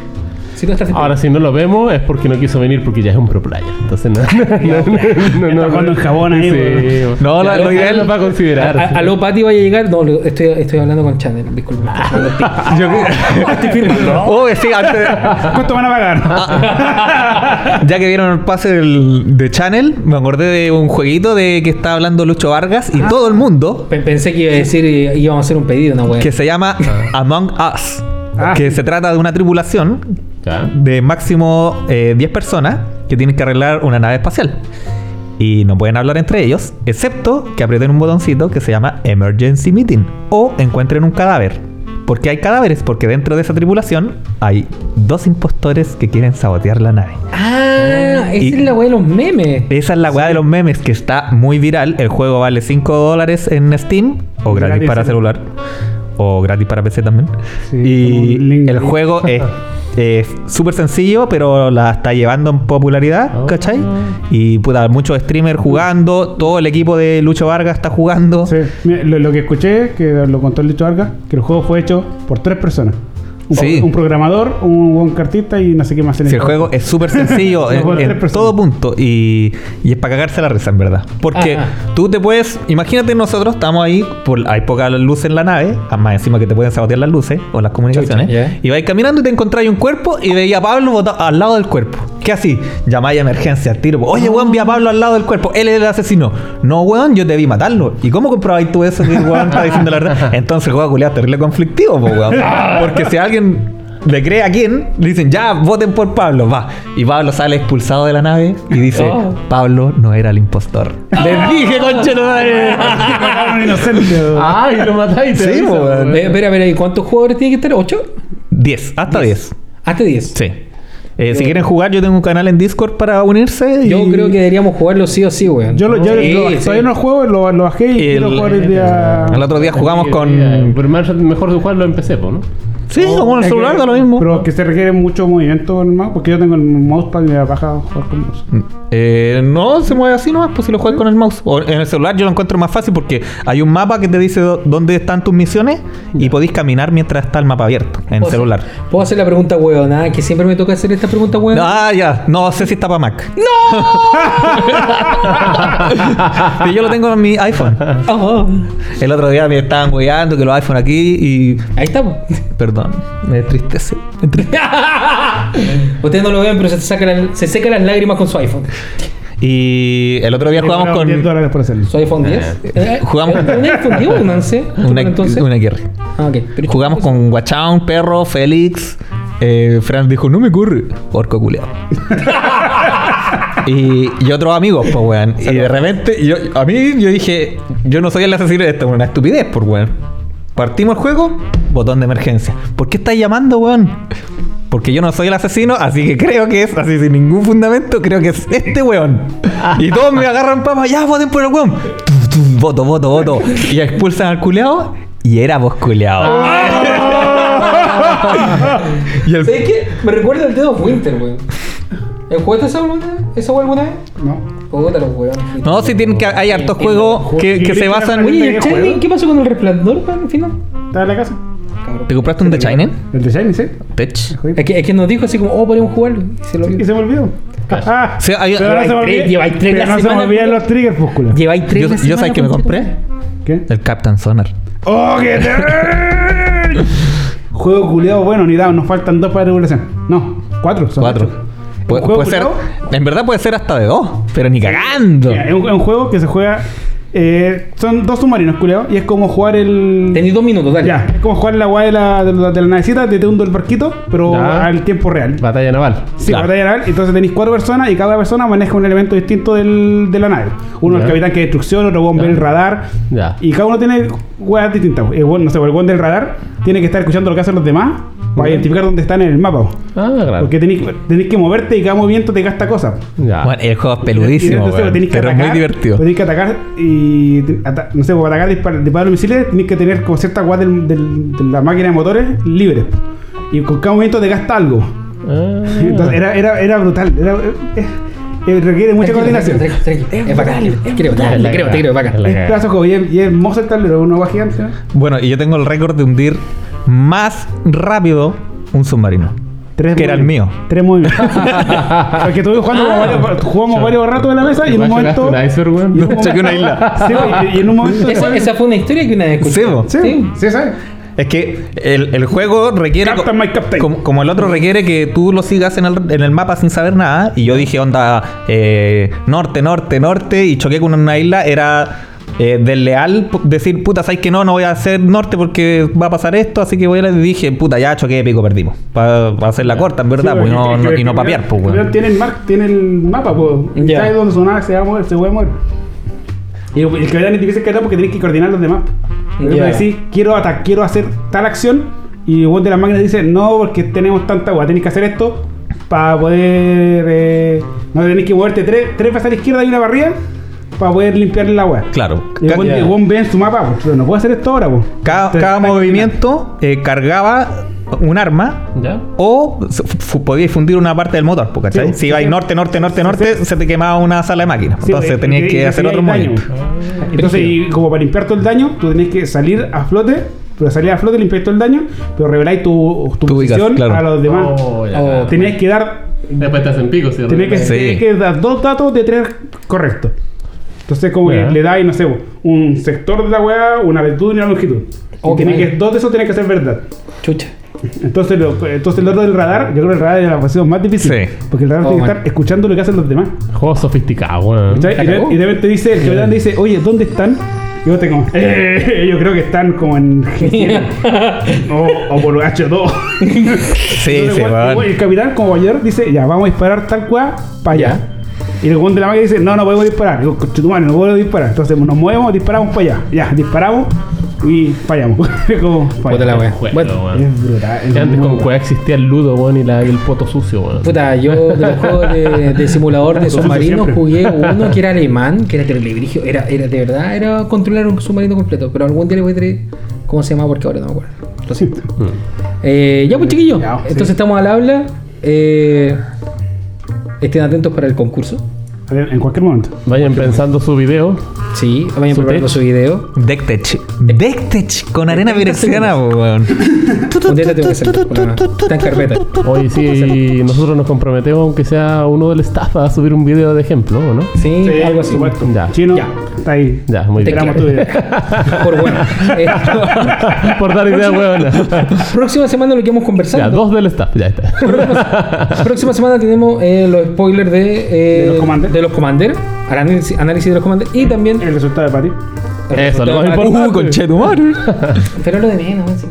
Si no estás Ahora, si no lo vemos es porque no quiso venir porque ya es un pro player. Entonces, no. no, Está jugando en jabón ahí, Sí. No, lo- lo ideal- lo va a considerar. A- a- Aló, Pati, vaya a llegar. No, lo- estoy, estoy hablando con Channel. Disculpe. Yo Oh, sí, antes, ¿Cuánto van a pagar? ya que vieron el pase del- de Channel, me acordé de un jueguito de que estaba hablando Lucho Vargas y todo el mundo Pe- Pensé que iba a decir íbamos a hacer un pedido, una wea. que se llama Among Us. Ah. Que se trata de una tripulación Ya. de máximo eh, 10 personas que tienen que arreglar una nave espacial. Y no pueden hablar entre ellos, excepto que aprieten un botoncito que se llama Emergency Meeting o encuentren un cadáver. ¿Por qué hay cadáveres? Porque dentro de esa tripulación hay dos impostores que quieren sabotear la nave. Ah, esa Y- es la wea de los memes. Esa es la weá de los memes que está muy viral. El juego vale 5 dólares en Steam o gratis, Gratis, para celular o gratis para PC también. Sí, y el juego es es súper sencillo, pero la está llevando en popularidad, Oh. ¿cachai? Y puta, muchos streamers jugando, todo el equipo de Lucho Vargas está jugando. Sí. Mira, lo, lo que escuché, que lo contó el Licho Vargas, que el juego fue hecho por tres personas. Un, Sí. un programador, un buen cartista y no sé qué más. en Si el juego es súper sencillo en, todo punto y, y es para cagarse la risa, en verdad. Porque Ajá. tú te puedes, imagínate nosotros estamos ahí, por, hay poca luz en la nave, más encima que te pueden sabotear las luces o las comunicaciones, Chucha, y vais caminando y te encontráis un cuerpo y veía a Pablo botado al lado del cuerpo. ¿Qué así? Llamáis a emergencia al tiro. Oye, weón, vi a Pablo al lado del cuerpo. Él es el asesino. No, weón, yo debí matarlo. ¿Y cómo comprobáis tú eso que el weón está diciendo la verdad? Entonces el juego culiado terrible conflictivo, po, weón. Porque si alguien le cree a quién, le dicen, ya, voten por Pablo, va. Y Pablo sale expulsado de la nave y dice, Oh. Pablo no era el impostor. Les dije, conche no inocente. Ay, lo matáis. te Sí, weón. weón. Espera, espera, ¿y cuántos jugadores tiene que estar? ¿Ocho? 10, hasta 10. Hasta diez. Sí. Eh, si quieren jugar, yo tengo un canal en Discord para unirse. Yo creo que deberíamos jugarlo sí o sí, weón. Yo, lo, yo Sí, lo- sí. todavía no lo juego, lo, lo bajé y quiero El- jugar el día. El otro día jugamos con. Pero mejor jugarlo en PC, ¿no? Sí, o con el Es celular, que- da lo mismo. Pero que se requiere mucho movimiento en el mouse, porque yo tengo el mousepad y me baja jugar con mouse. Eh, no, se mueve así nomás, pues si lo juegas con el mouse. O en el celular yo lo encuentro más fácil porque hay un mapa que te dice dó- dónde están tus misiones y podéis caminar mientras está el mapa abierto en el ¿Puedo celular. hacer- Puedo hacer la pregunta, weón. Nada, que siempre me toca hacer esta pregunta, weón. Ah, ya. No sé si está para Mac. ¡No! yo lo tengo en mi iPhone. Ah, El otro día me estaban weyando que los iPhone aquí y. ahí estamos. Perdón, me entristece. Me entristece. Ustedes no lo ven, pero se, saca la- se seca las lágrimas con su iPhone. Y el otro día jugamos Pero 10 con dólares por hacerlo. ¿Su iPhone 10? Eh, jugamos- ¿Un iPhone 10 o un 11? una, entonces? una XR. Ah, ok. Pero Jugamos con Guachán, Perro, Félix. Eh, Fran dijo, no me corre. Orco culeado. y, y otros amigos, pues, weón. Y de repente, yo, a mí, yo dije, yo no soy el asesino de esto, una estupidez, por weón. Partimos el juego, botón de emergencia. ¿Por qué estás llamando, weón? Porque yo no soy el asesino, así que creo que es, así sin ningún fundamento, creo que es este weón. Y todos me agarran papa, ya voten por el weón. Tum, tum, Voto, voto, voto. Y expulsan al culeado y era vos culeado. y el ¿Sabes qué? Me recuerda el Dead of Winter, weón. ¿El juego esa alguna vez? ¿Esa weón alguna vez? No. Puta los weón. No, sí tienen que hay hartos juegos que, que se basan. Oye, ¿y el ¿Qué Shining? pasó con el resplandor, weón, al final? ¿Está en la casa? ¿Te compraste un The Shining? El de Shiny, sí. Tech. Es que, es que nos dijo así como, oh, podemos jugarlo. Y se lo Y olvidó. se me olvidó. Ah, Sí, hay- pero no se me Lleváis tres- olvidó. lleváis tres Pero la no se me los triggers, pues, culo. Lleváis tres Yo, la yo sabes que me compré ¿Qué? el Captain Sonar. ¡Oh, qué tal! Juego culiado bueno, ni dado, nos faltan dos para regulación. No, cuatro. Son Cuatro. ocho. Pu- puede ser, en verdad puede ser hasta de dos, pero ni cagando. mira, Es un, es un juego que se juega. Eh, son dos submarinos, culiao, y es como jugar el. Tenéis dos minutos, dale. Ya, es como jugar la guay de la, de la, de la navecita, te hundo el barquito, pero Ya. al tiempo real. Batalla naval. Sí, Claro. batalla naval. Entonces tenéis cuatro personas y cada persona maneja un elemento distinto del, de la nave. Uno Ya. el capitán que es destrucción, otro bomba Ya. el radar. Ya. Y cada uno tiene weas distintas. El buen, no sé, el buen del radar tiene que estar escuchando lo que hacen los demás para identificar dónde están en el mapa. Ah, claro. Porque tenéis, tenéis que moverte y cada movimiento te gasta cosas. Ya. Bueno, el juego es Y peludísimo, entonces weón, tenéis que pero es atacar, muy divertido. Tenéis que atacar y. ata- no sé, para atacar, disparar, disparar los misiles, tenéis que tener como cierta guas del, del- de la máquina de motores libre. Y con cada movimiento te gasta algo. Ah. Entonces era, era, era brutal. Era, eh, eh, requiere mucha Tranquilo, coordinación. tranquilo, tranquilo. Es bacán, te creo, te creo, te creo, es bacán. Es juego y es, y es mozo el tablero, uno va gigante. ¿no? Bueno, y yo tengo el récord de hundir más rápido un submarino. Tres que era el mío. Tres movimientos. Porque estuvimos jugando como varios, jugamos varios ratos en la mesa y en un momento. chocaste un iceberg, weón. y en un Choqué una isla. Sí, y- y en un momento. Esa, esa fue una historia que una vez escuché. Sí. Sí, sí, ¿sabes? Es que el, el juego requiere. Captain, my captain. Como, como el otro requiere que tú lo sigas en el, en el mapa sin saber nada. Y yo dije, onda, eh, norte, norte, norte. Y choqué con una isla. Era eh, desleal decir, puta, ¿sabes que no? No voy a hacer norte porque va a pasar esto. Así que voy a dije, puta, ya choqué, pico, perdimos. Para hacer la corta, en verdad. Sí, pues, y no, y papear, pues, weón. Tiene el, mar, tiene el mapa, pues. Ya. ¿Sabes dónde su nave se va a mover? Se puede mover. Y el el capitán es difícil que porque tienes que coordinar los demás. Ya. decís, quiero, quiero hacer tal acción. Y el buen de las máquinas dice, no, porque tenemos tanta agua, tenéis que hacer esto para poder. eh, no tenéis que moverte tres, tres veces a la izquierda y una barrida para poder limpiar el agua. Claro. Y el buen, Ya. el buen ve en su mapa, pues, pero no puedo hacer esto ahora, pues. Cada, Entonces, cada está movimiento eh, cargaba un arma ¿Ya? o podíais fundir una parte del motor. Sí, si sí. norte, norte, norte, norte, sí. se te quemaba una sala de máquinas. Sí, Entonces tenías que hacer otro movimiento. daño. Entonces, y como para limpiar todo el daño, tú tenés que salir a flote, pero salir a flote, limpiar todo el daño, pero reveláis tu, tu Tu ubicas, posición claro. a los demás. Oh, ya. Oh, Tenías que dar, Después te hacen pico, ¿sí? tenés que, Sí. tenés que dar dos datos de tres correctos. Entonces, como Ya. que le dais, no sé, un sector de la weá, una latitud y una longitud. Oh, y qué que, dos de esos tienen que ser verdad. Chucha. Entonces, lo, entonces el otro del radar, yo creo que el radar es la posición más difícil. Sí. Porque el radar Oh, tiene que man. estar escuchando lo que hacen los demás. Juego sofisticado, weón. ¿Cachai? ¿La Y de, y de repente dice, el capitán dice, oye, ¿dónde están? Y vos te como, eh, yo creo que están como en G7 o, o por H2. Sí, sí, weón. El capitán, como ayer, dice, ya, vamos a disparar tal cual para allá. Y el buen de la máquina dice, no, no podemos disparar. Digo, "Conchetumare, no puedo disparar. Entonces nos movemos, disparamos para allá. Ya, disparamos y fallamos. como, Puta la fallamos. wea. Juego, Bueno. Es brutal. es antes con. Cueva existía el ludo, weón, y, la, y el poto sucio, weón. Puta, yo de los juegos de, de simulador de Sucio submarino siempre. jugué uno que era alemán, que era telebrigio. Era, era de verdad, era controlar un submarino completo. Pero algún día le voy a traer cómo se llama porque ahora no me acuerdo. Lo siento. Mm. Eh, ya pues chiquillos, Ya, sí. entonces estamos al habla. Eh, estén atentos para el concurso. En cualquier momento. Vayan pensando su video. Sí, vayan Su preparando tech. su video. Decktech. Decktech con arena po, weón. Un día te tengo que hacer. una- Está en carpeta. Hoy sí, nosotros nos comprometemos, aunque sea uno del staff, a subir un video de ejemplo, ¿o ¿no? Sí, algo así. Chino, Ya. Está ahí. Ya, muy Te bien. Esperamos tu video. Por bueno. Por dar idea, weón. próxima semana lo que hemos conversado. Ya, dos del staff, ya está. Próxima, próxima semana tenemos eh, los spoilers de, eh, De los Commander. de los Commander, análisis, análisis de los Commander y también. El resultado de el Eso, lo más importante. Uh, conchetumare. Pero lo de menos. sí.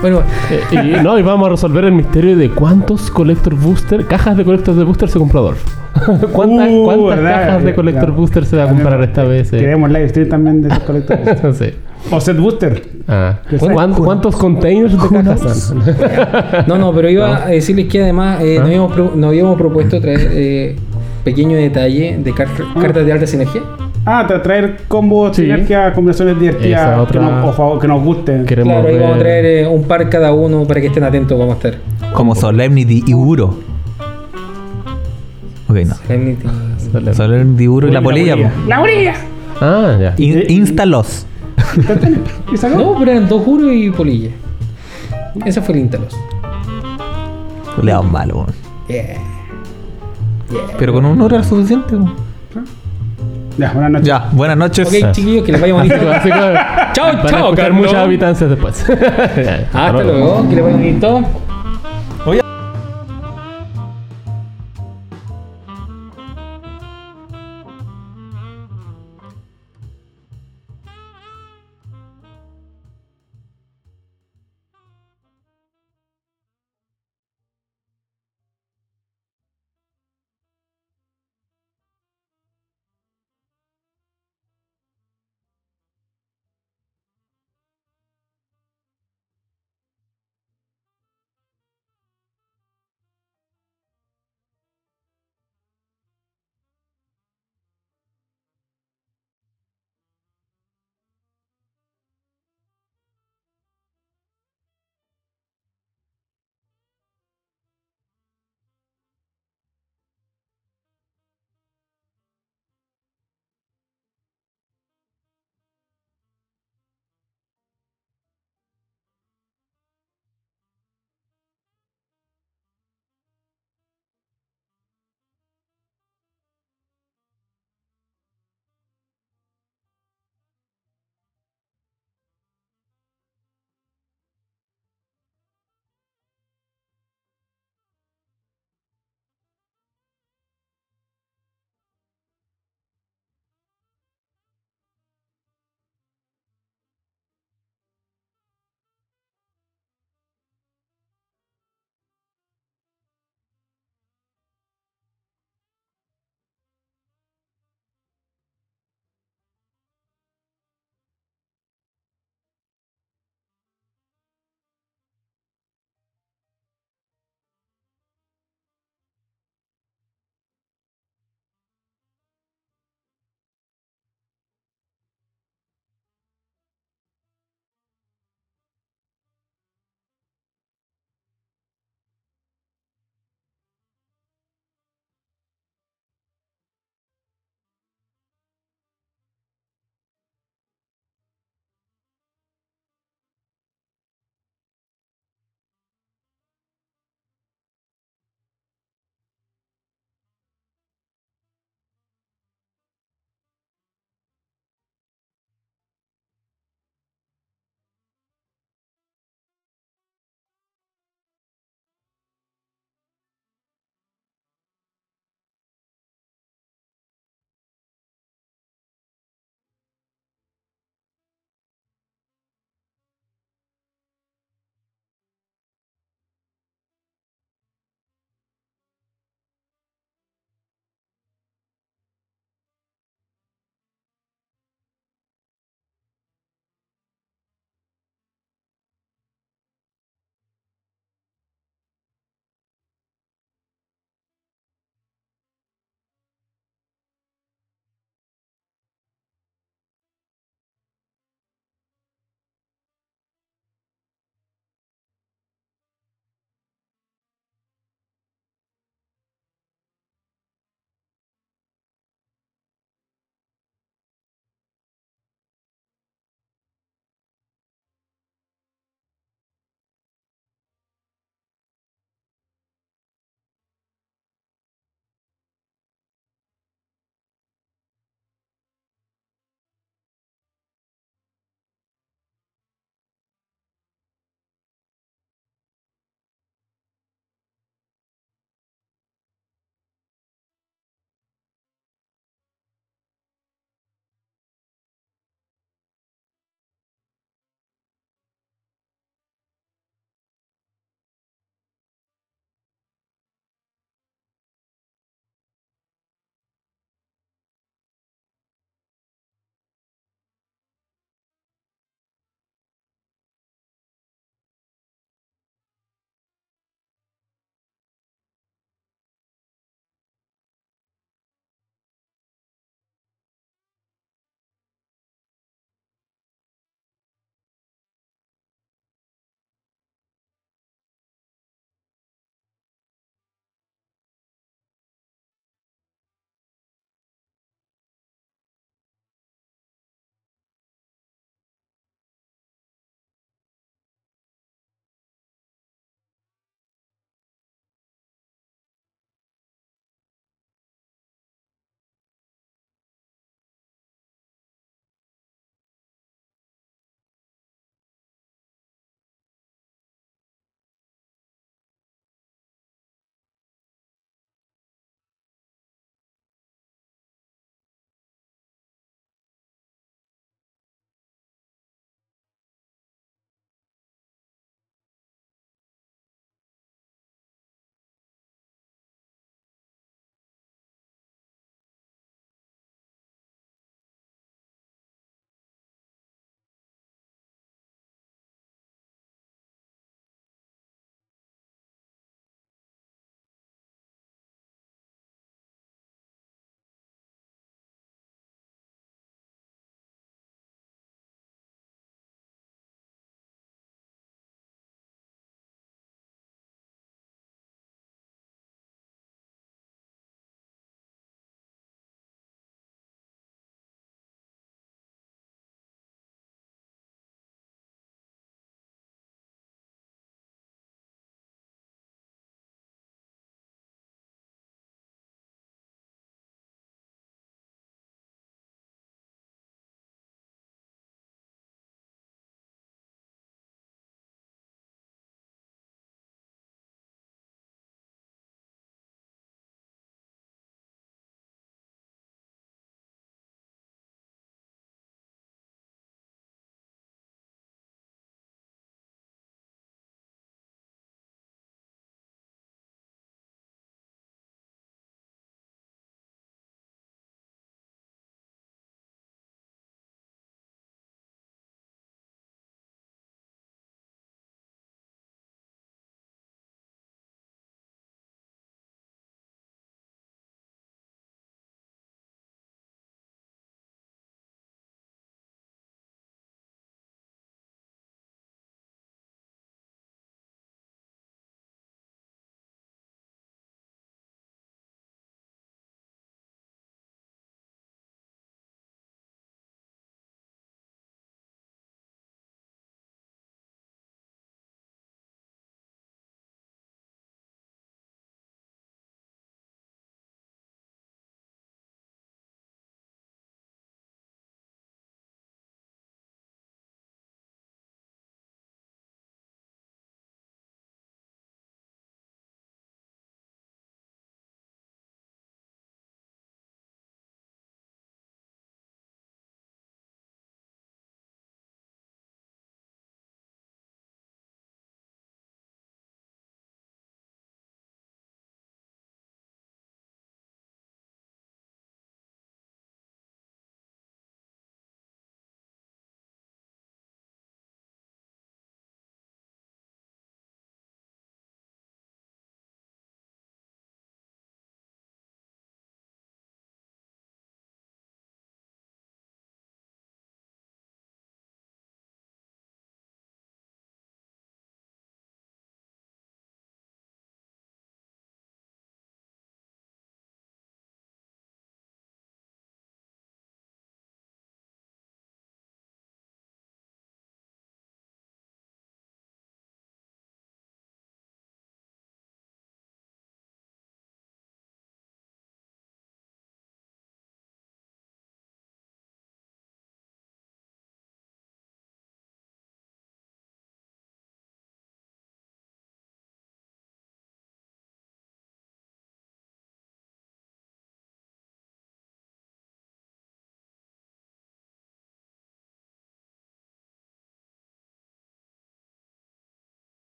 Bueno, Eh, y, no, y vamos a resolver el misterio de cuántos Collector Booster, cajas de Collector de Booster se compró Adolfo. ¿Cuántas, Uh, cuántas verdad, cajas de Collector ya. Booster se va a comprar esta vez? eh? Queremos live stream también de esos colectores. No sé. o set booster. Ah, ¿Qué ¿cuán- sé? ¿Cuántos containers de cajas son? no, no, pero iba a decirles que además eh, ¿Ah? nos, habíamos pro- nos habíamos propuesto traer eh, pequeño detalle de car- cartas de alta sinergia. Ah, tra- traer combos, Sí. sinergia, combinaciones divertidas otra- que, nos, o favor- que nos gusten. Queremos Claro, ahí vamos a traer eh, un par cada uno para que estén atentos. Vamos a estar. Como Solemnity y Uro. Ok, no. Solemnity. Solemnity, Uro y la polilla, po. ¡La orilla! Ah, ya. In- Instalos. No, pero eran dos juros y polilla. Ese fue el Intalos. Le damos malo, weón. Yeah. Pero con un Uro era suficiente, po. Ya, buenas noches. Ya, buenas noches. Ok, chiquillos, que les vaya bonito. Así que- Chao, van a chao, escuchar Carlos. muchas habitancias después. Hasta luego, que les vaya bonito.